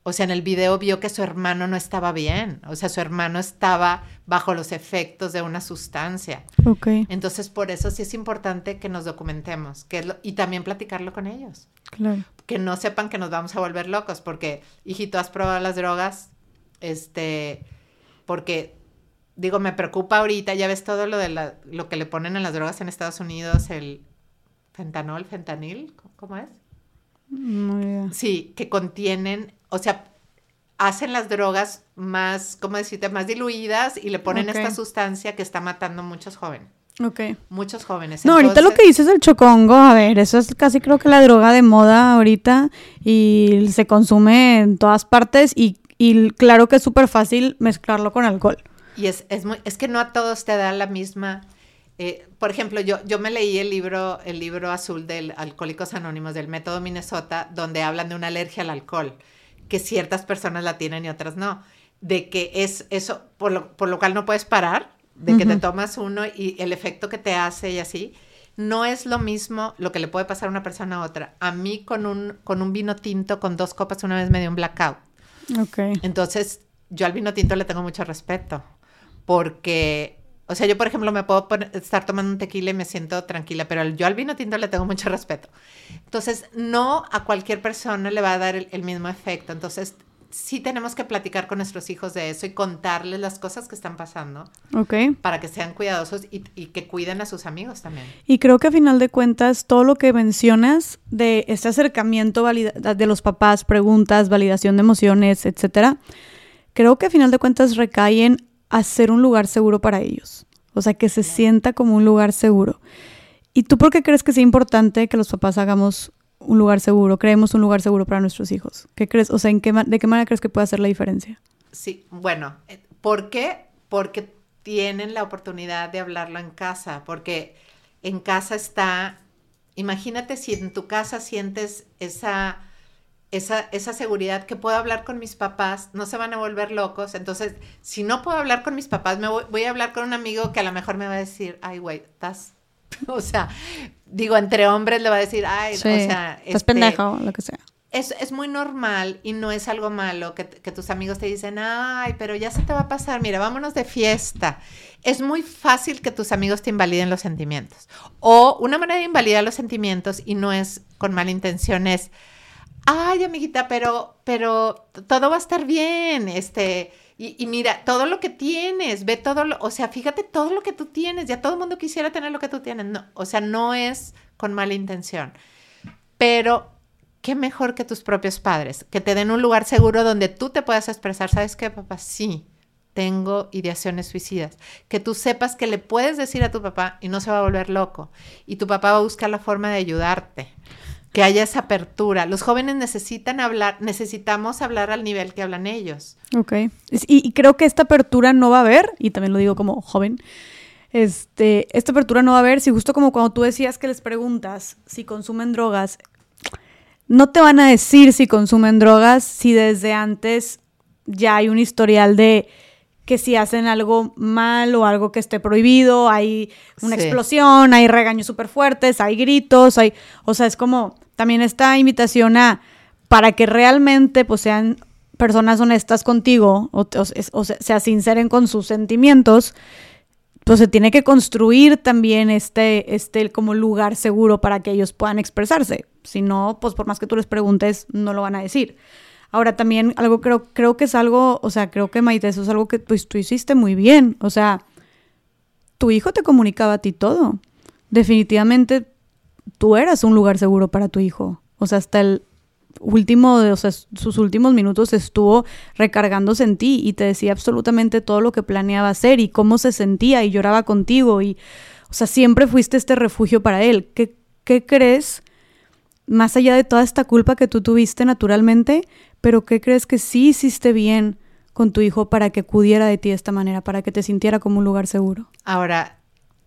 O sea, en el video vio que su hermano no estaba bien. O sea, su hermano estaba bajo los efectos de una sustancia. Ok. Entonces, por eso sí es importante que nos documentemos que es lo, y también platicarlo con ellos. Claro. Que no sepan que nos vamos a volver locos, porque, hijito, ¿has probado las drogas? Este, porque, digo, me preocupa ahorita, ya ves todo lo de la, lo que le ponen en las drogas en Estados Unidos, el fentanol, fentanil, ¿cómo es? Muy bien. Sí, que contienen, o sea, hacen las drogas más, ¿cómo decirte?, más diluidas y le ponen esta sustancia que está matando a muchos jóvenes. Ok. Muchos jóvenes. No, ahorita lo que dices del chocongo, a ver, eso es casi creo que la droga de moda ahorita y se consume en todas partes y, y claro que es súper fácil mezclarlo con alcohol. Y es, es, muy, es que no a todos te da la misma... eh, por ejemplo, yo, yo me leí el libro, el libro azul del Alcohólicos Anónimos del Método Minnesota, donde hablan de una alergia al alcohol, que ciertas personas la tienen y otras no. De que es eso, por lo, por lo cual no puedes parar, de que te tomas uno y el efecto que te hace y así. No es lo mismo lo que le puede pasar a una persona a otra. A mí con un, con un vino tinto, con dos copas, una vez me dio un blackout. Ok. Entonces, yo al vino tinto le tengo mucho respeto, porque, o sea, yo por ejemplo me puedo poner- estar tomando un tequila y me siento tranquila, pero yo al vino tinto le tengo mucho respeto. Entonces, no a cualquier persona le va a dar el, el mismo efecto. Entonces, sí tenemos que platicar con nuestros hijos de eso y contarles las cosas que están pasando Ok. para que sean cuidadosos y, y que cuiden a sus amigos también. Y creo que a final de cuentas, todo lo que mencionas de este acercamiento de los papás, preguntas, validación de emociones, etcétera, creo que a final de cuentas recae en hacer un lugar seguro para ellos. O sea, que se sienta como un lugar seguro. ¿Y tú por qué crees que es importante que los papás hagamos un lugar seguro, creemos un lugar seguro para nuestros hijos? ¿Qué crees? O sea, ¿en qué ¿de qué manera crees que puede hacer la diferencia? Sí, bueno, eh, ¿por qué? Porque tienen la oportunidad de hablarlo en casa, porque en casa está, imagínate si en tu casa sientes esa, esa, esa seguridad que puedo hablar con mis papás, no se van a volver locos, entonces, si no puedo hablar con mis papás, me voy, voy a hablar con un amigo que a lo mejor me va a decir, ay, güey, estás, o sea, digo, entre hombres le va a decir, ay, o sea, estás este, pendejo, lo que sea. es, es muy normal y no es algo malo que, que tus amigos te dicen, ay, pero ya se te va a pasar, mira, vámonos de fiesta. Es muy fácil que tus amigos te invaliden los sentimientos. O una manera de invalidar los sentimientos y no es con mala intención, es, ay, amiguita, pero, pero todo va a estar bien, este... Y, mira, todo lo que tienes, ve todo lo, o sea, fíjate todo lo que tú tienes, ya todo el mundo quisiera tener lo que tú tienes, no, o sea, no es con mala intención, pero qué mejor que tus propios padres, que te den un lugar seguro donde tú te puedas expresar. ¿Sabes qué, papá? Sí, tengo ideaciones suicidas. Que tú sepas que le puedes decir a tu papá y no se va a volver loco. Y tu papá va a buscar la forma de ayudarte. Que haya esa apertura. Los jóvenes necesitan hablar, necesitamos hablar al nivel que hablan ellos. Ok. Y creo que esta apertura no va a haber, y también lo digo como joven, este, esta apertura no va a haber si justo como cuando tú decías que les preguntas si consumen drogas, no te van a decir si consumen drogas si desde antes ya hay un historial de que si hacen algo mal o algo que esté prohibido, hay una Sí. explosión, hay regaños súper fuertes, hay gritos, hay, o sea, es como también esta invitación a, para que realmente pues sean personas honestas contigo o, o- o se, se sinceren con sus sentimientos, pues se tiene que construir también este, este como lugar seguro para que ellos puedan expresarse. Si no, pues por más que tú les preguntes, no lo van a decir. Ahora también algo creo, creo que es algo, o sea, creo que Maite, eso es algo que pues tú hiciste muy bien. O sea, tu hijo te comunicaba a ti todo. Definitivamente tú eras un lugar seguro para tu hijo. O sea, hasta el último, o sea, sus últimos minutos estuvo recargándose en ti y te decía absolutamente todo lo que planeaba hacer y cómo se sentía y lloraba contigo y, o sea, siempre fuiste este refugio para él. ¿Qué, qué crees, más allá de toda esta culpa que tú tuviste naturalmente, pero qué crees que sí hiciste bien con tu hijo para que acudiera de ti de esta manera, para que te sintiera como un lugar seguro? Ahora,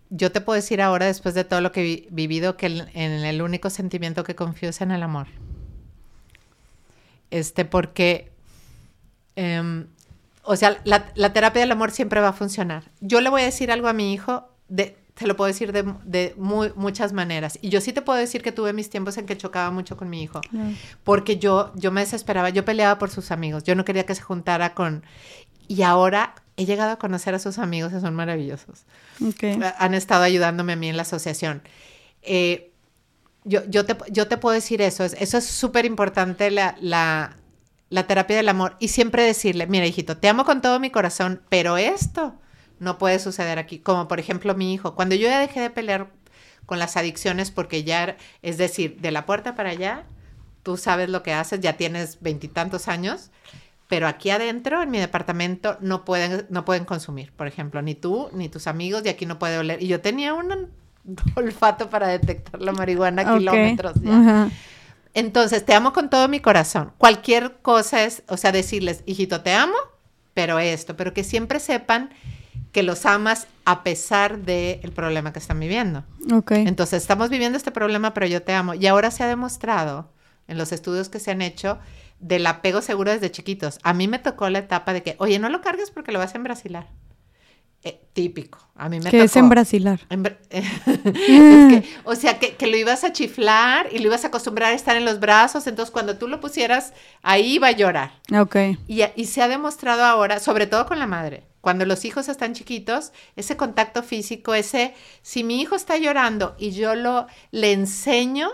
yo te puedo decir ahora, después de todo lo que he vivido, que en el único sentimiento que confío es en el amor. Este, porque, em, o sea, la, terapia del amor siempre va a funcionar. Yo le voy a decir algo a mi hijo, de, te lo puedo decir de, muchas maneras. Y yo sí te puedo decir que tuve mis tiempos en que chocaba mucho con mi hijo, porque yo, yo me desesperaba, yo peleaba por sus amigos, yo no quería que se juntara con... Y ahora he llegado a conocer a sus amigos, que son maravillosos. Han estado ayudándome a mí en la asociación. Eh, yo, yo, te, yo te puedo decir eso, eso es súper importante la, la, la terapia del amor y siempre decirle, mira hijito, te amo con todo mi corazón, pero esto no puede suceder aquí, como por ejemplo mi hijo, cuando yo ya dejé de pelear con las adicciones porque ya, es decir, de la puerta para allá, tú sabes lo que haces, ya tienes veintitantos años, pero aquí adentro, en mi departamento, no pueden, no pueden consumir, por ejemplo, ni tú, ni tus amigos, y aquí no puede oler. Y yo tenía un olfato para detectar la marihuana a kilómetros. Entonces, te amo con todo mi corazón. Cualquier cosa es, o sea, decirles, hijito, te amo, pero esto, pero que siempre sepan que los amas a pesar del problema que están viviendo. Okay. Entonces, estamos viviendo este problema, pero yo te amo. Y ahora se ha demostrado en los estudios que se han hecho del apego seguro desde chiquitos. A mí me tocó la etapa de que, oye, no lo cargues porque lo vas a embrasilar. Eh, típico. A mí me ¿Qué es en brasilar? o sea, que, lo ibas a chiflar y lo ibas a acostumbrar a estar en los brazos, entonces cuando tú lo pusieras, ahí iba a llorar. Ok. Y, y se ha demostrado ahora, sobre todo con la madre, cuando los hijos están chiquitos, ese contacto físico, ese, si mi hijo está llorando y yo lo, le enseño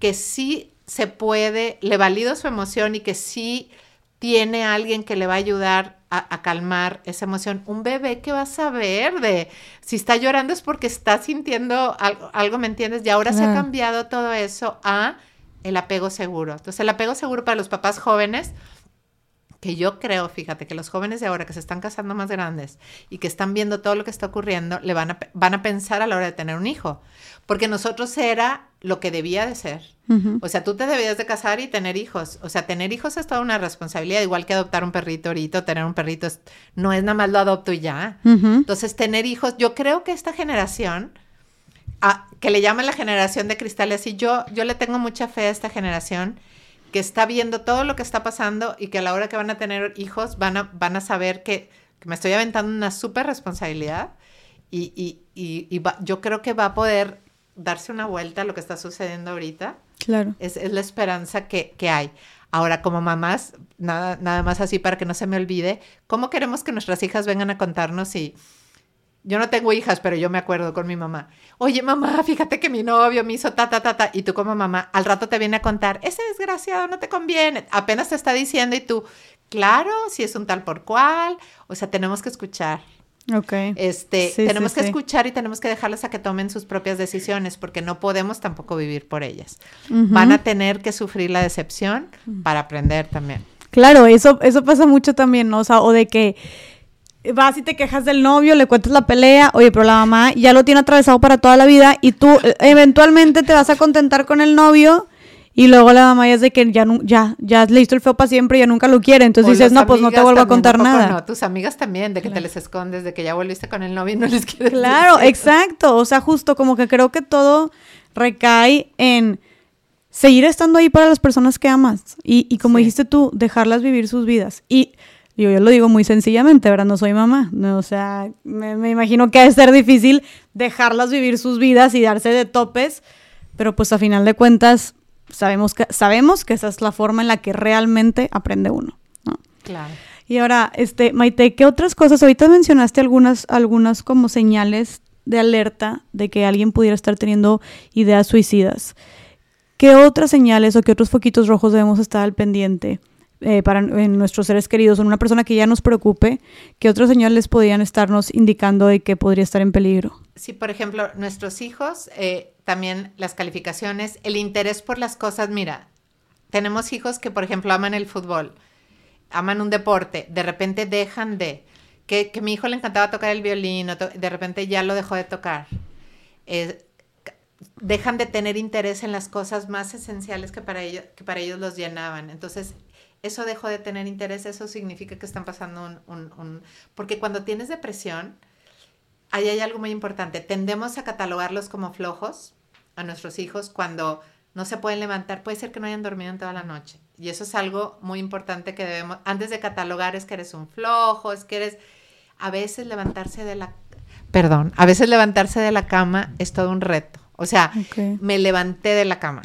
que sí se puede, le valido su emoción y que sí tiene alguien que le va a ayudar a, calmar esa emoción. Un bebé que va a saber de si está llorando es porque está sintiendo algo, algo ¿me entiendes? Y ahora se ha cambiado todo eso a el apego seguro. Entonces, el apego seguro para los papás jóvenes que yo creo, fíjate, que los jóvenes de ahora que se están casando más grandes y que están viendo todo lo que está ocurriendo, le van a, van a pensar a la hora de tener un hijo. Porque nosotros era lo que debía de ser. O sea, tú te debías de casar y tener hijos. O sea, tener hijos es toda una responsabilidad, igual que adoptar un perrito ahorita, tener un perrito no es nada más lo adopto y ya. Entonces, tener hijos, yo creo que esta generación, que le llaman la generación de cristales, y yo, yo le tengo mucha fe a esta generación, que está viendo todo lo que está pasando y que a la hora que van a tener hijos van a, van a saber que, me estoy aventando una súper responsabilidad y, y, y, yo creo que va a poder darse una vuelta a lo que está sucediendo ahorita. Claro. Es, es la esperanza que, que, hay. Ahora, como mamás, nada, nada más así para que no se me olvide, ¿cómo queremos que nuestras hijas vengan a contarnos y yo no tengo hijas, pero yo me acuerdo con mi mamá. Oye, mamá, fíjate que mi novio me hizo ta, ta, ta, ta. Y tú como mamá, al rato te viene a contar, ese desgraciado no te conviene. Apenas te está diciendo y tú, claro, si es un tal por cual. O sea, tenemos que escuchar. Ok. Este, tenemos que escuchar y tenemos que dejarlas a que tomen sus propias decisiones porque no podemos tampoco vivir por ellas. Van a tener que sufrir la decepción para aprender también. Claro, eso, eso pasa mucho también, ¿no? O sea, o de que vas y te quejas del novio, le cuentas la pelea, oye, pero la mamá ya lo tiene atravesado para toda la vida y tú eh, eventualmente te vas a contentar con el novio y luego la mamá ya es de que ya ya ya le hizo el feo para siempre y ya nunca lo quiere, entonces dices, "No, pues no te vuelvo a contar nada." No, tus amigas también de que te les escondes, de que ya volviste con el novio y no les quieres Claro, exacto, o sea, justo como que creo que todo recae en seguir estando ahí para las personas que amas y, y como dijiste tú, dejarlas vivir sus vidas. Y yo, yo lo digo muy sencillamente, ¿verdad? No soy mamá. No, o sea, me, imagino que ha de ser difícil dejarlas vivir sus vidas y darse de topes, pero pues a final de cuentas sabemos que, sabemos que esa es la forma en la que realmente aprende uno. ¿no? Claro. Y ahora, este, Maite, ¿qué otras cosas? Ahorita mencionaste algunas, algunas como señales de alerta de que alguien pudiera estar teniendo ideas suicidas. ¿Qué otras señales o qué otros foquitos rojos debemos estar al pendiente? Eh, para en nuestros seres queridos, en una persona que ya nos preocupe, ¿qué otras señales podrían estarnos indicando de que podría estar en peligro? Sí, por ejemplo, nuestros hijos, eh, también las calificaciones, el interés por las cosas, mira, tenemos hijos que, por ejemplo, aman el fútbol, aman un deporte, de repente dejan de, que, que mi hijo le encantaba tocar el violín, de repente ya lo dejó de tocar. Eh, dejan de tener interés en las cosas más esenciales que para ellos, que para ellos los llenaban. Entonces, eso dejó de tener interés, eso significa que están pasando un... Porque cuando tienes depresión, ahí hay algo muy importante. Tendemos a catalogarlos como flojos a nuestros hijos cuando no se pueden levantar. Puede ser que no hayan dormido en toda la noche. Y eso es algo muy importante que debemos, antes de catalogar, es que eres un flojo, es que eres... A veces levantarse de la... Perdón, a veces levantarse de la cama es todo un reto. O sea, me levanté de la cama,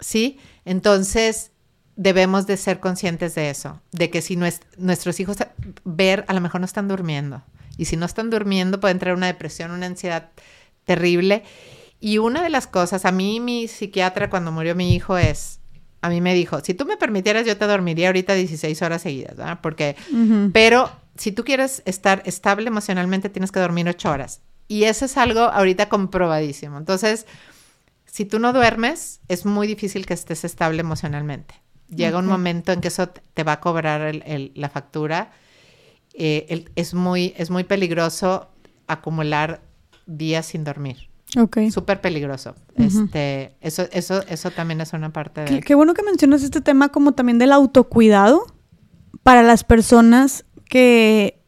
¿sí? Entonces, debemos de ser conscientes de eso, de que si nuestros hijos ver, a lo mejor no están durmiendo. Y si no están durmiendo, pueden traer una depresión, una ansiedad terrible. Y una de las cosas, a mí mi psiquiatra cuando murió mi hijo es, a mí me dijo, si tú me permitieras, yo te dormiría ahorita 16 horas seguidas, ¿verdad? Porque, pero si tú quieres estar estable emocionalmente, tienes que dormir 8 horas. Y eso es algo ahorita comprobadísimo. Entonces, si tú no duermes, es muy difícil que estés estable emocionalmente. Llega un momento en que eso te va a cobrar la factura. Eh, es, muy, es muy peligroso acumular días sin dormir. Ok. Súper peligroso. este, eso, eso, eso también es una parte de... Qué, qué bueno que mencionas este tema como también del autocuidado para las personas que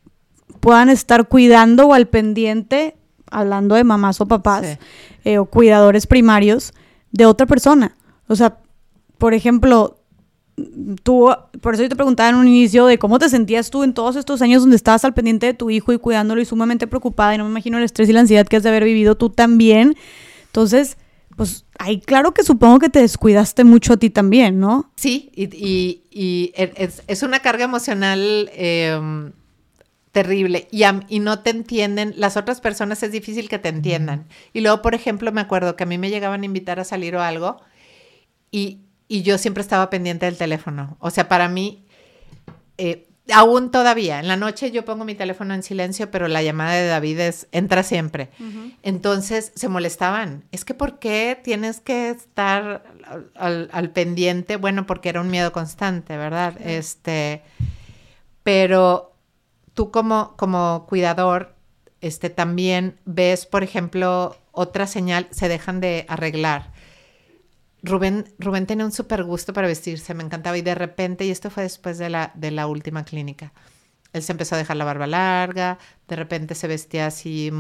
puedan estar cuidando o al pendiente hablando de mamás o papás eh, o cuidadores primarios de otra persona. O sea, por ejemplo, tú, por eso yo te preguntaba en un inicio de cómo te sentías tú en todos estos años donde estabas al pendiente de tu hijo y cuidándolo y sumamente preocupada y no me imagino el estrés y la ansiedad que has de haber vivido tú también. Entonces, pues ahí claro que supongo que te descuidaste mucho a ti también, ¿no? Sí, y, y, es, es, una carga emocional eh, terrible y, y, no te entienden, las otras personas es difícil que te entiendan. Y luego, por ejemplo, me acuerdo que a mí me llegaban a invitar a salir o algo y, y yo siempre estaba pendiente del teléfono. O sea, para mí, eh, aún todavía, en la noche yo pongo mi teléfono en silencio, pero la llamada de David es, entra siempre. Entonces se molestaban. Es que ¿por qué tienes que estar al, al, pendiente? Bueno, porque era un miedo constante, ¿verdad? Este, pero tú como, como cuidador, este, también ves, por ejemplo, otra señal, se dejan de arreglar. Rubén, Rubén tenía un súper gusto para vestirse, me encantaba y de repente, y esto fue después de la, de la última clínica, él se empezó a dejar la barba larga, de repente se vestía así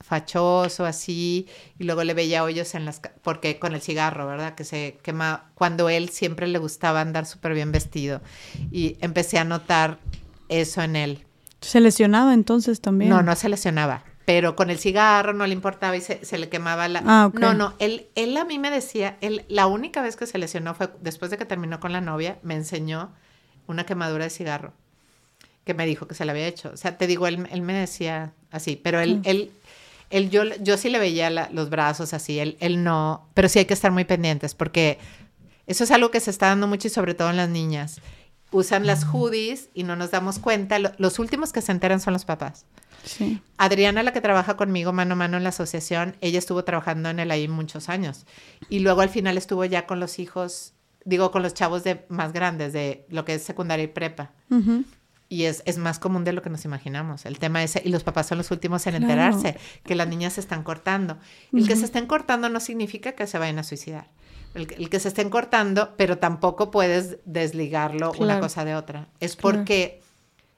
fachoso, así, y luego le veía hoyos en las... porque con el cigarro, ¿verdad? Que se quema, cuando él siempre le gustaba andar súper bien vestido. Y empecé a notar eso en él. ¿Se lesionaba entonces también? No, no se lesionaba, pero con el cigarro no le importaba y se, le quemaba la... Ah, No, no, él, él a mí me decía, él, la única vez que se lesionó fue después de que terminó con la novia, me enseñó una quemadura de cigarro, que me dijo que se la había hecho. O sea, te digo, él, él me decía así, pero él, ah. él, él, yo, yo sí le veía los brazos así, él, él no, pero sí hay que estar muy pendientes porque eso es algo que se está dando mucho y sobre todo en las niñas usan las hoodies y no nos damos cuenta. Los últimos que se enteran son los papás. Sí. Adriana, la que trabaja conmigo mano a mano en la asociación, ella estuvo trabajando en el ahí muchos años. Y luego al final estuvo ya con los hijos, digo, con los chavos de más grandes, de lo que es secundaria y prepa. Y es, es, más común de lo que nos imaginamos. El tema es, y los papás son los últimos en enterarse, que las niñas se están cortando. El que se estén cortando no significa que se vayan a suicidar el, que se estén cortando, pero tampoco puedes desligarlo una cosa de otra. Es porque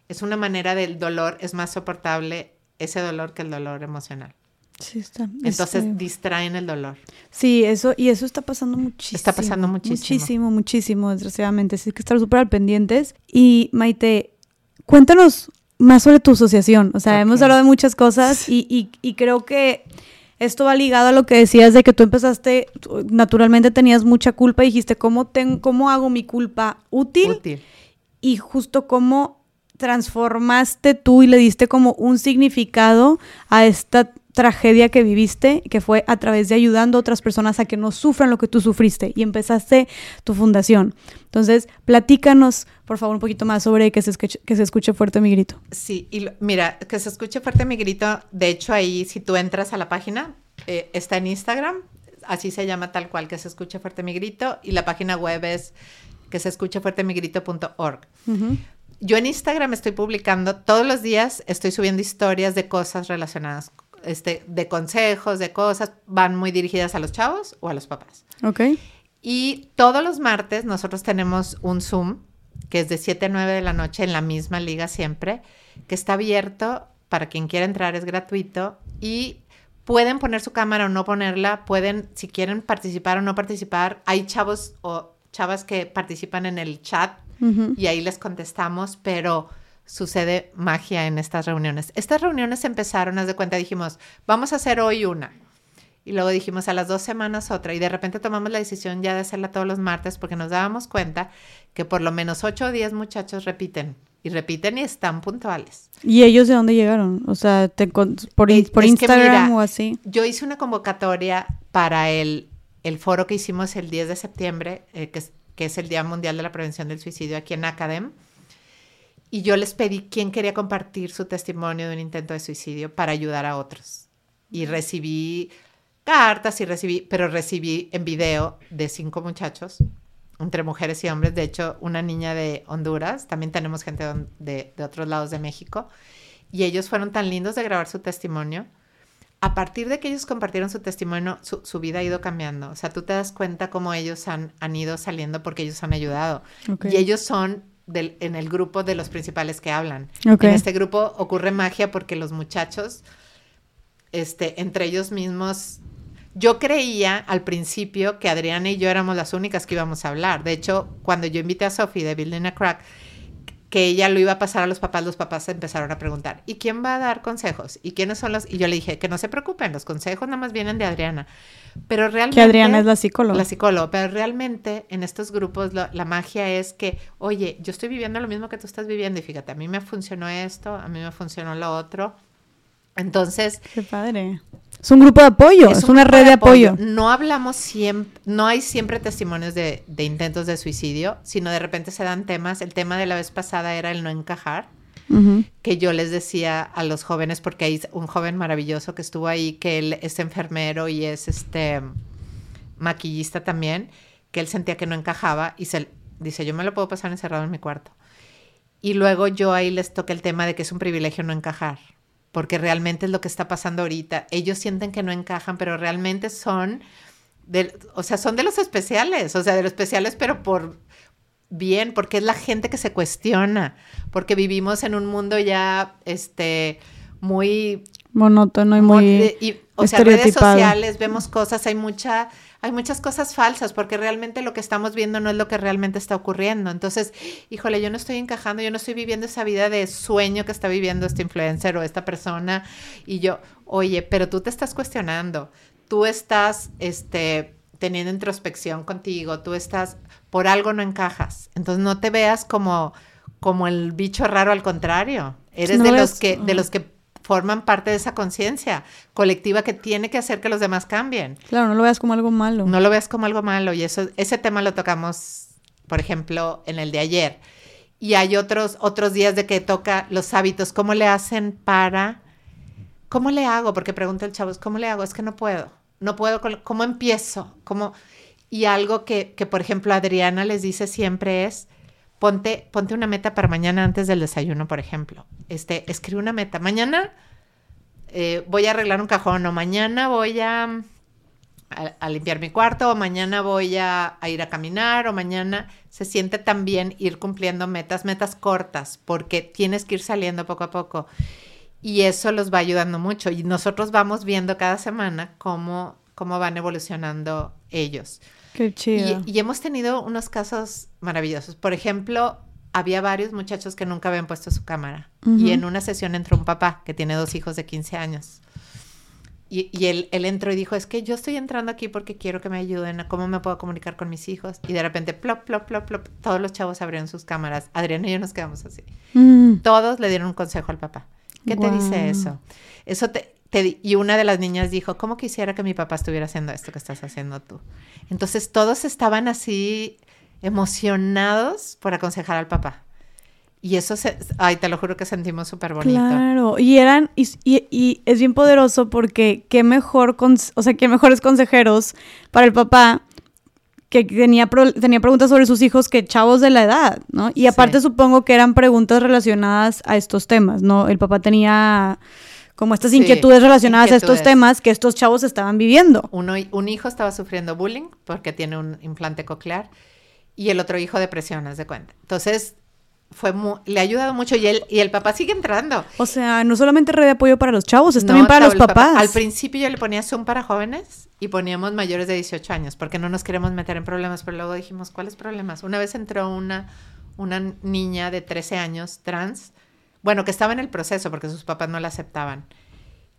es una manera del dolor, es más soportable ese dolor que el dolor emocional. Sí, está. Entonces distraen el dolor. Sí, eso, y eso está pasando muchísimo. Está pasando muchísimo. Muchísimo, muchísimo, desgraciadamente. Sí, hay que estar súper al pendientes. Y Maite, cuéntanos más sobre tu asociación. O sea, hemos hablado de muchas cosas y, y, y creo que esto va ligado a lo que decías de que tú empezaste, naturalmente tenías mucha culpa y dijiste, ¿cómo, cómo hago mi culpa útil? Y justo cómo transformaste tú y le diste como un significado a esta tragedia que viviste, que fue a través de ayudando a otras personas a que no sufran lo que tú sufriste y empezaste tu fundación. Entonces, platícanos, por favor, un poquito más sobre que se escuche, que se escuche fuerte mi grito. Sí, y mira, que se escuche fuerte mi grito, de hecho ahí si tú entras a la página, eh, está en Instagram, así se llama tal cual, que se escuche fuerte mi grito, y la página web es que se escuche fuerte mi grito.org. Yo en Instagram estoy publicando todos los días, estoy subiendo historias de cosas relacionadas este, de consejos, de cosas, van muy dirigidas a los chavos o a los papás. Ok. Y todos los martes nosotros tenemos un Zoom, que es de 7 a 9 de la noche en la misma liga siempre, que está abierto para quien quiera entrar, es gratuito y pueden poner su cámara o no ponerla, pueden, si quieren participar o no participar, hay chavos o chavas que participan en el chat y ahí les contestamos, pero sucede magia en estas reuniones. Estas reuniones empezaron, haz de cuenta, dijimos, vamos a hacer hoy una. Y luego dijimos a las dos semanas otra. Y de repente tomamos la decisión ya de hacerla todos los martes porque nos dábamos cuenta que por lo menos ocho o diez muchachos repiten. Y repiten y están puntuales. ¿Y ellos de dónde llegaron? O sea, por, Instagram o así. Yo hice una convocatoria para el, el foro que hicimos el 10 de septiembre, eh, que, que es el Día Mundial de la Prevención del Suicidio aquí en Academ y yo les pedí quién quería compartir su testimonio de un intento de suicidio para ayudar a otros. Y recibí cartas y recibí, pero recibí en video de cinco muchachos, entre mujeres y hombres. De hecho, una niña de Honduras, también tenemos gente de, de otros lados de México. Y ellos fueron tan lindos de grabar su testimonio. A partir de que ellos compartieron su testimonio, su, vida ha ido cambiando. O sea, tú te das cuenta cómo ellos han, han ido saliendo porque ellos han ayudado. Y ellos son en el grupo de los principales que hablan. En este grupo ocurre magia porque los muchachos, este, entre ellos mismos, yo creía al principio que Adriana y yo éramos las únicas que íbamos a hablar. De hecho, cuando yo invité a Sophie de Building a Crack, que ella lo iba a pasar a los papás, los papás empezaron a preguntar, ¿y quién va a dar consejos? ¿Y quiénes son los? Y yo le dije, que no se preocupen, los consejos nada más vienen de Adriana. Pero realmente... Que Adriana es la psicóloga. La psicóloga, pero realmente en estos grupos la magia es que, oye, yo estoy viviendo lo mismo que tú estás viviendo y fíjate, a mí me funcionó esto, a mí me funcionó lo otro. Entonces... Qué padre. Es un grupo de apoyo, es, una red de apoyo. No hablamos siempre, no hay siempre testimonios de, intentos de suicidio, sino de repente se dan temas. El tema de la vez pasada era el no encajar, que yo les decía a los jóvenes, porque hay un joven maravilloso que estuvo ahí, que él es enfermero y es este maquillista también, que él sentía que no encajaba y se dice, yo me lo puedo pasar encerrado en mi cuarto. Y luego yo ahí les toqué el tema de que es un privilegio no encajar porque realmente es lo que está pasando ahorita. Ellos sienten que no encajan, pero realmente son, de, o sea, son de los especiales, o sea, de los especiales, pero por bien, porque es la gente que se cuestiona, porque vivimos en un mundo ya, este, muy monótono y muy o sea, redes sociales, vemos cosas, hay mucha hay muchas cosas falsas porque realmente lo que estamos viendo no es lo que realmente está ocurriendo. Entonces, híjole, yo no estoy encajando, yo no estoy viviendo esa vida de sueño que está viviendo este influencer o esta persona y yo, oye, pero tú te estás cuestionando, tú estás este teniendo introspección contigo, tú estás por algo no encajas. Entonces, no te veas como como el bicho raro al contrario. Eres de los que de los que forman parte de esa conciencia colectiva que tiene que hacer que los demás cambien. Claro, no lo veas como algo malo. No lo veas como algo malo y eso ese tema lo tocamos, por ejemplo, en el de ayer. Y hay otros otros días de que toca los hábitos, ¿cómo le hacen para ¿Cómo le hago? Porque pregunta el chavo, ¿cómo le hago? Es que no puedo. No puedo, ¿cómo empiezo? ¿Cómo? Y algo que, que, por ejemplo, Adriana les dice siempre es, ponte, ponte una meta para mañana antes del desayuno, por ejemplo. Este, escribe una meta. Mañana eh, voy a arreglar un cajón o mañana voy a, a, limpiar mi cuarto o mañana voy a, a, ir a caminar o mañana se siente también ir cumpliendo metas, metas cortas, porque tienes que ir saliendo poco a poco. Y eso los va ayudando mucho. Y nosotros vamos viendo cada semana cómo, cómo van evolucionando ellos. Qué chido. Y, hemos tenido unos casos maravillosos. Por ejemplo, había varios muchachos que nunca habían puesto su cámara. Y en una sesión entró un papá que tiene dos hijos de 15 años. Y, y él, él, entró y dijo, es que yo estoy entrando aquí porque quiero que me ayuden a cómo me puedo comunicar con mis hijos. Y de repente, plop, plop, plop, plop, todos los chavos abrieron sus cámaras. Adriana y yo nos quedamos así. Mm. Todos le dieron un consejo al papá. ¿Qué te dice eso? Eso te, y una de las niñas dijo, ¿cómo quisiera que mi papá estuviera haciendo esto que estás haciendo tú? Entonces todos estaban así emocionados por aconsejar al papá. Y eso, se, ay, te lo juro que sentimos súper bonito. Claro, y eran, y, y, es bien poderoso porque qué mejor, o sea, qué mejores consejeros para el papá que tenía, tenía preguntas sobre sus hijos que chavos de la edad, ¿no? Y aparte supongo que eran preguntas relacionadas a estos temas, ¿no? El papá tenía como estas inquietudes relacionadas a estos temas que estos chavos estaban viviendo. Uno, un hijo estaba sufriendo bullying porque tiene un implante coclear y el otro hijo depresión, haz de cuenta. Entonces, fue le ha ayudado mucho y, él, y el papá sigue entrando. O sea, no solamente red de apoyo para los chavos, es también para los papás. Al principio yo le ponía Zoom para jóvenes y poníamos mayores de 18 años porque no nos queremos meter en problemas, pero luego dijimos, ¿cuáles problemas? Una vez entró una, una niña de 13 años trans bueno, que estaba en el proceso porque sus papás no la aceptaban.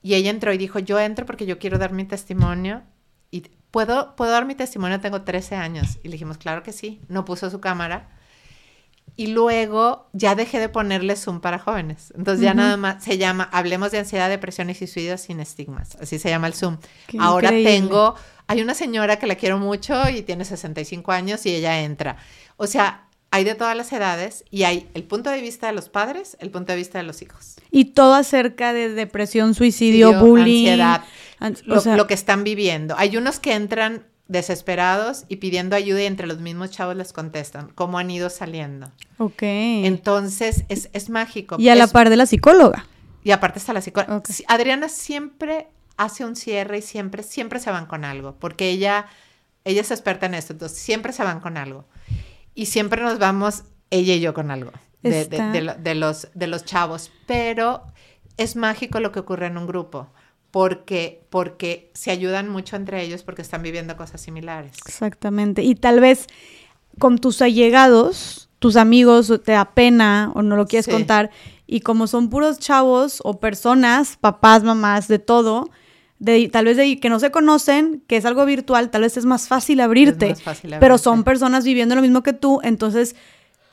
Y ella entró y dijo, yo entro porque yo quiero dar mi testimonio. Y ¿puedo, ¿puedo dar mi testimonio? Tengo 13 años. Y le dijimos, claro que sí. No puso su cámara. Y luego ya dejé de ponerle Zoom para jóvenes. Entonces ya nada más se llama Hablemos de ansiedad, depresión y suicidio sin estigmas. Así se llama el Zoom. Ahora tengo, hay una señora que la quiero mucho y tiene 65 años y ella entra. O sea, hay de todas las edades y hay el punto de vista de los padres, el punto de vista de los hijos. Y todo acerca de depresión, suicidio, bullying, ansiedad, lo, que están viviendo. Hay unos que entran desesperados y pidiendo ayuda y entre los mismos chavos les contestan cómo han ido saliendo. Ok. Entonces es, mágico. Y a la par de la psicóloga. Y aparte está la psicóloga. Adriana siempre hace un cierre y siempre, siempre se van con algo, porque ella, ella es experta en esto, entonces siempre se van con algo y siempre nos vamos ella y yo con algo de, los, de los chavos, pero es mágico lo que ocurre en un grupo. Porque, porque se ayudan mucho entre ellos porque están viviendo cosas similares. Exactamente. Y tal vez con tus allegados, tus amigos, te da pena o no lo quieres contar. Y como son puros chavos o personas, papás, mamás, de todo, de, tal vez de que no se conocen, que es algo virtual, tal vez es más fácil abrirte, pero son personas viviendo lo mismo que tú, entonces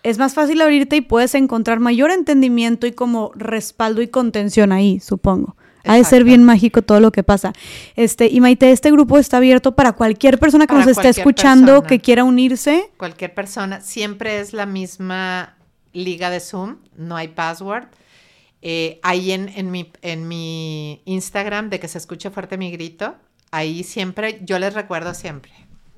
es más fácil abrirte y puedes encontrar mayor entendimiento y como respaldo y contención ahí, supongo. Ha de ser bien mágico todo lo que pasa. Este, y Maite, este grupo está abierto para cualquier persona que nos esté escuchando que quiera unirse. Cualquier persona, siempre es la misma liga de Zoom, no hay password. Eh, ahí en, en, mi, en mi Instagram, de que se escuche fuerte mi grito, ahí siempre, yo les recuerdo siempre.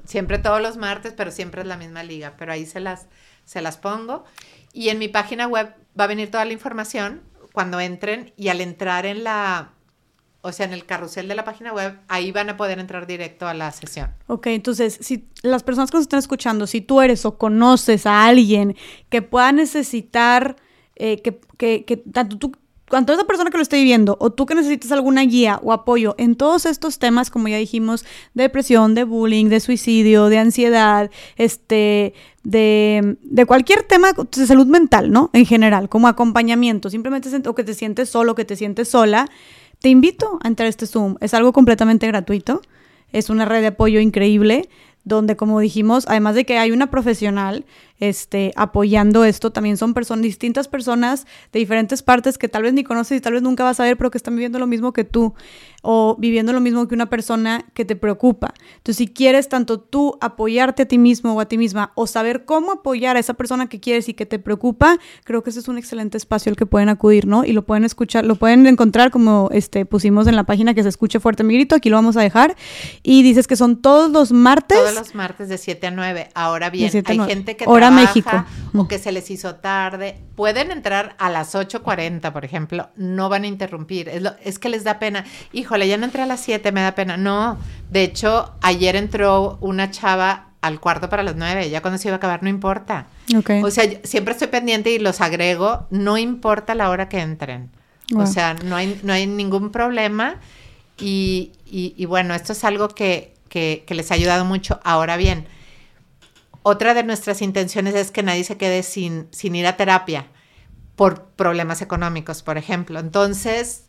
Siempre todos los martes, pero siempre es la misma liga. Pero ahí se las, se las pongo. Y en mi página web va a venir toda la información cuando entren y al entrar en la, o sea, en el carrusel de la página web, ahí van a poder entrar directo a la sesión. Ok, entonces, si las personas que nos están escuchando, si tú eres o conoces a alguien que pueda necesitar eh, que, que, tanto tú, cuanto esa persona que lo esté viviendo, o tú que necesites alguna guía o apoyo en todos estos temas, como ya dijimos, de depresión, de bullying, de suicidio, de ansiedad, este, de, de cualquier tema de salud mental, ¿no? En general, como acompañamiento, simplemente o que te sientes solo, que te sientes sola, te invito a entrar a este Zoom. Es algo completamente gratuito. Es una red de apoyo increíble donde como dijimos, además de que hay una profesional este, apoyando esto, también son personas, distintas personas de diferentes partes que tal vez ni conoces y tal vez nunca vas a ver, pero que están viviendo lo mismo que tú o viviendo lo mismo que una persona que te preocupa. Entonces, si quieres tanto tú apoyarte a ti mismo o a ti misma o saber cómo apoyar a esa persona que quieres y que te preocupa, creo que ese es un excelente espacio al que pueden acudir, ¿no? Y lo pueden escuchar, lo pueden encontrar como este pusimos en la página que se escuche fuerte mi grito, aquí lo vamos a dejar. Y dices que son todos los martes. Todos los martes de 7 a 9. Ahora bien, hay gente que Hora México. o que se les hizo tarde. Pueden entrar a las 8:40, por ejemplo, no van a interrumpir. Es, es que les da pena. Hijo, ya no entré a las 7, me da pena. No, de hecho, ayer entró una chava al cuarto para las 9, ya cuando se iba a acabar, no importa. O sea, siempre estoy pendiente y los agrego, no importa la hora que entren. O sea, no hay, no hay ningún problema. Y, y, bueno, esto es algo que, que, que les ha ayudado mucho. Ahora bien, otra de nuestras intenciones es que nadie se quede sin, sin ir a terapia por problemas económicos, por ejemplo. Entonces,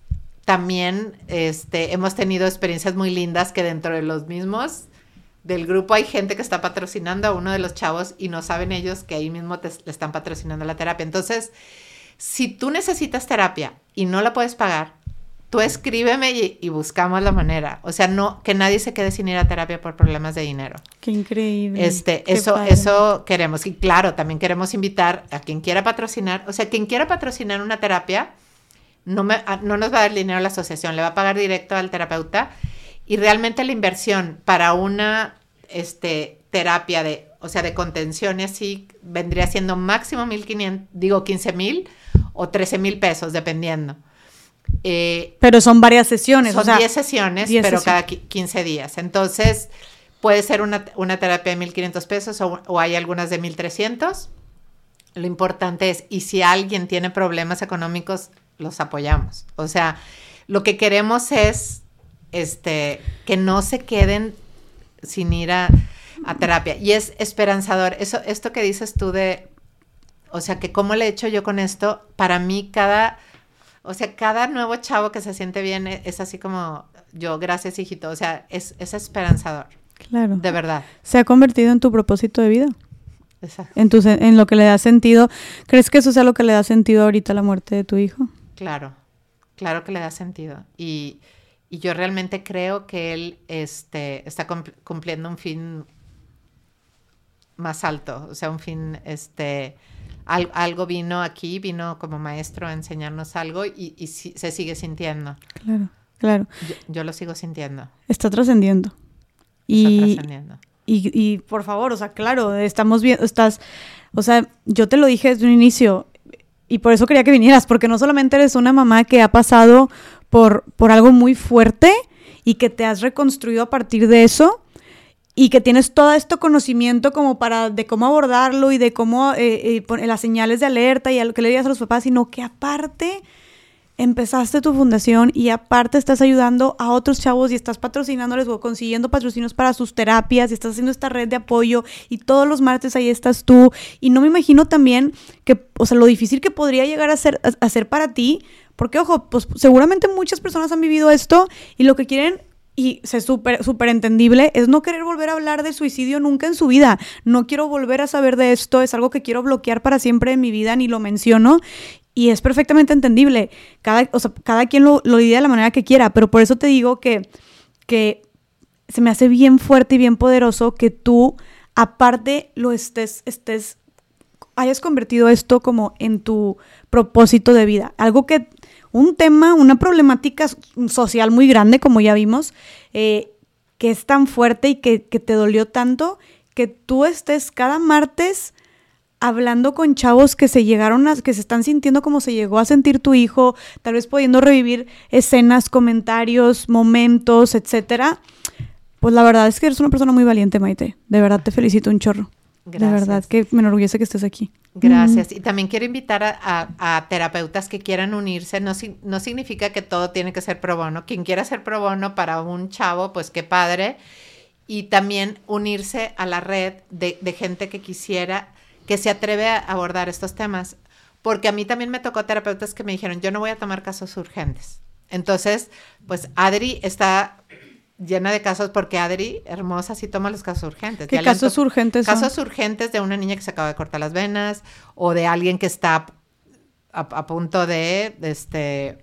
también este, hemos tenido experiencias muy lindas que dentro de los mismos del grupo hay gente que está patrocinando a uno de los chavos y no saben ellos que ahí mismo te, le están patrocinando la terapia. Entonces, si tú necesitas terapia y no la puedes pagar, tú escríbeme y, buscamos la manera. O sea, no, que nadie se quede sin ir a terapia por problemas de dinero. Qué increíble. Este, eso, eso queremos. Y claro, también queremos invitar a quien quiera patrocinar, o sea, quien quiera patrocinar una terapia, no, me, no nos va a dar dinero a la asociación, le va a pagar directo al terapeuta. Y realmente la inversión para una este, terapia de, o sea, de contención y así, vendría siendo máximo 1.500, digo 15.000 o 13.000 pesos, dependiendo. Eh, pero son varias sesiones. Son 10 sesiones, pero cada 15 días. Entonces, puede ser una, terapia de 1.500 pesos o, hay algunas de 1.300. Lo importante es, y si alguien tiene problemas económicos, los apoyamos. O sea, lo que queremos es este, que no se queden sin ir a, terapia. Y es esperanzador. Eso, esto que dices tú de, o sea, que cómo le he hecho yo con esto, para mí cada o sea, cada nuevo chavo que se siente bien e, es, así como yo, gracias hijito, o sea, es, esperanzador. Claro. De verdad. Se ha convertido en tu propósito de vida. Exacto. En, tu, en lo que le da sentido. ¿Crees que eso sea lo que le da sentido ahorita a la muerte de tu hijo? Claro, claro que le da sentido. Y, yo realmente creo que él este, está cumpliendo un fin más alto, o sea, un fin este, algo vino aquí, vino como maestro a enseñarnos algo y, se sigue sintiendo. Claro, claro. Yo, lo sigo sintiendo. Está trascendiendo. Y, Está trascendiendo. Y, y, por favor, o sea, claro, estamos viendo, estás, o sea, yo te lo dije desde un inicio y por eso quería que vinieras, porque no solamente eres una mamá que ha pasado por, por algo muy fuerte y que te has reconstruido a partir de eso, y que tienes todo este conocimiento como para de cómo abordarlo y de cómo eh, eh, las señales de alerta y a que le digas a los papás, sino que aparte empezaste tu fundación y aparte estás ayudando a otros chavos y estás patrocinándoles o consiguiendo patrocinios para sus terapias y estás haciendo esta red de apoyo y todos los martes ahí estás tú y no me imagino también que, o sea, lo difícil que podría llegar a ser, para ti, porque ojo, pues seguramente muchas personas han vivido esto y lo que quieren y es súper súper entendible, es no querer volver a hablar de suicidio nunca en su vida. No quiero volver a saber de esto, es algo que quiero bloquear para siempre en mi vida, ni lo menciono. Y es perfectamente entendible. Cada, o sea, cada quien lo, lo de la manera que quiera, pero por eso te digo que, que se me hace bien fuerte y bien poderoso que tú, aparte, lo estés, estés, hayas convertido esto como en tu propósito de vida. Algo que un tema, una problemática social muy grande, como ya vimos, eh, que es tan fuerte y que, te dolió tanto, que tú estés cada martes hablando con chavos que se llegaron a, que se están sintiendo como se llegó a sentir tu hijo, tal vez pudiendo revivir escenas, comentarios, momentos, etcétera. Pues la verdad es que eres una persona muy valiente, Maite. De verdad te felicito un chorro. De verdad que me enorgullece que estés aquí. Gracias. Y también quiero invitar a, terapeutas que quieran unirse. No, no significa que todo tiene que ser pro bono. Quien quiera ser pro bono para un chavo, pues qué padre. Y también unirse a la red de, de gente que quisiera, que se atreve a abordar estos temas. Porque a mí también me tocó terapeutas que me dijeron, yo no voy a tomar casos urgentes. Entonces, pues Adri está llena de casos porque Adri, hermosa, sí toma los casos urgentes. ¿Qué casos urgentes Casos urgentes de una niña que se acaba de cortar las venas o de alguien que está a, punto de, este,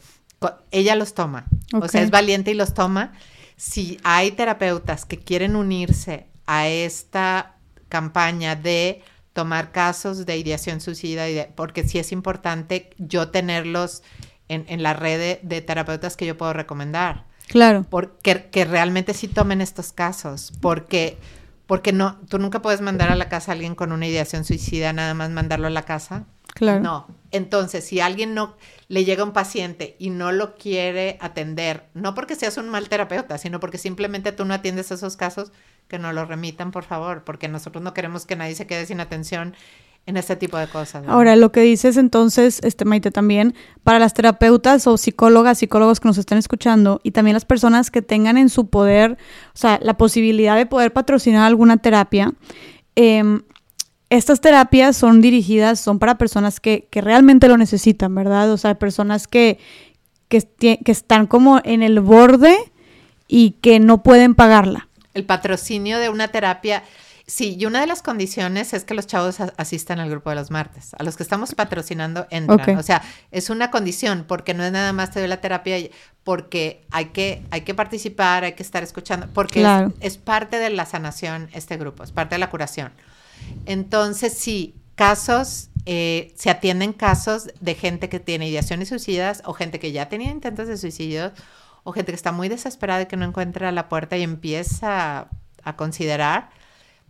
ella los toma. O sea, es valiente y los toma. Si hay terapeutas que quieren unirse a esta campaña de tomar casos de ideación suicida, porque sí es importante yo tenerlos en, la red de terapeutas que yo puedo recomendar. Claro. Porque que realmente sí tomen estos casos, porque porque no tú nunca puedes mandar a la casa a alguien con una ideación suicida nada más mandarlo a la casa. Claro. No. Entonces, si alguien no le llega un paciente y no lo quiere atender, no porque seas un mal terapeuta, sino porque simplemente tú no atiendes esos casos, que no lo remitan, por favor, porque nosotros no queremos que nadie se quede sin atención en este tipo de cosas. Ahora, lo que dices entonces, este Maite, también, para las terapeutas o psicólogas, psicólogos que nos estén escuchando y también las personas que tengan en su poder, o sea, la posibilidad de poder patrocinar alguna terapia, em, estas terapias son dirigidas, son para personas que, que, realmente lo necesitan, ¿verdad? O sea, personas que, que, que están como en el borde y que no pueden pagarla. El patrocinio de una terapia Sí, y una de las condiciones es que los chavos asistan al grupo de los martes. A los que estamos patrocinando entran. O sea, es una condición porque no es nada más te doy la terapia, porque hay que, hay que participar, hay que estar escuchando, porque es, parte de la sanación este grupo, es parte de la curación. Entonces, sí, casos, eh, se atienden casos de gente que tiene ideaciones suicidas o gente que ya tenía intentos de suicidio o gente que está muy desesperada y que no encuentra la puerta y empieza a considerar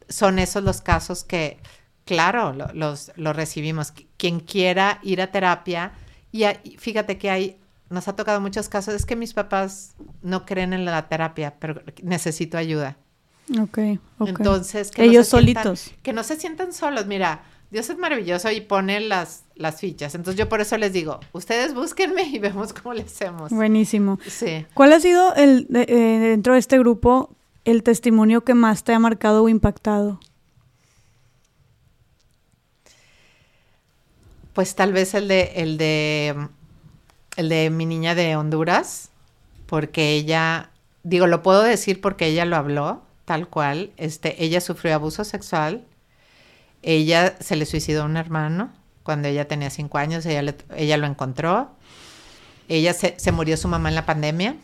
son esos los casos que, claro, los, recibimos. Quien quiera ir a terapia, y fíjate que hay, nos ha tocado muchos casos, es que mis papás no creen en la terapia, pero necesito ayuda. Ok, Entonces, que ellos solitos. Que no se sientan solos. Mira, Dios es maravilloso y pone las, las fichas. Entonces yo por eso les digo, ustedes búsquenme y vemos cómo le hacemos. Buenísimo. Sí. ¿Cuál ha sido el eh, dentro de este grupo el testimonio que más te ha marcado o impactado? Pues tal vez el de, el de, el de mi niña de Honduras, porque ella, digo, lo puedo decir porque ella lo habló, tal cual. Este, ella sufrió abuso sexual. Ella se le suicidó a un hermano cuando ella tenía cinco años. Ella, ella lo encontró. Ella se, se murió su mamá en la pandemia.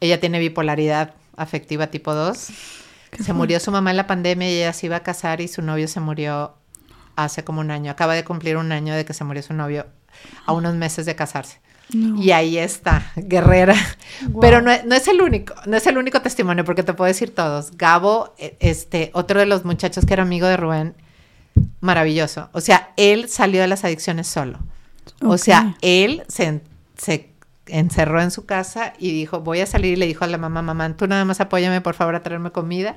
Ella tiene bipolaridad afectiva tipo 2. Se murió su mamá en la pandemia y ella se iba a casar y su novio se murió hace como un año. Acaba de cumplir un año de que se murió su novio a unos meses de casarse. Y ahí está, guerrera. Pero no, es el único, no es el único testimonio, porque te puedo decir todos. Gabo, e, este, otro de los muchachos que era amigo de Rubén, maravilloso. O sea, él salió de las adicciones solo. O sea, él se, se encerró en su casa y dijo, voy a salir y le dijo a la mamá, mamá, tú nada más apóyame por favor a traerme comida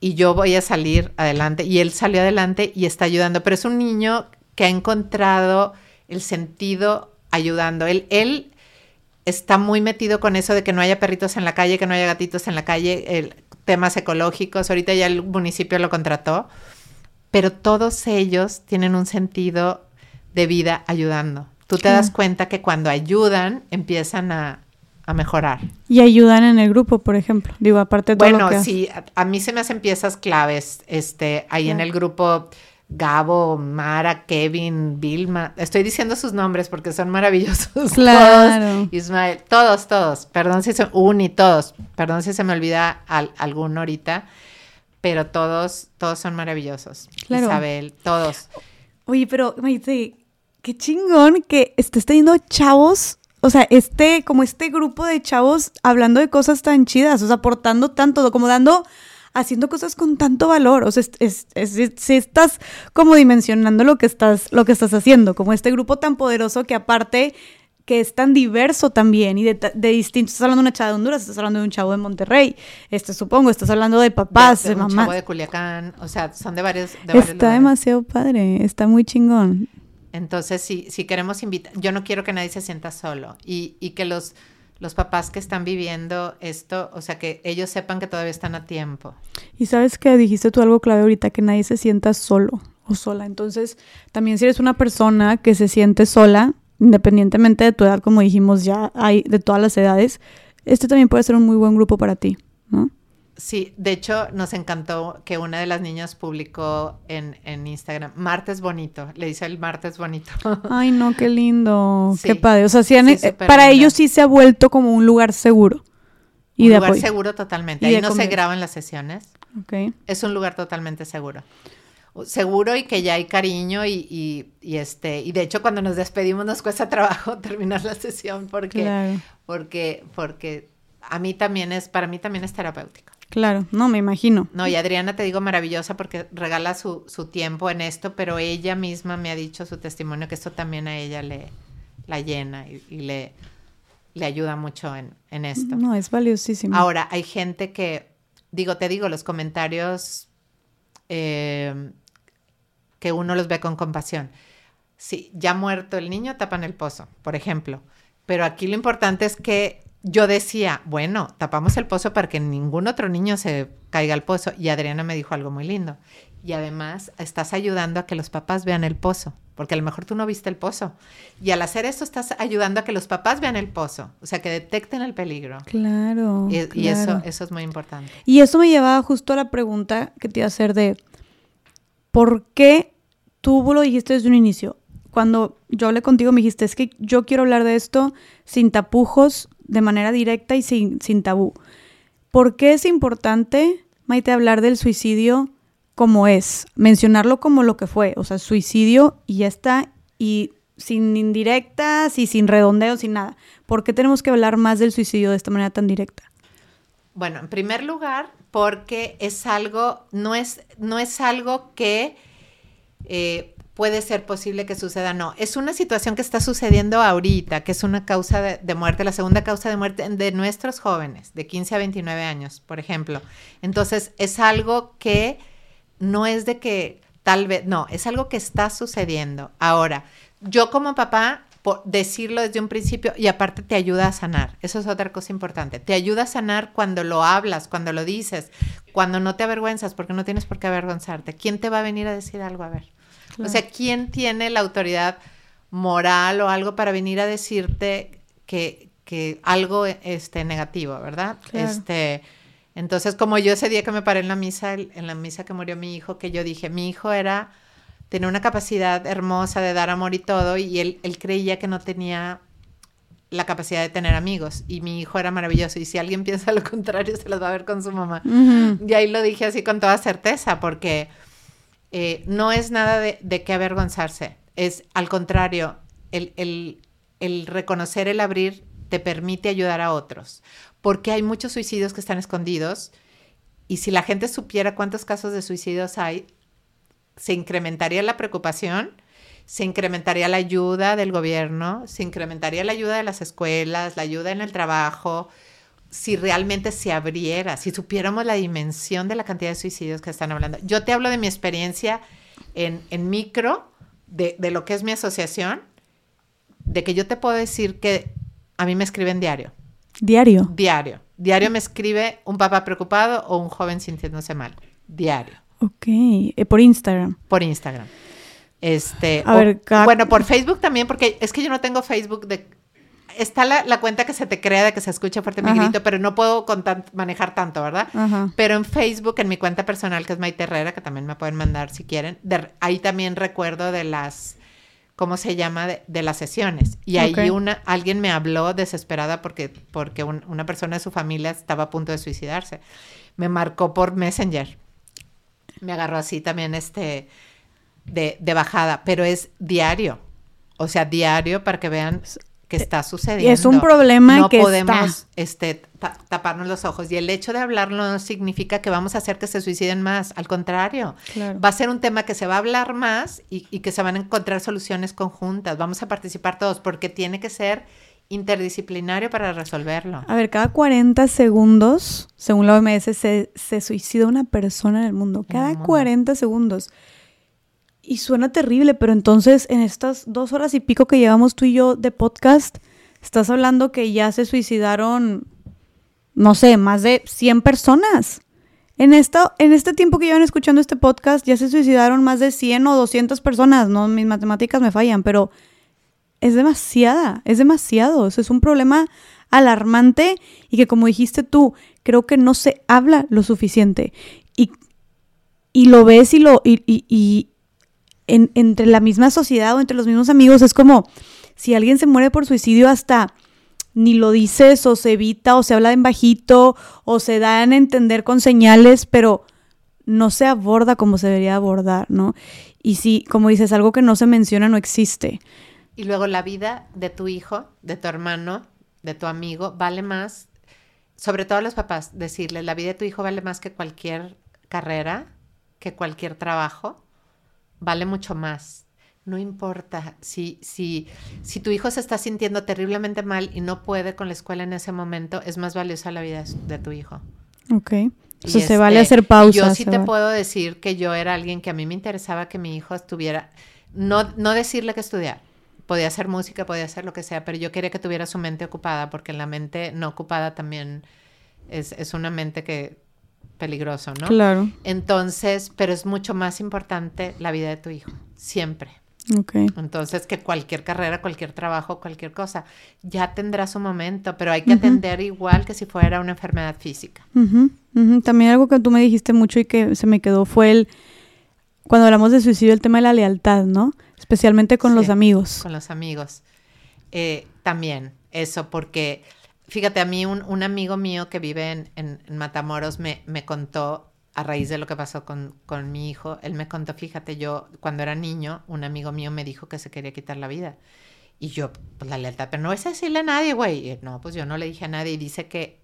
y yo voy a salir adelante. Y él salió adelante y está ayudando, pero es un niño que ha encontrado el sentido ayudando. Él, él está muy metido con eso de que no haya perritos en la calle, que no haya gatitos en la calle, el, temas ecológicos. Ahorita ya el municipio lo contrató, pero todos ellos tienen un sentido de vida ayudando tú te das cuenta que cuando ayudan empiezan a, mejorar. Y ayudan en el grupo, por ejemplo. Digo, aparte de todo bueno, lo que sí, a, mí se me hacen piezas claves. Este, ahí en el grupo Gabo, Mara, Kevin, Vilma. Estoy diciendo sus nombres porque son maravillosos. Claro. Ismael, todos, todos. Perdón si se Uni, todos. Perdón si se me olvida alguno ahorita. Pero todos, todos son maravillosos. Isabel, todos. Oye, pero Maite, qué chingón que estés teniendo chavos, o sea, este, como este grupo de chavos hablando de cosas tan chidas, o sea, aportando tanto, como dando, haciendo cosas con tanto valor, o sea, es, si estás como dimensionando lo que estás, lo que estás haciendo, como este grupo tan poderoso que aparte que es tan diverso también y de, de distintos. Estás hablando de una chava de Honduras, estás hablando de un chavo de Monterrey, este supongo, estás hablando de papás, de, de, un chavo de Culiacán, o sea, son de varios. está demasiado padre, está muy chingón. Entonces, si, si queremos invitar, yo no quiero que nadie se sienta solo y, y que los, los papás que están viviendo esto, o sea, que ellos sepan que todavía están a tiempo. Y sabes que dijiste tú algo clave ahorita, que nadie se sienta solo o sola. Entonces, también si eres una persona que se siente sola, independientemente de tu edad, como dijimos ya, hay de todas las edades, este también puede ser un muy buen grupo para ti, ¿no? Sí, de hecho nos encantó que una de las niñas publicó en, Instagram, martes bonito, le dice el martes bonito. Ay, no, qué lindo, qué padre. O sea, eh, para ellos sí se ha vuelto como un lugar seguro. Y un lugar seguro totalmente. Ahí no se graban las sesiones. Okay. Es un lugar totalmente seguro. Seguro y que ya hay cariño y, este, y de hecho cuando nos despedimos nos cuesta trabajo terminar la sesión porque, porque, porque a mí también es, para mí también es terapéutico. Claro, no, me imagino. No, y Adriana te digo maravillosa porque regala su, su tiempo en esto, pero ella misma me ha dicho su testimonio que esto también a ella le la llena y, le, le ayuda mucho en, en, esto. No, es valiosísimo. Ahora, hay gente que, digo, te digo, los comentarios eh, que uno los ve con compasión. Sí, ya muerto el niño, tapan el pozo, por ejemplo. Pero aquí lo importante es que yo decía, bueno, tapamos el pozo para que ningún otro niño se caiga al pozo. Y Adriana me dijo algo muy lindo. Y además estás ayudando a que los papás vean el pozo, porque a lo mejor tú no viste el pozo. Y al hacer esto estás ayudando a que los papás vean el pozo, o sea, que detecten el peligro. Claro. Y, eso, eso es muy importante. Y eso me llevaba justo a la pregunta que te iba a hacer de, ¿por qué tú lo dijiste desde un inicio? Cuando yo hablé contigo me dijiste, es que yo quiero hablar de esto sin tapujos, de manera directa y sin, sin tabú. ¿Por qué es importante, Maite, hablar del suicidio como es? Mencionarlo como lo que fue, o sea, suicidio y ya está, y sin indirectas y sin redondeos, sin nada. ¿Por qué tenemos que hablar más del suicidio de esta manera tan directa? Bueno, en primer lugar, porque es algo, no es, no es algo que eh, puede ser posible que suceda, no, es una situación que está sucediendo ahorita, que es una causa de, muerte, la segunda causa de muerte de nuestros jóvenes, de 15 a 29 años, por ejemplo. Entonces, es algo que no es de que tal vez, no, es algo que está sucediendo. Ahora, yo como papá decirlo desde un principio y aparte te ayuda a sanar. Eso es otra cosa importante. Te ayuda a sanar cuando lo hablas, cuando lo dices, cuando no te avergüenzas, porque no tienes por qué avergonzarte. ¿Quién te va a venir a decir algo? A ver. O sea, ¿quién tiene la autoridad moral o algo para venir a decirte que, que algo este, negativo, verdad? Este, entonces, como yo ese día que me paré en la misa, en la misa que murió mi hijo, que yo dije, mi hijo era tenía una capacidad hermosa de dar amor y todo, y él, él creía que no tenía la capacidad de tener amigos y mi hijo era maravilloso y si alguien piensa lo contrario se los va a ver con su mamá. Y ahí lo dije así con toda certeza porque eh, no es nada de, de qué avergonzarse, es al contrario, el, el, el, reconocer, el abrir te permite ayudar a otros porque hay muchos suicidios que están escondidos y si la gente supiera cuántos casos de suicidios hay, se incrementaría la preocupación, se incrementaría la ayuda del gobierno, se incrementaría la ayuda de las escuelas, la ayuda en el trabajo, si realmente se abriera, si supiéramos la dimensión de la cantidad de suicidios que están hablando. Yo te hablo de mi experiencia en, micro, de, de, lo que es mi asociación, de que yo te puedo decir que a mí me escriben diario. Diario. Diario. Diario me escribe un papá preocupado o un joven sintiéndose mal. Diario. Ok, eh, por Instagram. Por Instagram. Este, a ver, bueno, por Facebook también, porque es que yo no tengo Facebook de... Está la, la cuenta que se te crea de que se escucha fuerte mi grito, pero no puedo manejar tanto, ¿verdad? Ajá. Pero en Facebook, en mi cuenta personal, que es Maite Herrera, que también me pueden mandar si quieren, ahí también recuerdo de las, ¿cómo se llama? De, de las sesiones. Y ahí una, alguien me habló desesperada porque, porque un, una persona de su familia estaba a punto de suicidarse. Me marcó por Messenger me agarró así también este de, de, bajada, pero es diario. O sea, diario para que vean que está sucediendo. Y es un problema no que podemos está. este taparnos los ojos y el hecho de hablarlo no significa que vamos a hacer que se suiciden más, al contrario, claro. va a ser un tema que se va a hablar más y, y que se van a encontrar soluciones conjuntas, vamos a participar todos porque tiene que ser interdisciplinario para resolverlo. A ver, cada 40 segundos, según la OMS, se, se suicida una persona en el mundo. Cada el mundo. 40 segundos. Y suena terrible, pero entonces en estas dos horas y pico que llevamos tú y yo de podcast, estás hablando que ya se suicidaron, no sé, más de 100 personas. En, esta, en este tiempo que llevan escuchando este podcast, ya se suicidaron más de 100 o 200 personas. No, mis matemáticas me fallan, pero es demasiada, es demasiado. Eso es un problema alarmante y que como dijiste tú, creo que no se habla lo suficiente. Y, y lo ves y lo... Y, y, y en, entre la misma sociedad o entre los mismos amigos es como si alguien se muere por suicidio hasta ni lo dices o se evita o se habla en bajito o se dan a entender con señales, pero no se aborda como se debería abordar, ¿no? Y si, como dices, algo que no se menciona no existe. Y luego la vida de tu hijo, de tu hermano, de tu amigo, vale más, sobre todo a los papás, decirles, la vida de tu hijo vale más que cualquier carrera, que cualquier trabajo, vale mucho más. No importa si, si, si tu hijo se está sintiendo terriblemente mal y no puede con la escuela en ese momento, es más valiosa la vida de tu hijo. Ok. Eso se este, vale hacer pausas. Yo sí te vale. puedo decir que yo era alguien que a mí me interesaba que mi hijo estuviera, no, no decirle que estudiar, podía hacer música, podía hacer lo que sea, pero yo quería que tuviera su mente ocupada, porque la mente no ocupada también es, es una mente que peligroso, ¿no? Claro. Entonces, pero es mucho más importante la vida de tu hijo, siempre. Okay. Entonces, que cualquier carrera, cualquier trabajo, cualquier cosa, ya tendrá su momento, pero hay que uh -huh. atender igual que si fuera una enfermedad física. Uh -huh. Uh -huh. También algo que tú me dijiste mucho y que se me quedó fue el cuando hablamos de suicidio, el tema de la lealtad, ¿no? Especialmente con los amigos. Con los amigos. Eh, también eso, porque fíjate, a mí un, amigo mío que vive en, en, Matamoros me, me, contó, a raíz de lo que pasó con, con, mi hijo, él me contó, fíjate, yo cuando era niño, un amigo mío me dijo que se quería quitar la vida. Y yo, pues la lealtad, pero no es decirle a nadie, güey. No, pues yo no le dije a nadie. Y dice que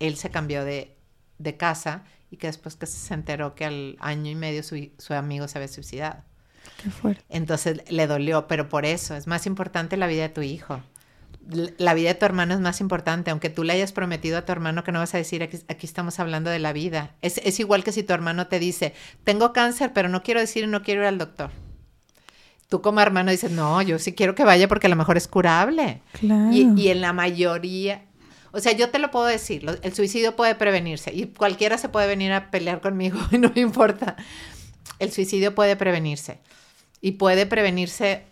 él se cambió de, de casa y que después que se enteró que al año y medio su, su amigo se había suicidado. Qué fuerte. Entonces le dolió, pero por eso es más importante la vida de tu hijo. La vida de tu hermano es más importante, aunque tú le hayas prometido a tu hermano que no vas a decir, aquí, aquí estamos hablando de la vida. Es, es, igual que si tu hermano te dice, tengo cáncer, pero no quiero decir y no quiero ir al doctor. Tú como hermano dices, no, yo sí quiero que vaya porque a lo mejor es curable. Claro. Y, y en la mayoría, o sea, yo te lo puedo decir, el suicidio puede prevenirse y cualquiera se puede venir a pelear conmigo y no me importa. El suicidio puede prevenirse y puede prevenirse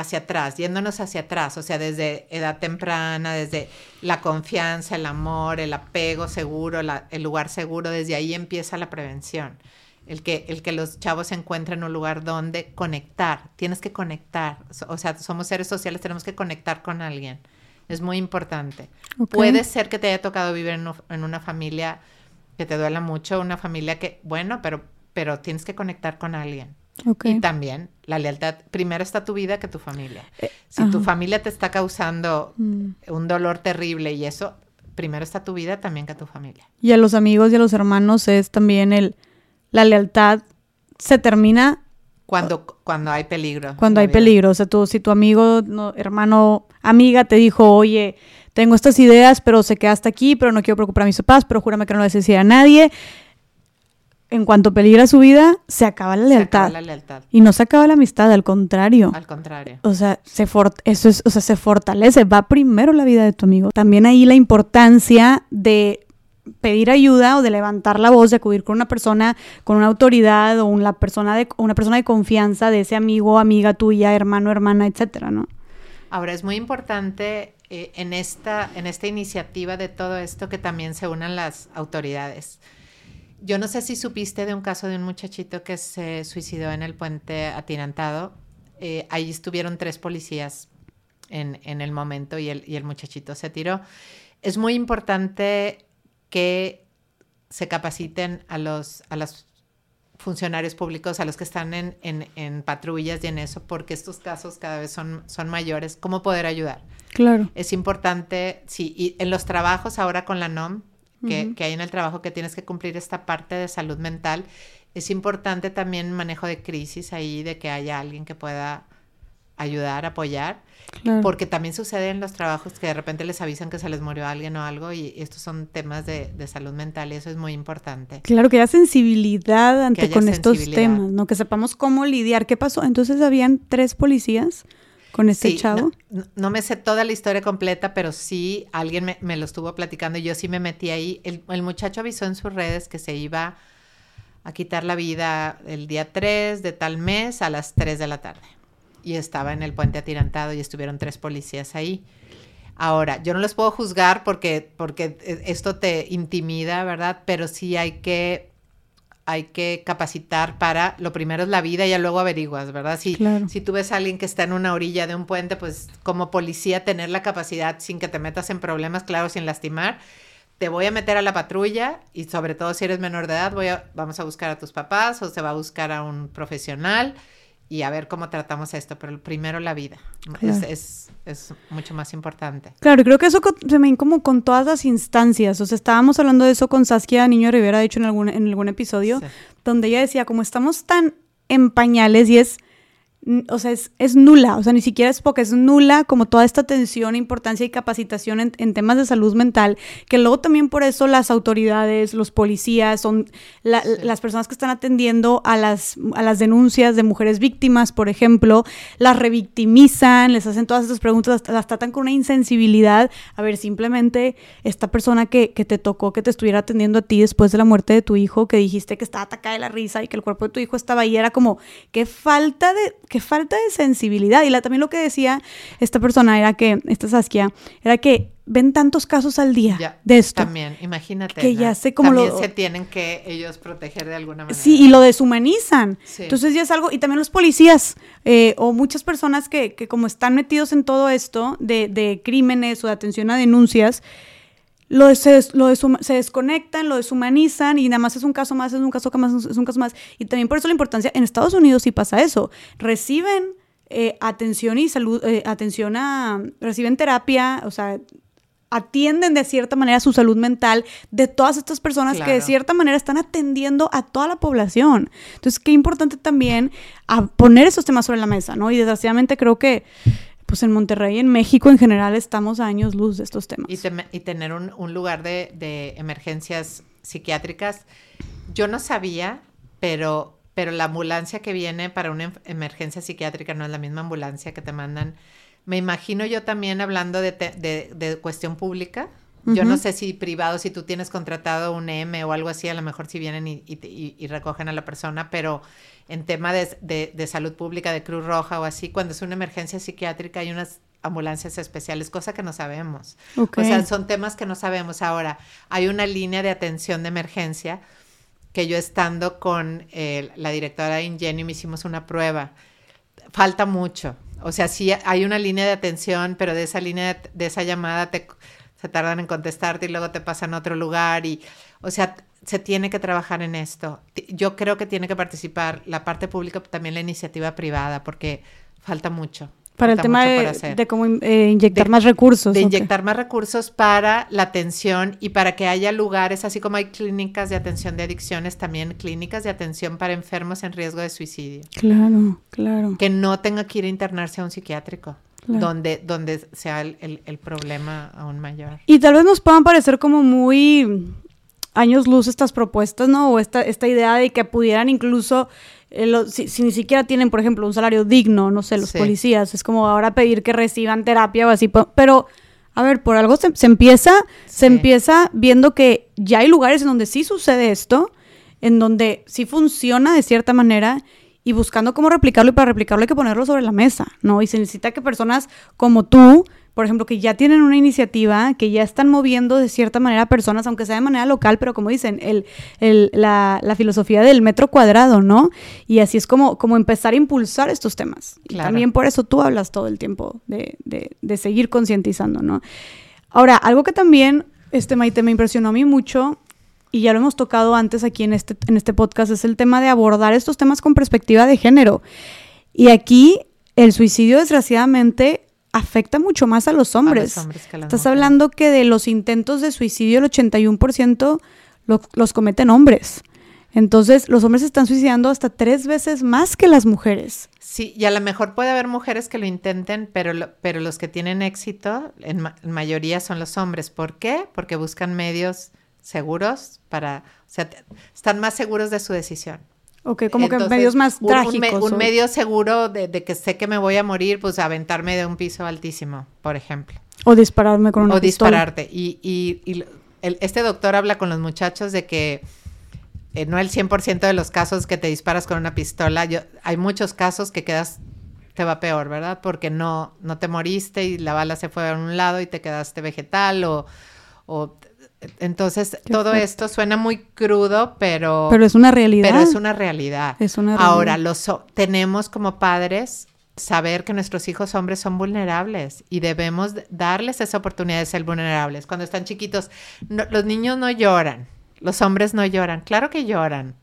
hacia atrás, yéndonos hacia atrás, o sea, desde edad temprana, desde la confianza, el amor, el apego seguro, el lugar seguro, desde ahí empieza la prevención. El que, el que los chavos encuentren un lugar donde conectar, tienes que conectar, o sea, somos seres sociales, tenemos que conectar con alguien es muy importante. Puede ser que te haya tocado vivir en, una familia que te duela mucho, una familia que, bueno, pero, pero tienes que conectar con alguien. Y también la lealtad, primero está tu vida que tu familia. Eh, si tu familia te está causando mm. un dolor terrible y eso, primero está tu vida también que tu familia. Y a los amigos y a los hermanos es también el, la lealtad se termina cuando, cuando hay peligro. Cuando hay peligro. O sea, tú, si tu amigo, hermano, amiga te dijo, oye, tengo estas ideas, pero se queda hasta aquí, pero no quiero preocupar a mis papás, pero júrame que no decir a nadie. En cuanto peligra su vida, se acaba la lealtad. Se acaba la lealtad. Y no se acaba la amistad, al contrario. Al contrario. O sea, se eso es, o sea, se fortalece, va primero la vida de tu amigo. También ahí la importancia de pedir ayuda o de levantar la voz, de acudir con una persona, con una autoridad o una persona de, una persona de confianza de ese amigo, amiga tuya, hermano, hermana, etcétera, ¿no? Ahora es muy importante eh, en, esta, en esta iniciativa de todo esto que también se unan las autoridades. Yo no sé si supiste de un caso de un muchachito que se suicidó en el puente atirantado. Eh, ahí estuvieron tres policías en, en el momento y el, y el muchachito se tiró. Es muy importante que se capaciten a los, a los funcionarios públicos, a los que están en, en, patrullas y en eso, porque estos casos cada vez son, son mayores, cómo poder ayudar. Claro. Es importante, sí, y en los trabajos ahora con la NOM, que, que hay en el trabajo que tienes que cumplir esta parte de salud mental, es importante también manejo de crisis ahí, de que haya alguien que pueda ayudar, apoyar. Porque también sucede en los trabajos que de repente les avisan que se les murió alguien o algo y estos son temas de, salud mental y eso es muy importante. Claro, que haya sensibilidad ante con estos temas, ¿no? Que sepamos cómo lidiar. ¿Qué pasó? Entonces habían tres policías con este chavo. No, me sé toda la historia completa, pero sí alguien me, lo estuvo platicando y yo sí me metí ahí. El, el muchacho avisó en sus redes que se iba a quitar la vida el día 3 de tal mes a las 3 de la tarde y estaba en el puente atirantado y estuvieron tres policías ahí. Ahora, yo no los puedo juzgar porque, porque esto te intimida, ¿verdad? Pero sí hay que, hay que capacitar para, lo primero es la vida y ya luego averiguas, ¿verdad? Si, si tú ves a alguien que está en una orilla de un puente, pues como policía tener la capacidad sin que te metas en problemas, claro, sin lastimar, te voy a meter a la patrulla y sobre todo si eres menor de edad, voy a, vamos a buscar a tus papás o se va a buscar a un profesional y a ver cómo tratamos esto, pero primero la vida es, es, mucho más importante. Claro, creo que eso se me como con todas las instancias, o sea, estábamos hablando de eso con Saskia Niño Rivera, de hecho, en algún, en algún episodio, donde ella decía, como estamos tan en pañales y es o sea, es, nula, o sea, ni siquiera es porque es nula como toda esta atención, importancia y capacitación en, temas de salud mental, que luego también por eso las autoridades, los policías, son las personas que están atendiendo a las, a las denuncias de mujeres víctimas, por ejemplo, las revictimizan, les hacen todas estas preguntas, las, tratan con una insensibilidad. A ver, simplemente esta persona que, que te tocó, que te estuviera atendiendo a ti después de la muerte de tu hijo, que dijiste que estaba atacada de la risa y que el cuerpo de tu hijo estaba ahí, era como, qué falta de qué falta de sensibilidad. Y la, también lo que decía esta persona era que, esta Saskia, era que ven tantos casos al día de esto. También, imagínate. Que ya sé cómo también se tienen que ellos proteger de alguna manera. Sí, y lo deshumanizan. Entonces ya es algo, y también los policías eh, o muchas personas que, que, como están metidos en todo esto de, de crímenes o de atención a denuncias, lo, se, lo se desconectan, lo deshumanizan y nada más es un caso más, es un caso más, es un caso más. Y también por eso la importancia, en Estados Unidos sí pasa eso. Reciben eh, atención y salud, eh, atención a, reciben terapia, o sea, atienden de cierta manera su salud mental de todas estas personas que de cierta manera están atendiendo a toda la población. Entonces, qué importante también a poner esos temas sobre la mesa, ¿no? Y desgraciadamente creo que pues en Monterrey, en México en general, estamos a años luz de estos temas. Y, tener un, lugar de, de, emergencias psiquiátricas. Yo no sabía, pero pero la ambulancia que viene para una emergencia psiquiátrica no es la misma ambulancia que te mandan. Me imagino yo también hablando de, de, cuestión pública. Yo no sé si privado, si tú tienes contratado un M o algo así, a lo mejor si vienen y, y, recogen a la persona, pero en tema de, salud pública, de Cruz Roja o así, cuando es una emergencia psiquiátrica hay unas ambulancias especiales, cosa que no sabemos. O sea, son temas que no sabemos. Ahora, hay una línea de atención de emergencia que yo estando con eh, la directora de Ingenio me hicimos una prueba. Falta mucho. O sea, sí hay una línea de atención, pero de esa línea, de, esa llamada te, se tardan en contestarte y luego te pasan a otro lugar. Y, o sea, se tiene que trabajar en esto. Yo creo que tiene que participar la parte pública, también la iniciativa privada, porque falta mucho. Para el tema de, cómo eh, inyectar más recursos. De inyectar más recursos para la atención y para que haya lugares, así como hay clínicas de atención de adicciones, también clínicas de atención para enfermos en riesgo de suicidio. Claro, claro. Que no tenga que ir a internarse a un psiquiátrico. Donde, donde sea el, el problema aún mayor. Y tal vez nos puedan parecer como muy años luz estas propuestas, ¿no? O esta, esta idea de que pudieran incluso eh, si, ni siquiera tienen, por ejemplo, un salario digno, no sé, los policías, es como ahora pedir que reciban terapia o así, pero a ver, por algo se, empieza, se empieza viendo que ya hay lugares en donde sí sucede esto, en donde sí funciona de cierta manera y buscando cómo replicarlo y para replicarlo hay que ponerlo sobre la mesa, ¿no? Y se necesita que personas como tú por ejemplo, que ya tienen una iniciativa, que ya están moviendo de cierta manera personas, aunque sea de manera local, pero como dicen, el, el, la, la, filosofía del metro cuadrado, ¿no? Y así es como, como empezar a impulsar estos temas. Y también por eso tú hablas todo el tiempo de, de, de seguir concientizando, ¿no? Ahora, algo que también, este Maite, me impresionó a mí mucho, y ya lo hemos tocado antes aquí en este, en este podcast, es el tema de abordar estos temas con perspectiva de género. Y aquí el suicidio, desgraciadamente, afecta mucho más a los hombres. Estás hablando que de los intentos de suicidio el 81% los cometen hombres. Entonces, los hombres se están suicidando hasta tres veces más que las mujeres. Sí, y a lo mejor puede haber mujeres que lo intenten, pero, pero los que tienen éxito, en, mayoría son los hombres. ¿Por qué? Porque buscan medios seguros para, o sea, están más seguros de su decisión. Ok, como que medios más trágicos. Un, medio seguro de, que sé que me voy a morir, pues aventarme de un piso altísimo, por ejemplo. O dispararme con una o dispararte. Y, y, este doctor habla con los muchachos de que eh, no el 100% de los casos que te disparas con una pistola, yo, hay muchos casos que quedas, te va peor, ¿verdad? Porque no, no te moriste y la bala se fue a un lado y te quedaste vegetal o, o entonces, todo esto suena muy crudo, pero... Pero es una realidad. Pero es una realidad. Es una realidad. Ahora, los, tenemos como padres saber que nuestros hijos hombres son vulnerables y debemos darles esa oportunidad de ser vulnerables. Cuando están chiquitos, los niños no lloran, los hombres no lloran. Claro que lloran.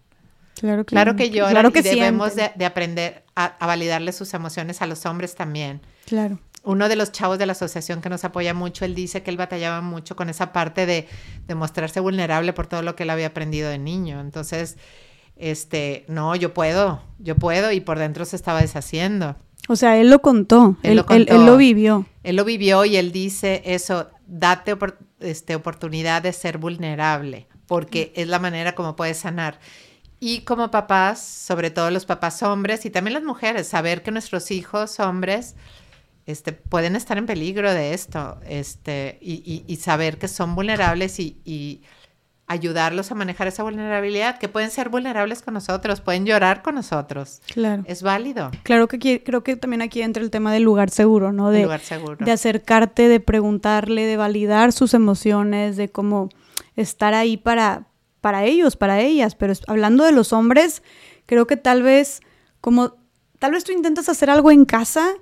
Claro que, claro que lloran claro que y debemos de, aprender a, a validarle sus emociones a los hombres también. Claro uno de los chavos de la asociación que nos apoya mucho, él dice que él batallaba mucho con esa parte de, de mostrarse vulnerable por todo lo que él había aprendido de niño. Entonces, este, no, yo puedo, yo puedo, y por dentro se estaba deshaciendo. O sea, él lo contó, él, él, lo, vivió. Él lo vivió y él dice eso, date este, oportunidad de ser vulnerable, porque es la manera como puedes sanar. Y como papás, sobre todo los papás hombres y también las mujeres, saber que nuestros hijos hombres este, pueden estar en peligro de esto este, y, saber que son vulnerables y, ayudarlos a manejar esa vulnerabilidad, que pueden ser vulnerables con nosotros, pueden llorar con nosotros. Claro. Es válido. Claro que creo que también aquí entra el tema del lugar seguro, ¿no? De, lugar seguro. de acercarte, de preguntarle, de validar sus emociones, de cómo estar ahí para, para ellos, para ellas. Pero hablando de los hombres, creo que tal vez, como, tal vez tú intentas hacer algo en casa,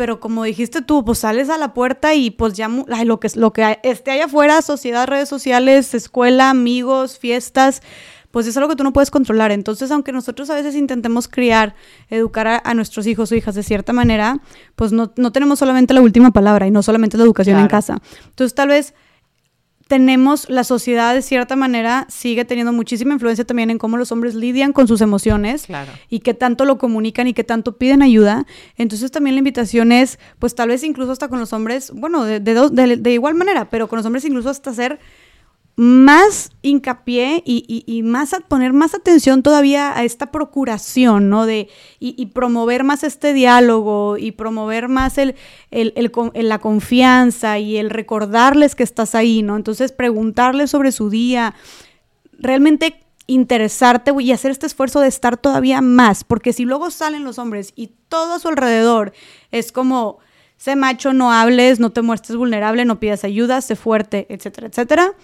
pero como dijiste tú, pues sales a la puerta y pues ya lo que, lo que esté allá afuera, sociedad, redes sociales, escuela, amigos, fiestas, pues es algo que tú no puedes controlar. Entonces, aunque nosotros a veces intentemos criar, educar a, nuestros hijos o hijas de cierta manera, pues no, no, tenemos solamente la última palabra y no solamente la educación en casa. Entonces, tal vez tenemos, la sociedad de cierta manera sigue teniendo muchísima influencia también en cómo los hombres lidian con sus emociones y qué tanto lo comunican y qué tanto piden ayuda. Entonces también la invitación es, pues tal vez incluso hasta con los hombres, bueno, de, de, de igual manera, pero con los hombres incluso hasta ser más hincapié y, más a poner más atención todavía a esta procuración, ¿no? De, y, promover más este diálogo y promover más el, la confianza y el recordarles que estás ahí, ¿no? Entonces preguntarles sobre su día, realmente interesarte y hacer este esfuerzo de estar todavía más, porque si luego salen los hombres y todo a su alrededor es como, sé macho, no hables, no te muestres vulnerable, no pidas ayuda, sé fuerte, etcétera, etcétera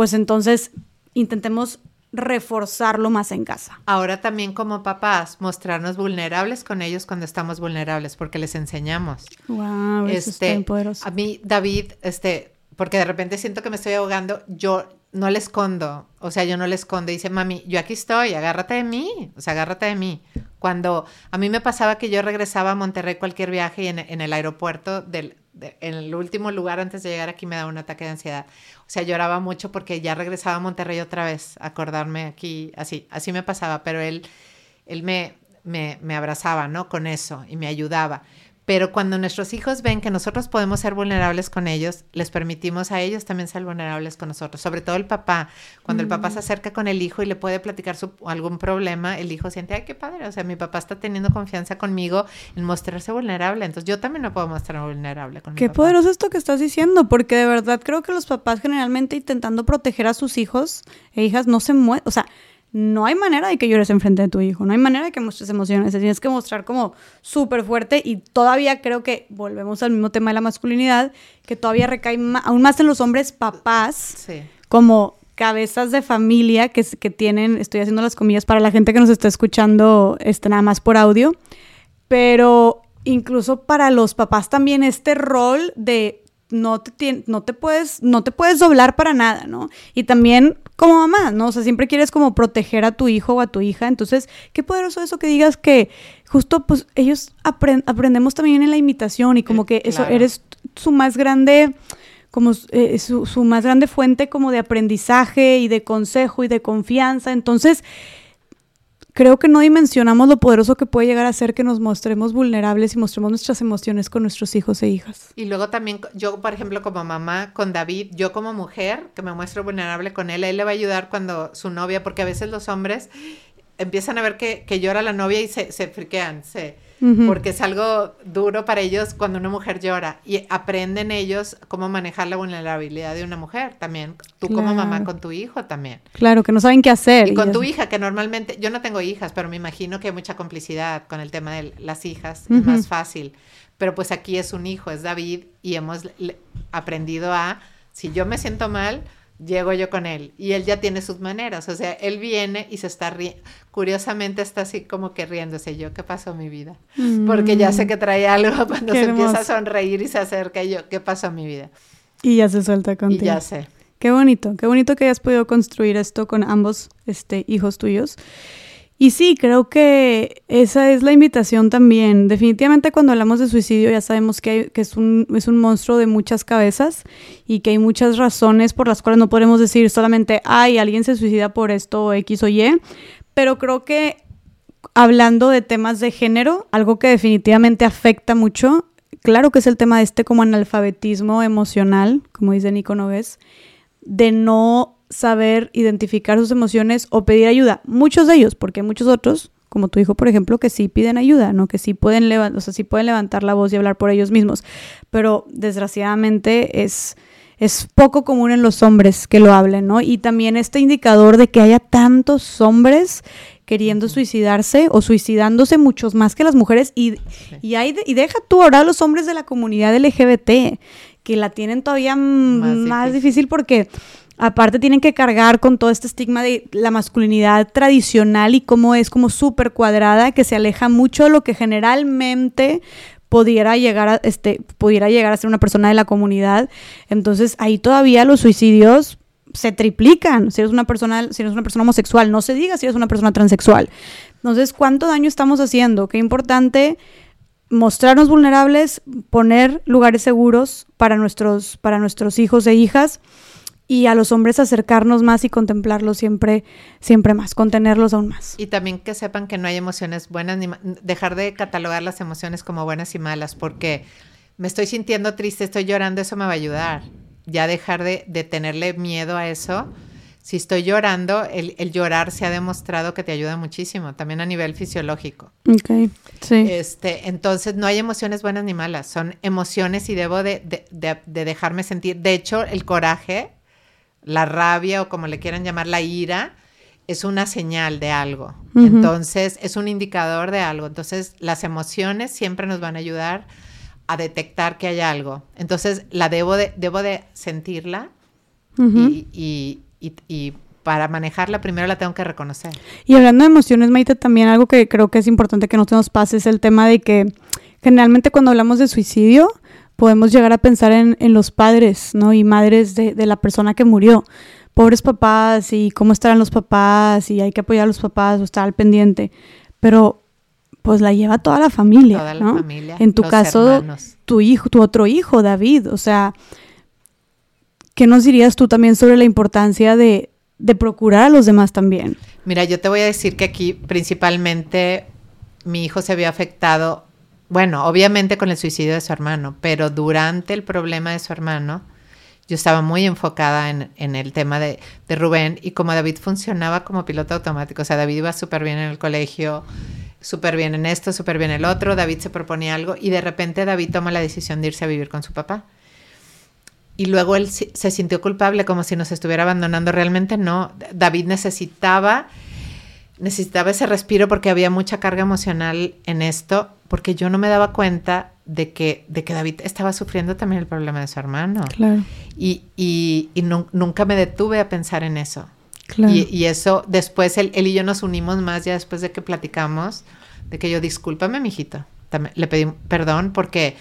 pues entonces intentemos reforzarlo más en casa. Ahora también como papás, mostrarnos vulnerables con ellos cuando estamos vulnerables, porque les enseñamos. Wow, eso este, poderoso. A mí, David, este, porque de repente siento que me estoy ahogando, yo no le escondo, o sea, yo no le escondo. Dice, mami, yo aquí estoy, agárrate de mí, o sea, agárrate de mí. Cuando a mí me pasaba que yo regresaba a Monterrey cualquier viaje y en, el aeropuerto, del, en el último lugar antes de llegar aquí me daba un ataque de ansiedad. O sea, lloraba mucho porque ya regresaba a Monterrey otra vez, acordarme aquí, así, así me pasaba, pero él, él me, me, me abrazaba, ¿no? Con eso y me ayudaba. Pero cuando nuestros hijos ven que nosotros podemos ser vulnerables con ellos, les permitimos a ellos también ser vulnerables con nosotros. Sobre todo el papá. Cuando el papá se acerca con el hijo y le puede platicar su, algún problema, el hijo siente, ay, qué padre. O sea, mi papá está teniendo confianza conmigo en mostrarse vulnerable. Entonces yo también me puedo mostrar vulnerable con Qué mi papá. poderoso esto que estás diciendo, porque de verdad creo que los papás generalmente intentando proteger a sus hijos e hijas no se mueven. O sea, no hay manera de que llores enfrente de tu hijo, no hay manera de que muestres emociones, tienes que mostrar como súper fuerte y todavía creo que volvemos al mismo tema de la masculinidad, que todavía recae aún más en los hombres papás, como cabezas de familia que, que tienen, estoy haciendo las comillas para la gente que nos está escuchando este, nada más por audio, pero incluso para los papás también este rol de no te, no te puedes, no te puedes doblar para nada, ¿no? Y también como mamá, ¿no? O sea, siempre quieres como proteger a tu hijo o a tu hija. Entonces, qué poderoso eso que digas que justo pues ellos aprendemos también en la imitación y como que eso eres su más grande como eh, su, su, más grande fuente como de aprendizaje y de consejo y de confianza. Entonces, creo que no dimensionamos lo poderoso que puede llegar a ser que nos mostremos vulnerables y mostremos nuestras emociones con nuestros hijos e hijas. Y luego también yo, por ejemplo, como mamá con David, yo como mujer que me muestro vulnerable con él, él le va a ayudar cuando su novia, porque a veces los hombres empiezan a ver que, que llora la novia y se, se friquean, se porque es algo duro para ellos cuando una mujer llora y aprenden ellos cómo manejar la vulnerabilidad de una mujer también, tú como mamá con tu hijo también. Claro, que no saben qué hacer. Y con tu hija, que normalmente, yo no tengo hijas, pero me imagino que hay mucha complicidad con el tema de las hijas, es más fácil. Pero pues aquí es un hijo, es David, y hemos aprendido a, si yo me siento mal, llego yo con él y él ya tiene sus maneras, o sea, él viene y se está riendo, curiosamente está así como que riéndose yo, ¿qué pasó mi vida? Porque ya sé que trae algo cuando se empieza a sonreír y se acerca y yo, ¿qué pasó mi vida? Y ya se suelta contigo. Y ya sé. Qué bonito, qué bonito que hayas podido construir esto con ambos este, hijos tuyos. Y sí, creo que esa es la invitación también. Definitivamente cuando hablamos de suicidio ya sabemos que, es, un, es un monstruo de muchas cabezas y que hay muchas razones por las cuales no podemos decir solamente, ay, alguien se suicida por esto X o Y, pero creo que hablando de temas de género, algo que definitivamente afecta mucho, claro que es el tema de este como analfabetismo emocional, como dice Nico Noves, de no saber identificar sus emociones o pedir ayuda. Muchos de ellos, porque hay muchos otros, como tu hijo, por ejemplo, que sí piden ayuda, ¿no? Que sí pueden, o sea, sí pueden levantar la voz y hablar por ellos mismos. Pero desgraciadamente es, es poco común en los hombres que lo hablen, ¿no? Y también este indicador de que haya tantos hombres queriendo suicidarse o suicidándose muchos más que las mujeres y, y, hay y deja tú ahora a los hombres de la comunidad LGBT que la tienen todavía más, difícil. porque aparte tienen que cargar con todo este estigma de la masculinidad tradicional y cómo es como súper cuadrada, que se aleja mucho de lo que generalmente pudiera llegar a este pudiera llegar a ser una persona de la comunidad. Entonces, ahí todavía los suicidios se triplican si eres una persona si eres una persona homosexual, no se diga si eres una persona transexual. Entonces, ¿cuánto daño estamos haciendo? Qué importante mostrarnos vulnerables, poner lugares seguros para nuestros para nuestros hijos e hijas y a los hombres acercarnos más y contemplarlos siempre, siempre más, contenerlos aún más. Y también que sepan que no hay emociones buenas, ni dejar de catalogar las emociones como buenas y malas, porque me estoy sintiendo triste, estoy llorando, eso me va a ayudar. Ya dejar de, tenerle miedo a eso. Si estoy llorando, el, llorar se ha demostrado que te ayuda muchísimo, también a nivel fisiológico. Ok, sí. Este, entonces, no hay emociones buenas ni malas, son emociones y debo de, de dejarme sentir. De hecho, el coraje la rabia o como le quieran llamar, la ira, es una señal de algo. Entonces, es un indicador de algo. Entonces, las emociones siempre nos van a ayudar a detectar que hay algo. Entonces, la debo de, debo de sentirla y, para manejarla primero la tengo que reconocer. Y hablando de emociones, Maite, también algo que creo que es importante que no se nos pase es el tema de que generalmente cuando hablamos de suicidio, podemos llegar a pensar en, los padres, ¿no? Y madres de, la persona que murió. Pobres papás y cómo estarán los papás y hay que apoyar a los papás o estar al pendiente. Pero pues la lleva toda la familia, toda la familia, en tu caso, tu hijo, tu otro hijo, David. O sea, ¿qué nos dirías tú también sobre la importancia de, de procurar a los demás también? Mira, yo te voy a decir que aquí principalmente mi hijo se había afectado bueno, obviamente con el suicidio de su hermano, pero durante el problema de su hermano, yo estaba muy enfocada en, el tema de, Rubén y como David funcionaba como piloto automático, o sea, David iba súper bien en el colegio, súper bien en esto, súper bien en el otro, David se proponía algo y de repente David toma la decisión de irse a vivir con su papá. Y luego él se sintió culpable como si nos estuviera abandonando. Realmente no. David necesitaba necesitaba ese respiro porque había mucha carga emocional en esto, porque yo no me daba cuenta de que, de que David estaba sufriendo también el problema de su hermano. Claro. Y, y, nunca me detuve a pensar en eso. Claro. Y, eso, después él, él, y yo nos unimos más ya después de que platicamos, de que yo, discúlpame, mijito. También, le pedí perdón porque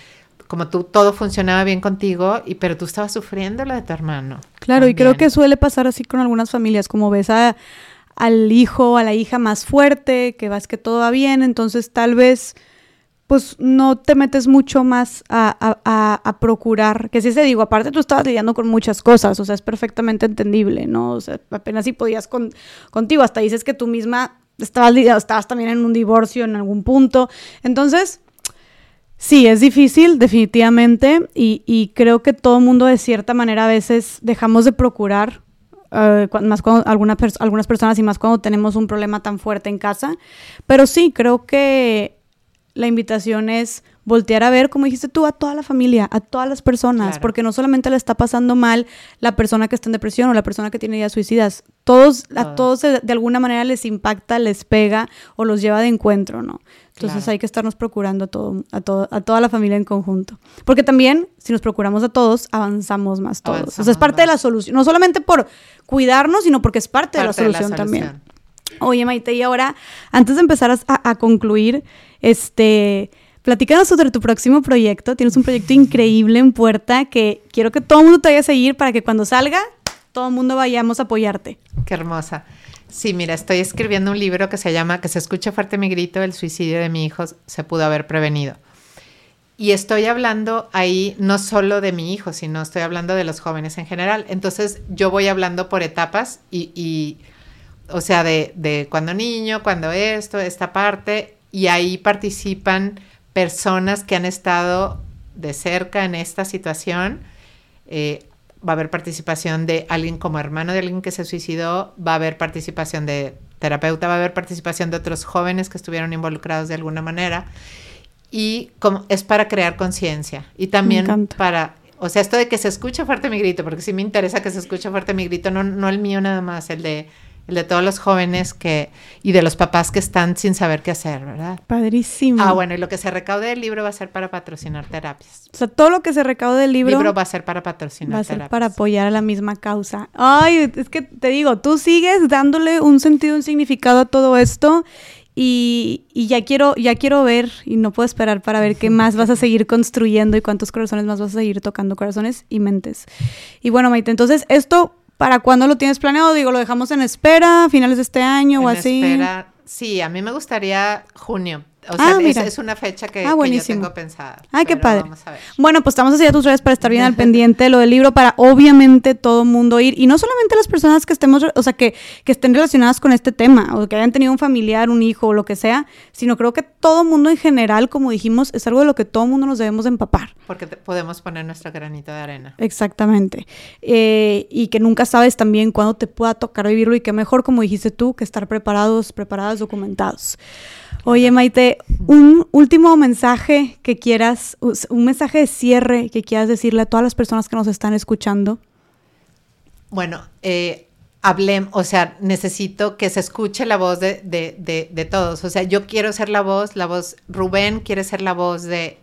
como tú todo funcionaba bien contigo, y, pero tú estabas sufriendo lo de tu hermano. Claro, y creo que suele pasar así con algunas familias, como ves a al hijo, a la hija más fuerte, que vas que todo va bien, entonces tal vez pues no te metes mucho más a, procurar, que si se digo, aparte tú estabas lidiando con muchas cosas, o sea, es perfectamente entendible, ¿no? O sea, apenas si podías con, contigo, hasta dices que tú misma estabas lidiando, estabas también en un divorcio en algún punto, entonces... Sí, es difícil, definitivamente, y, y creo que todo mundo de cierta manera a veces dejamos de procurar eh, más cuando algunas, algunas personas y más cuando tenemos un problema tan fuerte en casa. Pero sí, creo que la invitación es voltear a ver, como dijiste tú, a toda la familia, a todas las personas, porque no solamente le está pasando mal la persona que está en depresión o la persona que tiene ideas suicidas, todos, a todos de, alguna manera les impacta, les pega o los lleva de encuentro, ¿no? Entonces hay que estarnos procurando a, todo, a, todo, a toda la familia en conjunto. Porque también, si nos procuramos a todos, avanzamos más todos. o sea, es parte de la solución. No solamente por cuidarnos, sino porque es parte, de, la solución, también. Oye, Maite, y ahora, antes de empezar a, concluir, este, platícanos sobre tu próximo proyecto. Tienes un proyecto increíble en puerta que quiero que todo el mundo te vaya a seguir para que cuando salga, todo el mundo vayamos a apoyarte. Qué hermosa. Sí, mira, estoy escribiendo un libro que se llama Que se escucha fuerte mi grito, el suicidio de mi hijo se pudo haber prevenido. Y estoy hablando ahí no solo de mi hijo, sino estoy hablando de los jóvenes en general. Entonces yo voy hablando por etapas y, o sea, de, de, cuando niño, cuando esto, esta parte, y ahí participan personas que han estado de cerca en esta situación. Eh, va a haber participación de alguien como hermano de alguien que se suicidó, va a haber participación de terapeuta, va a haber participación de otros jóvenes que estuvieron involucrados de alguna manera. Y como es para crear conciencia y también para O sea, esto de que se escuche fuerte mi grito, porque sí me interesa que se escuche fuerte mi grito, no, no el mío nada más, el de el de todos los jóvenes que y de los papás que están sin saber qué hacer, ¿verdad? Padrísimo. Ah, bueno, y lo que se recaude del libro va a ser para patrocinar terapias. O sea, todo lo que se recaude del libro, libro va a ser para patrocinar va a ser para apoyar a la misma causa. Ay, es que te digo, tú sigues dándole un sentido, un significado a todo esto y, y, ya quiero, ya quiero ver, y no puedo esperar para ver qué más vas a seguir construyendo y cuántos corazones más vas a seguir tocando, corazones y mentes. Y bueno, Maite, entonces esto ¿Para cuándo lo tienes planeado? Digo, ¿lo dejamos en espera, finales de este año o así? Espera. Sí, a mí me gustaría junio. O sea, ah, es, una fecha que, ah, yo tengo pensada. Ay, qué padre. Bueno, pues estamos haciendo tus redes para estar bien al pendiente de lo del libro, para obviamente todo mundo ir. Y no solamente las personas que estemos, o sea, que, que estén relacionadas con este tema, o que hayan tenido un familiar, un hijo o lo que sea, sino creo que todo mundo en general, como dijimos, es algo de lo que todo mundo nos debemos empapar. Porque podemos poner nuestro granito de arena. Exactamente. Eh, y que nunca sabes también cuándo te pueda tocar vivirlo y que mejor, como dijiste tú, que estar preparados, preparadas, documentados. Oye, Maite, un último mensaje que quieras, un mensaje de cierre que quieras decirle a todas las personas que nos están escuchando. Bueno, eh, hablemos, o sea, necesito que se escuche la voz de, de, de, todos. O sea, yo quiero ser la voz, la voz, Rubén quiere ser la voz de,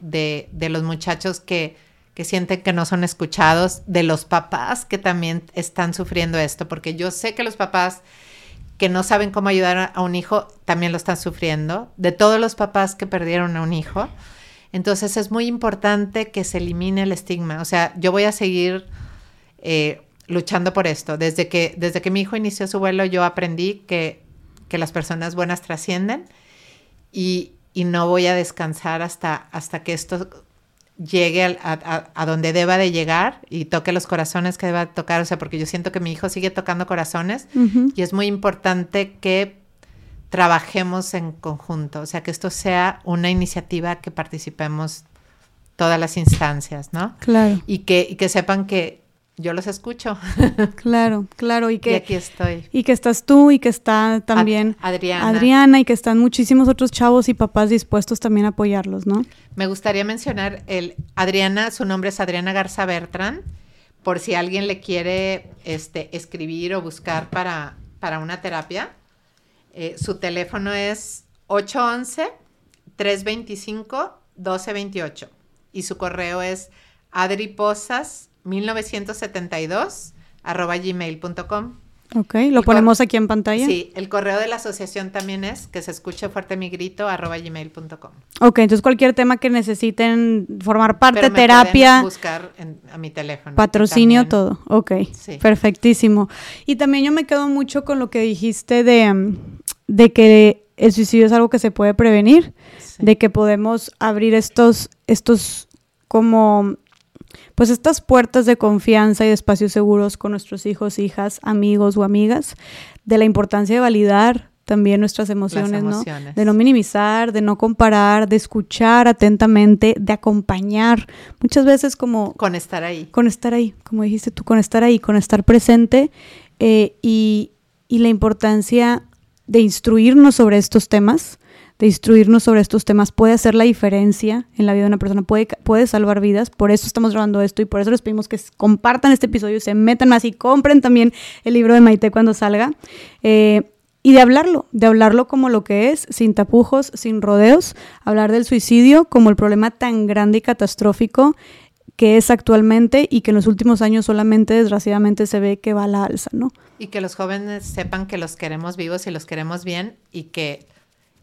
los muchachos que, que sienten que no son escuchados, de los papás que también están sufriendo esto, porque yo sé que los papás que no saben cómo ayudar a un hijo también lo están sufriendo, de todos los papás que perdieron a un hijo. Entonces es muy importante que se elimine el estigma. O sea, yo voy a seguir eh, luchando por esto. Desde que, desde que mi hijo inició su vuelo, yo aprendí que, que las personas buenas trascienden y, y, no voy a descansar hasta, hasta que esto llegue a, donde deba de llegar y toque los corazones que deba tocar, o sea, porque yo siento que mi hijo sigue tocando corazones y es muy importante que trabajemos en conjunto, o sea, que esto sea una iniciativa que participemos todas las instancias, ¿no? Claro. Y que, y que sepan que yo los escucho. Claro, claro. Y que aquí estoy. Y que estás tú y que está también Adriana. Adriana y que están muchísimos otros chavos y papás dispuestos también a apoyarlos, ¿no? Me gustaría mencionar el Adriana, su nombre es Adriana Garza Bertrand, por si alguien le quiere este, escribir o buscar para, para una terapia. Eh, su teléfono es 811-325-1228 y su correo es adriposas 1972 arroba gmail.com. Ok, lo ponemos aquí en pantalla. Sí, el correo de la asociación también es que se escuche fuerte mi grito arroba gmail.com. Ok, entonces cualquier tema que necesiten formar parte, Pero me terapia. buscar a mi teléfono. Patrocinio, todo. Ok, perfectísimo. Y también yo me quedo mucho con lo que dijiste de, mm, de que el suicidio es algo que se puede prevenir, de que podemos abrir estos, estos como pues estas puertas de confianza y de espacios seguros con nuestros hijos, hijas, amigos o amigas, de la importancia de validar también nuestras emociones, ¿no? De no minimizar, de no comparar, de escuchar atentamente, de acompañar. Muchas veces como... Con estar ahí. Con estar ahí, como dijiste tú, con estar ahí, con estar presente eh, y, y la importancia de instruirnos sobre estos temas, de instruirnos sobre estos temas puede hacer la diferencia en la vida de una persona, puede, puede salvar vidas. Por eso estamos grabando esto y por eso les pedimos que compartan este episodio, se metan más y compren también el libro de Maite cuando salga. Eh, y de hablarlo, de hablarlo como lo que es, sin tapujos, sin rodeos, hablar del suicidio como el problema tan grande y catastrófico que es actualmente y que en los últimos años solamente desgraciadamente se ve que va a la alza, ¿no? Y que los jóvenes sepan que los queremos vivos y los queremos bien y que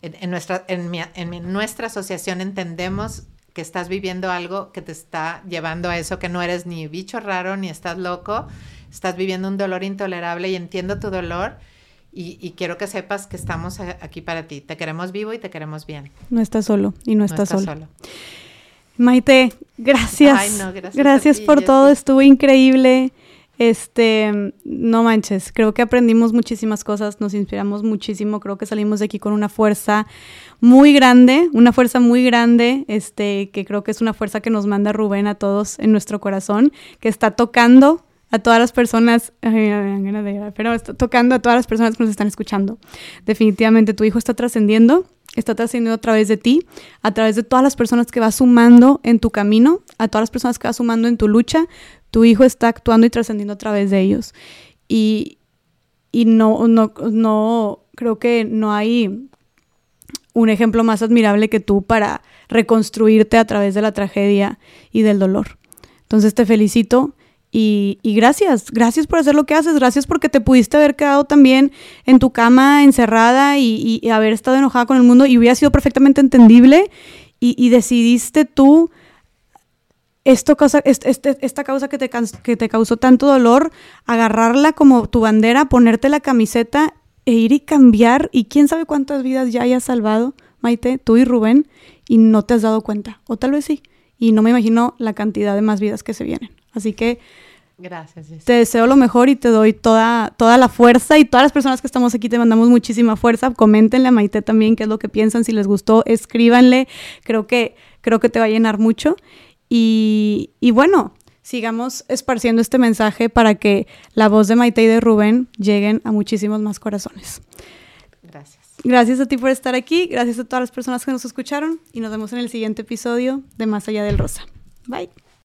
en, nuestra, en, en nuestra asociación entendemos que estás viviendo algo que te está llevando a eso, que no eres ni bicho raro ni estás loco, estás viviendo un dolor intolerable y entiendo tu dolor. Y, quiero que sepas que estamos aquí para ti. Te queremos vivo y te queremos bien. No estás solo y no, estás, solo. Maite, gracias. gracias. Gracias por todo, estuvo increíble. Este, no manches, creo que aprendimos muchísimas cosas, nos inspiramos muchísimo, creo que salimos de aquí con una fuerza muy grande, una fuerza muy grande, este, que creo que es una fuerza que nos manda Rubén a todos en nuestro corazón, que está tocando a todas las personas, pero tocando a todas las personas que nos están escuchando. Definitivamente tu hijo está trascendiendo, está trascendiendo a través de ti, a través de todas las personas que vas sumando en tu camino, a todas las personas que vas sumando en tu lucha. Tu hijo está actuando y trascendiendo a través de ellos. Y, y no, no, no, creo que no hay un ejemplo más admirable que tú para reconstruirte a través de la tragedia y del dolor. Entonces te felicito y, gracias, gracias por hacer lo que haces, gracias porque te pudiste haber quedado también en tu cama encerrada y, haber estado enojada con el mundo y hubiera sido perfectamente entendible y, decidiste tú esto este, esta causa que te, que te causó tanto dolor, agarrarla como tu bandera, ponerte la camiseta e ir y cambiar y quién sabe cuántas vidas ya hayas salvado, Maite, tú y Rubén, y no te has dado cuenta, o tal vez sí, y no me imagino la cantidad de más vidas que se vienen. Así que Gracias. Te deseo lo mejor y te doy toda, toda la fuerza y todas las personas que estamos aquí te mandamos muchísima fuerza. Coméntenle a Maite también qué es lo que piensan, si les gustó, escríbanle. Creo que, creo que te va a llenar mucho. Y, y bueno, sigamos esparciendo este mensaje para que la voz de Maite y de Rubén lleguen a muchísimos más corazones. Gracias. Gracias a ti por estar aquí, gracias a todas las personas que nos escucharon y nos vemos en el siguiente episodio de Más allá del Rosa. Bye.